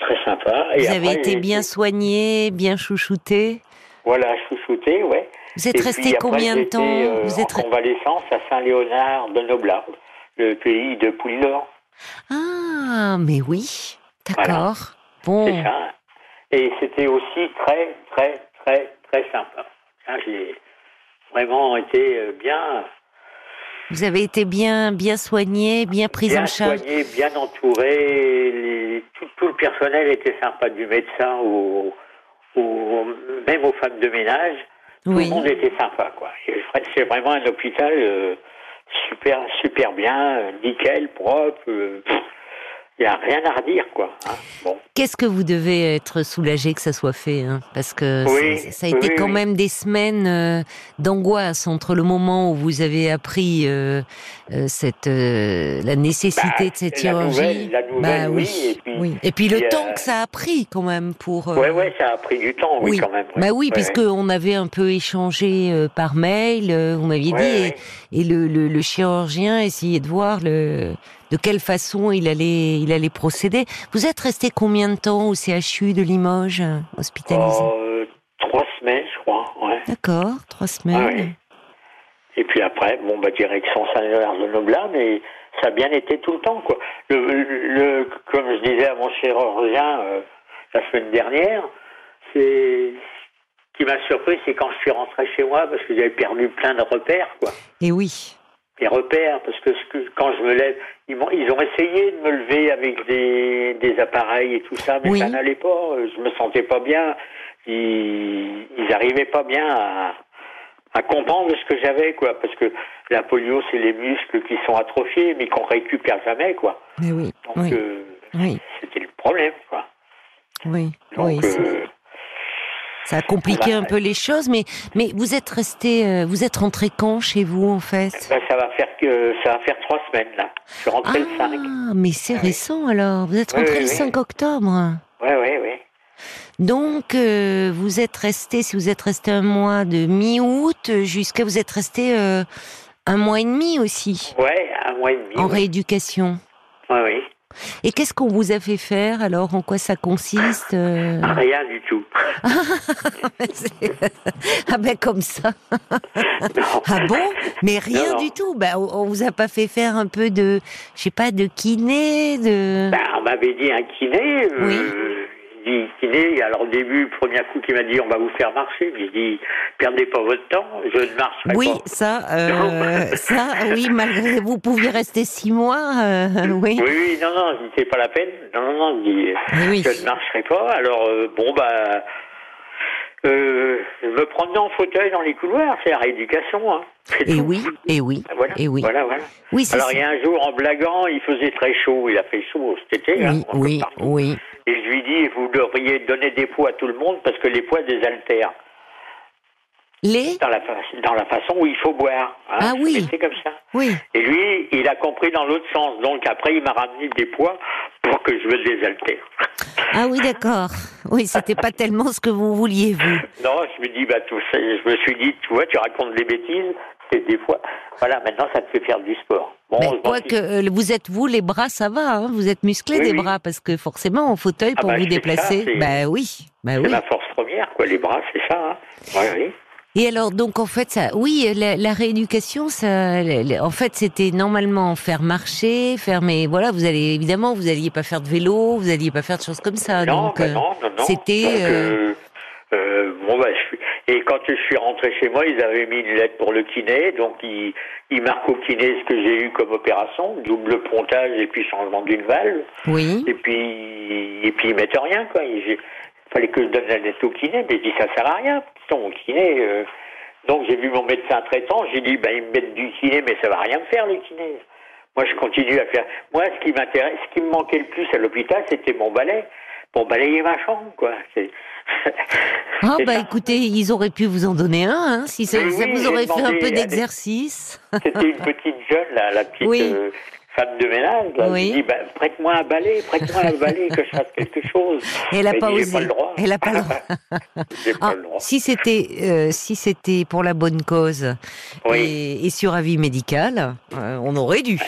Très sympas. Et Vous avez après, été bien soigné, bien chouchouté. Voilà, chouchouté, ouais. Vous êtes Et resté combien de temps euh, Vous êtes en convalescence à Saint-Léonard de Noblat, le pays de Pouilly-d'Or. ah, mais oui, d'accord. Bon, C'est ça. Et c'était aussi très, très, très, très sympa. Hein, J'ai vraiment été euh, bien, vous avez été bien bien soigné, bien pris bien en charge. soigné, bien entouré. Les- tout, tout le personnel était sympa, du médecin au- même aux femmes de ménage. Tout Oui. le monde était sympa, quoi. C'est vraiment un hôpital euh, super, super bien, euh, nickel, propre. Il n'y a rien à redire, quoi. hein. Bon. Qu'est-ce que vous devez être soulagé que ça soit fait, hein parce que Oui, ça, ça a été oui, quand oui. même des semaines euh, d'angoisse entre le moment où vous avez appris euh, euh, cette euh, la nécessité Bah, de cette la chirurgie. nouvelle- la nouvelle, bah oui, oui, et puis- oui. Et puis le temps que ça a pris quand même pour. euh, Ouais, ouais, ça a pris du temps, oui, quand même. Bah oui, puisque on avait un peu échangé par mail, vous m'aviez dit, et, et le, le, le chirurgien essayait de voir le, de quelle façon il allait, il allait procéder? Vous êtes resté combien de temps au CHU de Limoges, hospitalisé? Euh, trois semaines, je crois, ouais. D'accord, trois semaines. Ah oui. Et puis après, bon, bah, direction Saint-Léonard de Noblat, mais ça a bien été tout le temps, quoi. Le, le, comme je disais à mon chirurgien euh, la semaine dernière, c'est ce qui m'a surpris, c'est quand je suis rentré chez moi, parce que j'avais perdu plein de repères, quoi. Et oui. Des repères, parce que, ce que quand je me lève, ils, m'ont- ils ont essayé de me lever avec des, des appareils et tout ça, mais Oui. ça n'allait pas. Je me sentais pas bien. Ils, ils arrivaient pas bien à, à comprendre ce que j'avais, quoi. Parce que la polio, c'est les muscles qui sont atrophiés, mais qu'on récupère jamais, quoi. Mais oui. Donc, oui. euh, oui. c'était le problème, quoi. Oui. Donc, oui. euh, Ça a compliqué bah, un peu les choses, mais, mais vous êtes resté, euh, vous êtes rentré quand chez vous en fait? Ben, ça va faire que ça va faire trois semaines là. Je suis rentré le 5. Ah, mais c'est récent alors. Vous êtes Oui, rentré oui, le oui. 5 octobre. Ouais, ouais, ouais. Donc, euh, vous êtes resté, si vous êtes resté un mois de mi-août jusqu'à vous êtes resté euh, un mois et demi aussi Ouais, un mois et demi. en ouais. rééducation. Ouais, oui. Et qu'est-ce qu'on vous a fait faire alors? En quoi ça consiste euh? Rien du tout. Ah ben comme ça. Non. Ah bon? Mais rien Non, non. du tout. Ben, on on vous a pas fait faire un peu de, je sais pas, de kiné, de. Ben, on m'avait dit un kiné. euh, Oui. Dit kiné. Alors au début, premier coup qui m'a dit on va vous faire marcher. J'ai dit perdez pas votre temps, je ne marcherai Oui, pas. ça, euh, ça, oui, malgré vous pouviez rester six mois, euh, oui. Oui, oui, non, non, je dis, c'est pas la peine. Non, non, non, je dis, Oui, oui. je ne marcherai pas. Alors, euh, bon, bah, euh, me promener en fauteuil dans les couloirs, c'est la rééducation. Hein. Et oui, et oui, Voilà, et oui. voilà, voilà. Oui, c'est Alors ça. il y a un jour en blaguant, il faisait très chaud, il a fait chaud cet été. hein, Oui, oui, oui. Et je lui dis, vous devriez donner des poids à tout le monde parce que les poids désaltèrent. Les Dans la, fa- dans la façon où il faut boire. hein. Ah oui. C'est comme ça. Oui. Et lui, il a compris dans l'autre sens. Donc après, il m'a ramené des poids pour que je me désaltère. Ah oui, d'accord. Oui, c'était pas tellement ce que vous vouliez, vous. Non, je me dis, bah, tout ça, je me suis dit, tu vois, tu racontes des bêtises, et des fois, voilà, maintenant ça te fait faire du sport. Bon, quoique, qu'il- euh, vous êtes vous, les bras, ça va, hein, vous êtes musclés Oui, des oui. bras, parce que forcément, en fauteuil, Ah pour bah, vous ça, déplacer, c'est- bah oui, bah c'est oui. ma force première, quoi, les bras, c'est ça. Hein. Ouais, oui. Et alors, donc, en fait, ça, oui, la, la rééducation, ça, en fait, c'était normalement faire marcher, faire, mais voilà, vous allez, évidemment, vous alliez pas faire de vélo, vous alliez pas faire de choses comme ça, Non, donc, bah euh, non, non, non. c'était, euh, euh, bon, bah, je suis- Et quand je suis rentré chez moi, ils avaient mis une lettre pour le kiné, donc ils, ils marquent au kiné ce que j'ai eu comme opération, double pontage et puis changement d'une valve. oui, Et puis, et puis ils mettent rien, quoi. Fallait que je donne la lettre au kiné, mais je dis ça sert à rien. Au kiné. euh. Donc j'ai vu mon médecin traitant, j'ai dit, bah, ils me mettent du kiné, mais ça va rien me faire, le kiné. Moi, je continue à faire. Moi, ce qui m'intéresse, ce qui me manquait le plus à l'hôpital, c'était mon balai. Pour balayer ma chambre, quoi. Ah bah ça. écoutez, ils auraient pu vous en donner un, hein, si ça, Oui, ça oui, vous aurait fait un peu d'exercice. C'était une petite jeune, là, la petite Oui. euh, femme de ménage. Là. Oui. Dis, bah, prête-moi un balai, prête-moi un balai, que je fasse quelque chose. Et elle a Elle pas dit, osé. pas le droit. Elle a pas le droit. J'ai pas Ah, le droit. si c'était euh, si c'était pour la bonne cause Oui. et, et sur avis médical, euh, on aurait dû.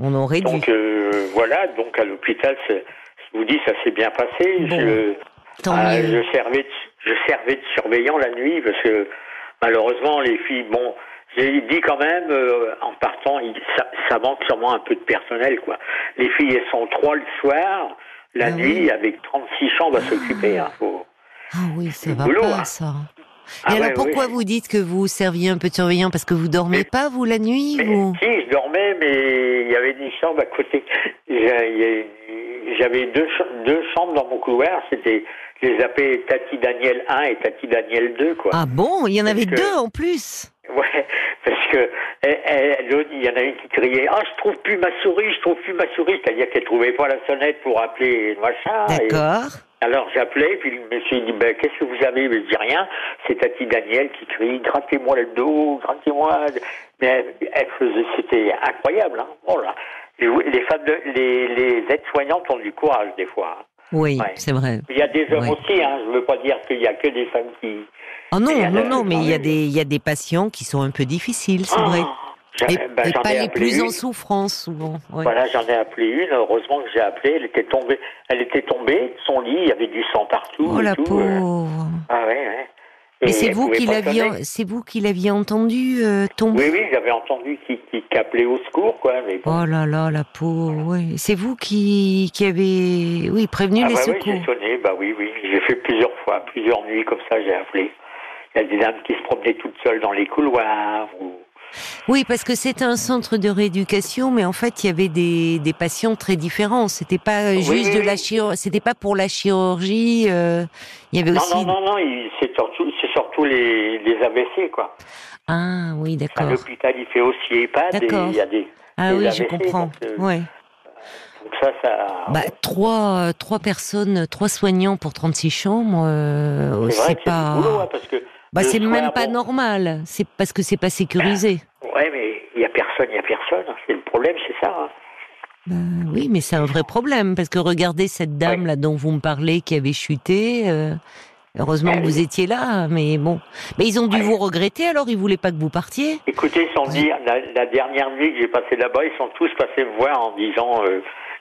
On aurait dû. Donc euh, voilà, donc à l'hôpital, je vous dis, ça s'est bien passé. Bon, je, Tant ah, mieux. je servais, de, je servais de surveillant la nuit parce que malheureusement les filles, bon, j'ai dit quand même euh, en partant, il- ça, ça manque sûrement un peu de personnel quoi. Les filles elles sont trois le soir, la Ah nuit avec 36 chambres à s'occuper. Hein, faut- Ah oui, ça va boulot, pas hein. ça. Ah et alors ouais, pourquoi oui. vous dites que vous serviez un peu de surveillant parce que vous dormez Mais- pas vous la nuit Mais si, je dormais, mais il y avait des chambres à côté. J'avais deux, ch- deux chambres dans mon couloir. C'était, je les appelais Tati Daniel 1 et Tati Daniel 2, quoi. Ah bon, il y en avait Parce que- deux en plus. Ouais, parce que l'autre, il y en a une qui criait Ah, je trouve plus ma souris, je trouve plus ma souris. C'est-à-dire qu'elle trouvait pas la sonnette pour appeler machin. Et- D'accord. alors j'appelais, puis le monsieur dit ben, Qu'est-ce que vous avez Je dis rien. C'est Tati Daniel qui crie Grattez-moi le dos, grattez-moi. Mais elle, elle faisait, c'était incroyable. Hein. Oh là. Les femmes, de, les, les aides-soignantes ont du courage des fois. hein. Oui, Ouais. c'est vrai. Il y a des hommes Oui. aussi. Hein. Je veux pas dire qu'il y a que des femmes qui. Oh non, non, non, mais il y a Ah des il y a des patients qui sont un peu difficiles, c'est Oh, vrai. j'en- Et, ben, et pas les plus en souffrance souvent. ouais. Voilà, j'en ai appelé une. Heureusement que j'ai appelé. Elle était tombée. Elle était tombée son lit. Il y avait du sang partout. Oh et la tout, euh. pauvre. Ah ouais, ouais. Mais c'est vous qui l'aviez c'est vous qui l'aviez entendu euh, tomber? Oui, oui, j'avais entendu qu'il qu'il appelait au secours, quoi. Mais bon. Oh là là, la pauvre. Oui, c'est vous qui qui avez oui prévenu ah les bah oui, secours. j'ai sonné. Bah oui, oui. J'ai fait plusieurs fois, plusieurs nuits comme ça. J'ai appelé. Il y a des dames qui se promenaient toutes seules dans les couloirs. Ou... Oui, parce que c'est un centre de rééducation, mais en fait, il y avait des, des patients très différents. C'était pas euh, Oui, juste oui, de la chirurgie, c'était pas pour la chirurgie. euh, il y avait Non, aussi. non, non, non. C'est surtout, les, les AVC, quoi. Ah oui, d'accord. l'hôpital, il fait aussi EHPAD et D'accord. il y a des. Ah des oui, je comprends. donc, euh, Ouais. Donc ça, ça. Bah, trois, trois personnes, trois soignants pour 36 chambres, euh, c'est pas. c'est hein, parce que. Bah, c'est même pas bon, normal. C'est parce que c'est pas sécurisé. Ouais, mais il y a personne, il y a personne. C'est le problème, c'est ça. hein. Bah, oui, mais c'est un vrai problème parce que regardez cette dame là dont vous me parlez qui avait chuté. euh, heureusement que vous oui. étiez là, mais bon. Mais ils ont dû Ouais. vous regretter alors ils voulaient pas que vous partiez. Écoutez, la, la dernière nuit que j'ai passée là-bas, ils sont tous passés me voir en disant euh,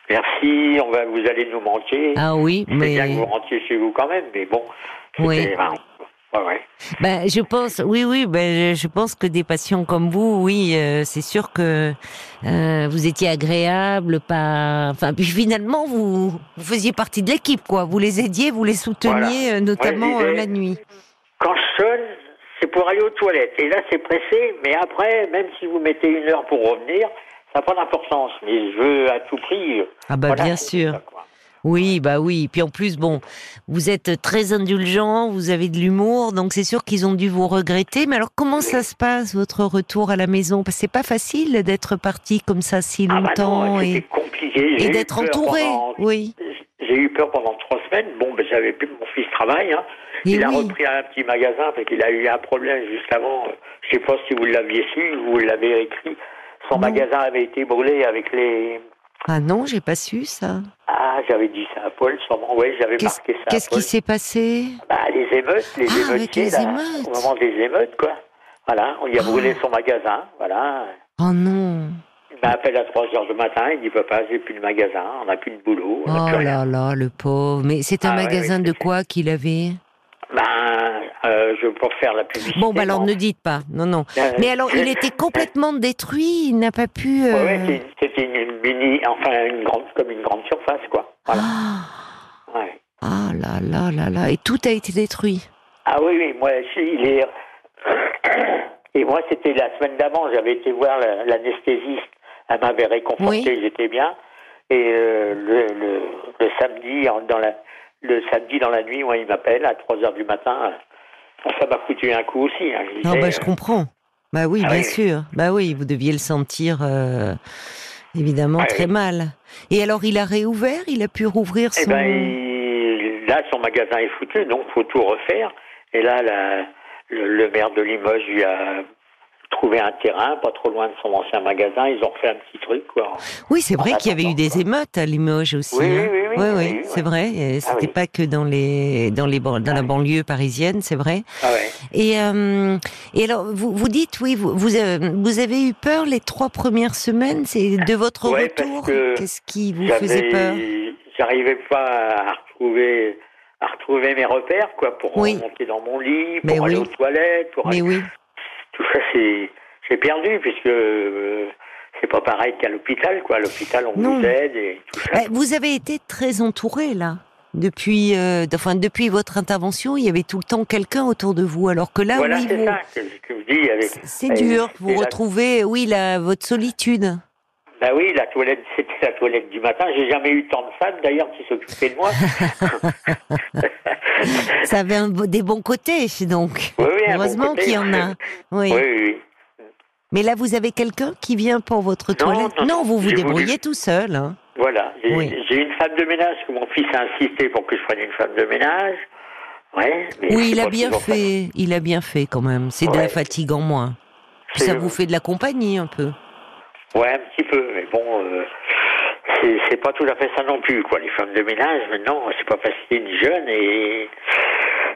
merci, on va, vous allez nous manquer. Ah oui, C'est bien que mais vous rentriez chez vous quand même, mais bon. Oui. Ouais, ouais. ben je pense, oui, oui, ben je pense que des patients comme vous, oui, euh, c'est sûr que euh, vous étiez agréable, pas, enfin puis finalement vous, vous faisiez partie de l'équipe quoi. Vous les aidiez, vous les souteniez, Voilà. euh, notamment la nuit. Quand je sonne, c'est pour aller aux toilettes. Et là, c'est pressé, mais après, même si vous mettez une heure pour revenir, ça n'a pas d'importance. Mais je veux à tout prix. Ah bah voilà, bien sûr. ça. Oui, bah oui. Puis en plus, bon, vous êtes très indulgent, vous avez de l'humour, donc c'est sûr qu'ils ont dû vous regretter. Mais alors, comment ça se passe votre retour à la maison? Parce que c'est pas facile d'être parti comme ça si Ah bah longtemps non, et, d'être entouré. pendant- Oui. J'ai eu peur pendant trois semaines. Bon, ben, j'avais plus mon fils travaille. Hein. Il a repris un petit magasin parce qu'il a eu un problème juste avant. Je sais pas si vous l'aviez su, vous l'avez écrit. Son Non. magasin avait été brûlé avec les. Ah non, j'ai pas su ça. Ah, j'avais dit ça à Paul, sûrement. Oui, j'avais marqué ça. qu'est-ce qui s'est passé? Bah, les émeutes, les Ah, avec les là, émeutes. au moment des émeutes, quoi. Voilà, on y a Ah. brûlé son magasin, voilà. Oh non. Il m'appelle à 3 heures du matin, il dit Papa, j'ai plus de magasin, on n'a plus de boulot, on Oh plus rien. là là, le pauvre. Mais c'est un Ah ouais, magasin oui, de quoi qu'il avait? Ben, euh, je veux pas faire la publicité. Bon, bah alors non. ne dites pas. Non, non. Euh, Mais alors, il était complètement détruit. Il n'a pas pu. Euh, ouais, c'était une mini, enfin, une grande, comme une grande surface, quoi. Voilà. Ah, Ouais. ah là là là là. Et tout a été détruit. Ah oui, oui, moi, il est. Et moi, c'était la semaine d'avant, j'avais été voir la- l'anesthésiste. Elle m'avait réconforté, Oui. j'étais bien. Et euh, le, le, le samedi, dans la, le samedi dans la nuit, moi, il m'appelle à 3 heures du matin. Ça m'a foutu un coup aussi. hein. Je Non, disais, bah je euh, comprends. Bah oui, Ah bien oui. sûr. Bah oui, vous deviez le sentir euh, évidemment Ouais, très oui. mal. Et alors, il a réouvert Il a pu rouvrir Eh son. ben, il- là, son magasin est foutu, donc faut tout refaire. Et là, la- le, le maire de Limoges lui a trouvé un terrain, pas trop loin de son ancien magasin. Ils ont fait un petit truc, quoi. Oui, c'est vrai qu'il y avait eu des émeutes à Limoges aussi. Oui, oui, hein. oui, oui, oui, oui, oui, c'est vrai. Et C'était oui. pas que dans les dans les dans Ah la banlieue parisienne, c'est vrai. Ah. Et euh, et alors vous vous dites oui, vous vous avez, vous avez eu peur les trois premières semaines, c'est de votre Ouais, retour? que Qu'est-ce qui vous faisait peur? J'arrivais pas à retrouver, à retrouver mes repères, quoi, pour Oui. remonter dans mon lit, pour Mais aller oui. aux toilettes, pour Mais aller- oui. Tout ça, c'est, perdu, puisque euh, c'est pas pareil qu'à l'hôpital, quoi. À l'hôpital, on Non. vous aide et tout ça. Eh, Vous avez été très entouré là. Depuis, euh, enfin, depuis votre intervention, il y avait tout le temps quelqu'un autour de vous, alors que là, voilà, oui, c'est vous. Avec, c'est dur. Vous la- retrouvez, oui, la, votre solitude. Bah oui, la toilette, c'était la toilette du matin. J'ai jamais eu tant de femmes, d'ailleurs, qui s'occupaient de moi. Ça avait un des bons côtés, donc. Oui, Heureusement qu'il y en a. Oui. oui, oui, oui. Mais là, vous avez quelqu'un qui vient pour votre Non, toilette non, non, vous vous débrouillez voulu- tout seul. hein. Voilà. J'ai Oui. une femme de ménage que mon fils a insisté pour que je prenne une femme de ménage. Ouais. Mais Oui, il a bien fait. Il a bien fait quand même. C'est de la fatigue en moins. Puis ça vous fait de la compagnie un peu. Ouais, un petit peu, mais bon, euh, c'est- pas tout à fait ça non plus, quoi. Les femmes de ménage, maintenant, c'est pas facile ni jeune et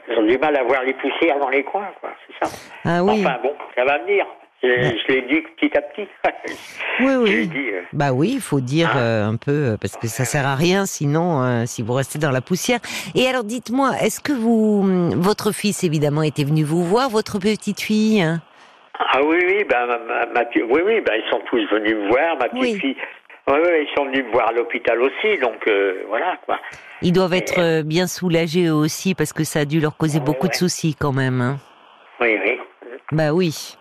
ils ont du mal à voir les poussières dans les coins, quoi. C'est ça. Ah oui. Enfin bon, ça va venir. Je, je l'ai dit petit à petit. Oui, oui. dit. euh, Bah oui, il faut dire Ah. euh, un peu euh, parce que ça sert à rien sinon euh, si vous restez dans la poussière. Et alors dites-moi, est-ce que vous hum, votre fils évidemment était venu vous voir, votre petite fille hein? Ah oui, oui, ben, ma, ma- ma petite- oui, oui, ben, ils sont tous venus me voir, ma petite Oui. fille. Oui, oui, ils sont venus me voir à l'hôpital aussi, donc euh, voilà, quoi. Ils doivent être euh, bien soulagés eux aussi parce que ça a dû leur causer beaucoup de ouais. soucis quand même. hein. Oui, oui. Bah oui,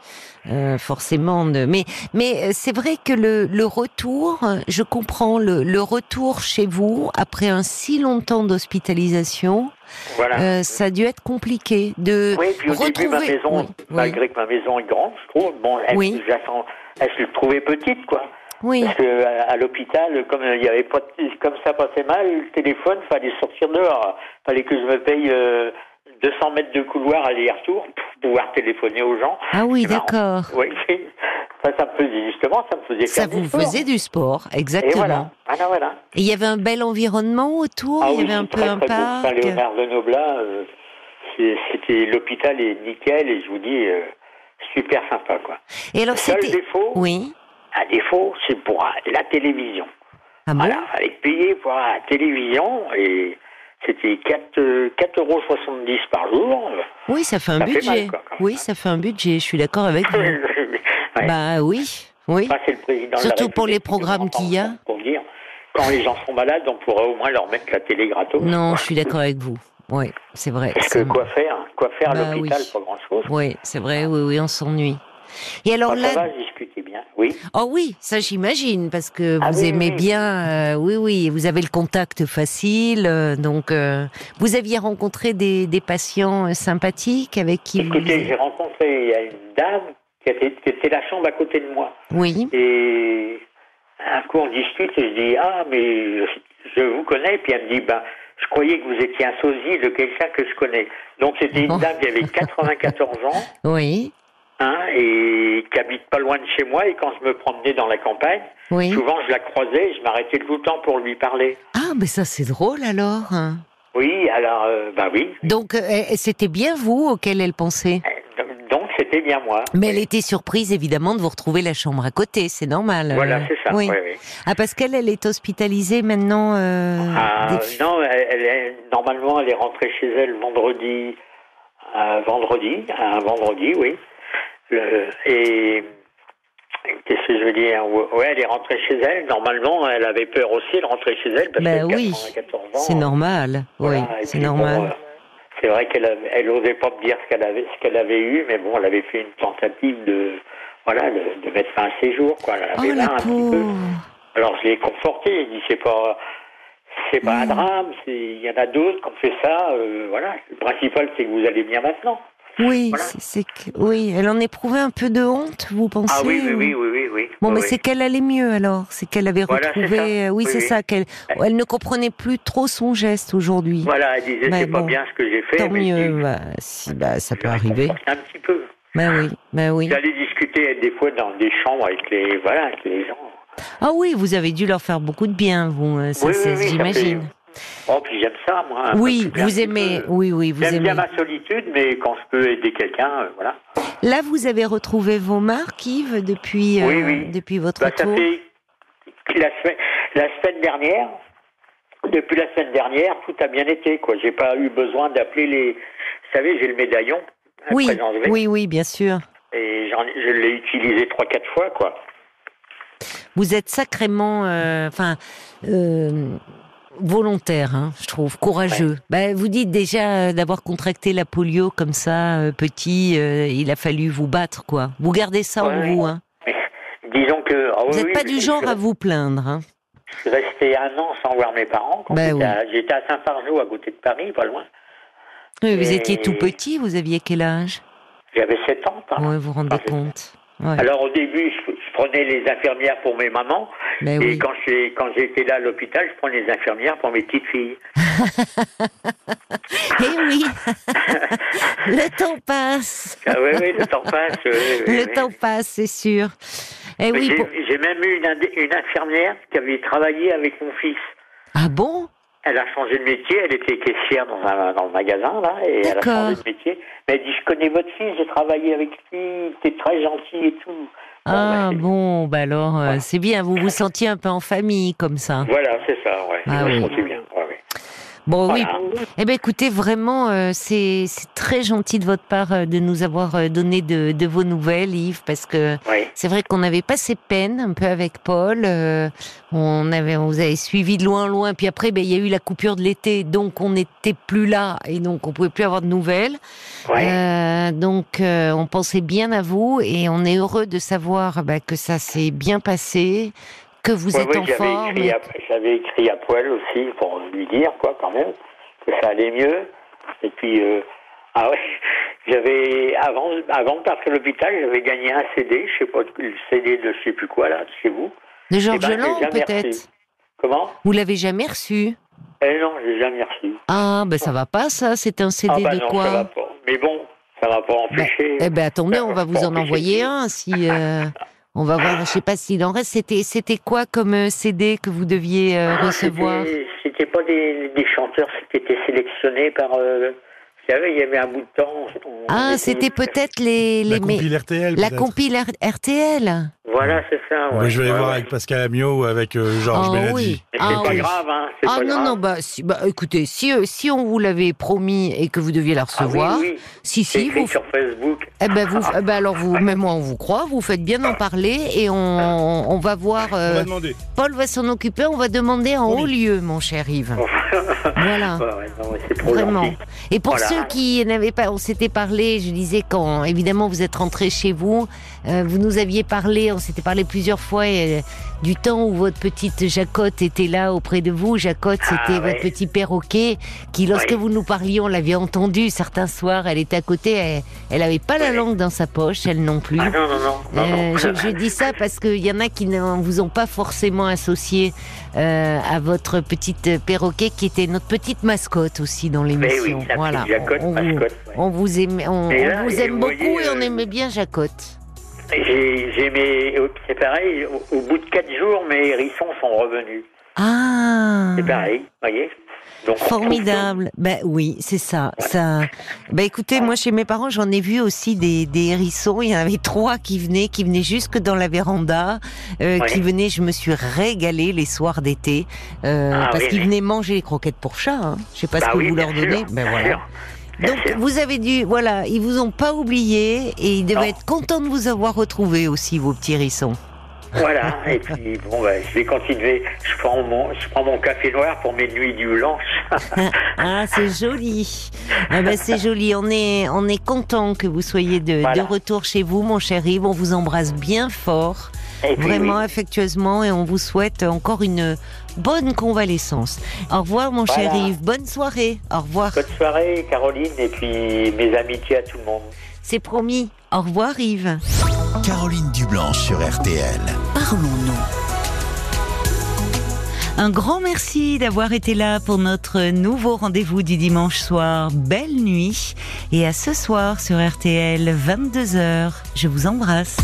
euh, forcément. Mais mais euh, c'est vrai que le, le retour, euh, je comprends le, le retour chez vous après un si longtemps d'hospitalisation, Voilà. euh, ça a dû être compliqué de Oui, puis au début, ma retrouver. maison, Oui, oui. malgré que ma maison est grande, je trouve, bon, elle, Oui. je la sens- elle se trouvait petite, quoi. Oui. Parce que à, à l'hôpital, comme il y avait pas, de- comme ça passait mal, le téléphone, fallait sortir dehors. Fallait que je me paye euh, 200 mètres de couloir aller-retour pour pouvoir téléphoner aux gens. Ah oui, C'est marrant. d'accord. Oui, ça, ça me faisait justement, ça me faisait Ça faire du vous sport. faisait du sport, Et exactement. voilà. Voilà, voilà. Et il y avait un bel environnement autour, Ah il y oui, avait un peu très, un très beau. parc. Saint-Léonard de Noblat, euh, c'était l'hôpital est nickel et je vous dis euh, super sympa quoi. Et alors Le seul c'était. défaut, Oui. Un défaut, c'est pour la télévision. Ah bon? Voilà, fallait payer pour la télévision et c'était 4, euh, 4,70 euros par jour. Oui, ça fait un Ça fait budget. mal, quoi, quand même. oui, ça fait un budget. Je suis d'accord avec vous. Ouais. Bah oui, oui. Le Surtout pour les programmes qu'il y a. Pour dire, quand les gens sont malades, on pourrait au moins leur mettre la télé gratos. Non, je suis d'accord avec vous. Oui, c'est vrai. Parce que quoi faire Quoi faire à Bah l'hôpital oui. Pas grand-chose. Oui, c'est vrai. Oui, oui, on s'ennuie. Et alors là, va. Oui. Oh oui, ça j'imagine, parce que Ah vous oui, aimez oui. bien, euh, oui, oui, vous avez le contact facile, euh, donc euh, vous aviez rencontré des, des patients sympathiques avec qui vous... Écoutez, j'ai rencontré il y a une dame qui était, qui était la chambre à côté de moi. Oui, Et un coup, on discute et je dis Ah, mais je, je vous connais. Puis elle me dit Ben, je croyais que vous étiez un sosie de quelqu'un que je connais. Donc c'était une dame qui avait 94 ans. oui, Hein, et qui habite pas loin de chez moi. Et quand je me promenais dans la campagne, oui. souvent je la croisais, et je m'arrêtais tout le temps pour lui parler. Ah, mais ça c'est drôle alors. hein. Oui, alors, euh, bah oui. Donc euh, eh, c'était bien vous auquel elle pensait? Donc c'était bien moi. Mais elle était surprise évidemment de vous retrouver la chambre à côté, c'est normal. Voilà, euh, c'est ça. Oui. oui, oui. Ah parce qu'elle elle est hospitalisée maintenant. euh, Ah, des- non, elle, est, normalement, elle est rentrée chez elle vendredi. Un vendredi, un vendredi, oui. Le- et qu'est-ce que je veux dire? Ouais, elle est rentrée chez elle. Normalement, elle avait peur aussi de rentrer chez elle parce Ben qu'elle oui, a 94 ans. C'est normal. Voilà, oui, c'est bon, normal. euh, c'est vrai qu'elle elle osait pas me dire ce qu'elle avait, ce qu'elle avait eu, mais bon, elle avait fait une tentative de, voilà, de, de mettre fin à ses jours, quoi. Elle Oh avait marre un petit peu. Alors je l'ai conforté, j'ai dit c'est pas c'est pas un drame, c'est il y en a d'autres qui ont fait ça, euh, voilà. Le principal c'est que vous allez bien maintenant. Oui, Voilà. c'est que oui, elle en éprouvait un peu de honte, vous pensez Ah oui oui ou- oui oui oui oui. Bon, oui, mais c'est qu'elle allait mieux alors, c'est qu'elle avait Voilà, retrouvé. ça. euh, Oui, c'est ça qu'elle. Elle ne comprenait plus trop son geste aujourd'hui. Voilà, elle disait c'est pas bon, bien ce que j'ai fait, Tant mais mieux, bah, si, bah, ça peut arriver. un petit peu. Bah oui, bah oui. J'allais discuter des fois dans des chambres avec les voilà avec les gens. Ah oui, vous avez dû leur faire beaucoup de bien, vous. euh, ça j'imagine. Oh puis j'aime ça moi. Oui, vous aimez. peu. Oui, oui, vous J'aime aimez. bien ma solitude, mais quand je peux aider quelqu'un, euh, voilà. Là, vous avez retrouvé vos marques, Yves, depuis, euh, Oui, oui. depuis votre Bah, ça retour. fait la semaine, la semaine dernière, depuis la semaine dernière, tout a bien été. quoi. J'ai pas eu besoin d'appeler les. Vous savez, j'ai le médaillon. Oui, oui, oui, bien sûr. Et j'en- je l'ai utilisé trois, quatre fois, quoi. Vous êtes sacrément, euh, enfin, euh, volontaire, hein, je trouve, courageux. Bah, vous dites déjà euh, d'avoir contracté la polio comme ça, euh, petit, euh, il a fallu vous battre, quoi. Vous gardez ça en Ouais. vous, hein. Disons que. ah Vous n'êtes oui, pas du genre à vous plaindre, hein. Je suis resté un an sans voir mes parents. Bah j'étais oui. à- J'étais à Saint-Fargeau, à côté de Paris, pas loin. Vous étiez tout petit, vous aviez quel âge? J'avais 7 ans. par. Ouais, vous vous rendez compte. Ouais. Alors au début, je prenais les infirmières pour mes mamans. Et oui. quand j'ai- quand j'étais là à l'hôpital, je prenais les infirmières pour mes petites filles. Eh oui, le temps passe. Ah oui, oui, le temps passe. oui, oui, Le temps passe, c'est sûr. Eh oui, J'ai pour- même eu une, infirmière qui avait travaillé avec mon fils. Ah bon? Elle a changé de métier, elle était caissière dans, un, dans le magasin, là, et elle a changé de métier. Mais elle dit, je connais votre fils, j'ai travaillé avec lui, il était très gentil et tout. Ah c'est- bon, bah alors euh, c'est bien, vous vous sentiez un peu en famille comme ça. Voilà, c'est ça, ouais. Ah oui. sentais bien, ouais, ouais. Bon oui, eh ben écoutez, vraiment, euh, c'est très gentil de votre part euh, de nous avoir euh, donné de, de vos nouvelles, Yves, parce que Oui. c'est vrai qu'on avait passé peine un peu avec Paul. euh, on avait, on vous avait suivi de loin, loin, puis après, ben il y a eu la coupure de l'été, donc on n'était plus là et donc on pouvait plus avoir de nouvelles. Ouais. Euh, donc euh, on pensait bien à vous et on est heureux de savoir bah, que ça s'est bien passé, que vous Ouais, êtes en j'avais forme. écrit, à, j'avais écrit à Poil aussi pour lui dire, quoi, quand même, que ça allait mieux. Et puis, euh, ah ouais, j'avais, avant, avant de partir à l'hôpital, j'avais gagné un CD, je sais pas, le CD de je sais plus quoi, là, de chez vous. De Eh Georges ben, j'ai Lang peut-être. Comment? Vous l'avez jamais reçu? Eh non, j'ai jamais reçu. Ah ben ça va pas ça, c'est un CD ah bah de non, quoi? ça va pas. Mais bon, ça va pas Ben, empêcher. Eh ben attendez, on va vous en empêcher envoyer un si euh, on va voir. Je sais pas s'il en reste. C'était c'était quoi comme euh, CD que vous deviez euh, Ah, recevoir? c'était- C'était pas des, des chanteurs qui étaient sélectionnés par. euh, vous savez, il y avait un bout de temps. on Ah c'était peut-être les les La compile RTL. la compile RTL. Voilà, c'est ça. Ouais, je vais aller Ouais, voir ouais. avec Pascal Amiot ou avec euh, Georges Ah oui. Mais Ah c'est pas oui. grave, hein. C'est Ah pas non grave. non bah, si, bah écoutez si euh, si on vous l'avait promis et que vous deviez la Ah oui, recevoir oui. si C'est si vous sur Facebook. eh ben vous eh ben alors vous même moi on vous croit vous faites bien d'en parler et on on va voir On euh, va demander. Paul va s'en occuper on va demander en Oui. haut lieu mon cher Yves Voilà. Ouais, ouais, non, c'est trop Vraiment. gentil. Et pour Voilà. ceux qui n'avaient pas, on s'était parlé, je disais quand évidemment vous êtes rentré chez vous, vous nous aviez parlé, on s'était parlé plusieurs fois euh, du temps où votre petite Jacotte était là auprès de vous. Jacotte, Ah, c'était ouais. votre petit perroquet qui, lorsque Ouais. vous nous parliez, on l'avait entendu certains soirs, elle était à côté, elle, elle avait pas la langue dans sa poche, elle non plus. Ah non, non, non. non, Euh, non. je, je dis ça parce qu'il y en a qui ne vous ont pas forcément associé euh, à votre petite perroquet qui était notre petite mascotte aussi dans l'émission. oui, voilà. Jacotte, on, vous, mascotte. ouais. on vous aime, on, vous aime vous beaucoup voyez, et on euh, aimait bien Jacotte. J'ai, mes, c'est pareil, au, au bout de quatre jours, mes hérissons sont revenus. Ah, C'est pareil, voyez Donc, formidable. Ben oui, c'est ça. Ça. Ben écoutez, moi chez mes parents, j'en ai vu aussi des, des hérissons. Il y en avait trois qui venaient, qui venaient jusque dans la véranda, euh, qui venaient. Je me suis régalée les soirs d'été euh, Ah parce oui, qu'ils oui. venaient manger les croquettes pour chat. Hein. Je sais pas Bah ce que vous leur sûr, donnez. Ben bien voilà. sûr, Donc sûr. vous avez dû, voilà, ils vous ont pas oublié et ils devaient Non. être contents de vous avoir retrouvé aussi vos petits hérissons. Voilà, et puis bon, bah, je vais continuer. Je prends, mon, je prends mon café noir pour mes nuits du blanche. Ah, c'est joli. Ah ben, c'est joli. On est, on est content que vous soyez de, Voilà. de retour chez vous, mon cher Yves. On vous embrasse bien fort, puis, vraiment oui. affectueusement, et on vous souhaite encore une bonne convalescence. Au revoir, mon cher Voilà. Yves. Bonne soirée. Au revoir. Bonne soirée, Caroline, et puis mes amitiés à tout le monde. C'est promis. Au revoir, Yves. Caroline Dublanche sur RTL. Parlons-nous. Un grand merci d'avoir été là pour notre nouveau rendez-vous du dimanche soir. Belle nuit. Et à ce soir sur RTL, 22h. Je vous embrasse.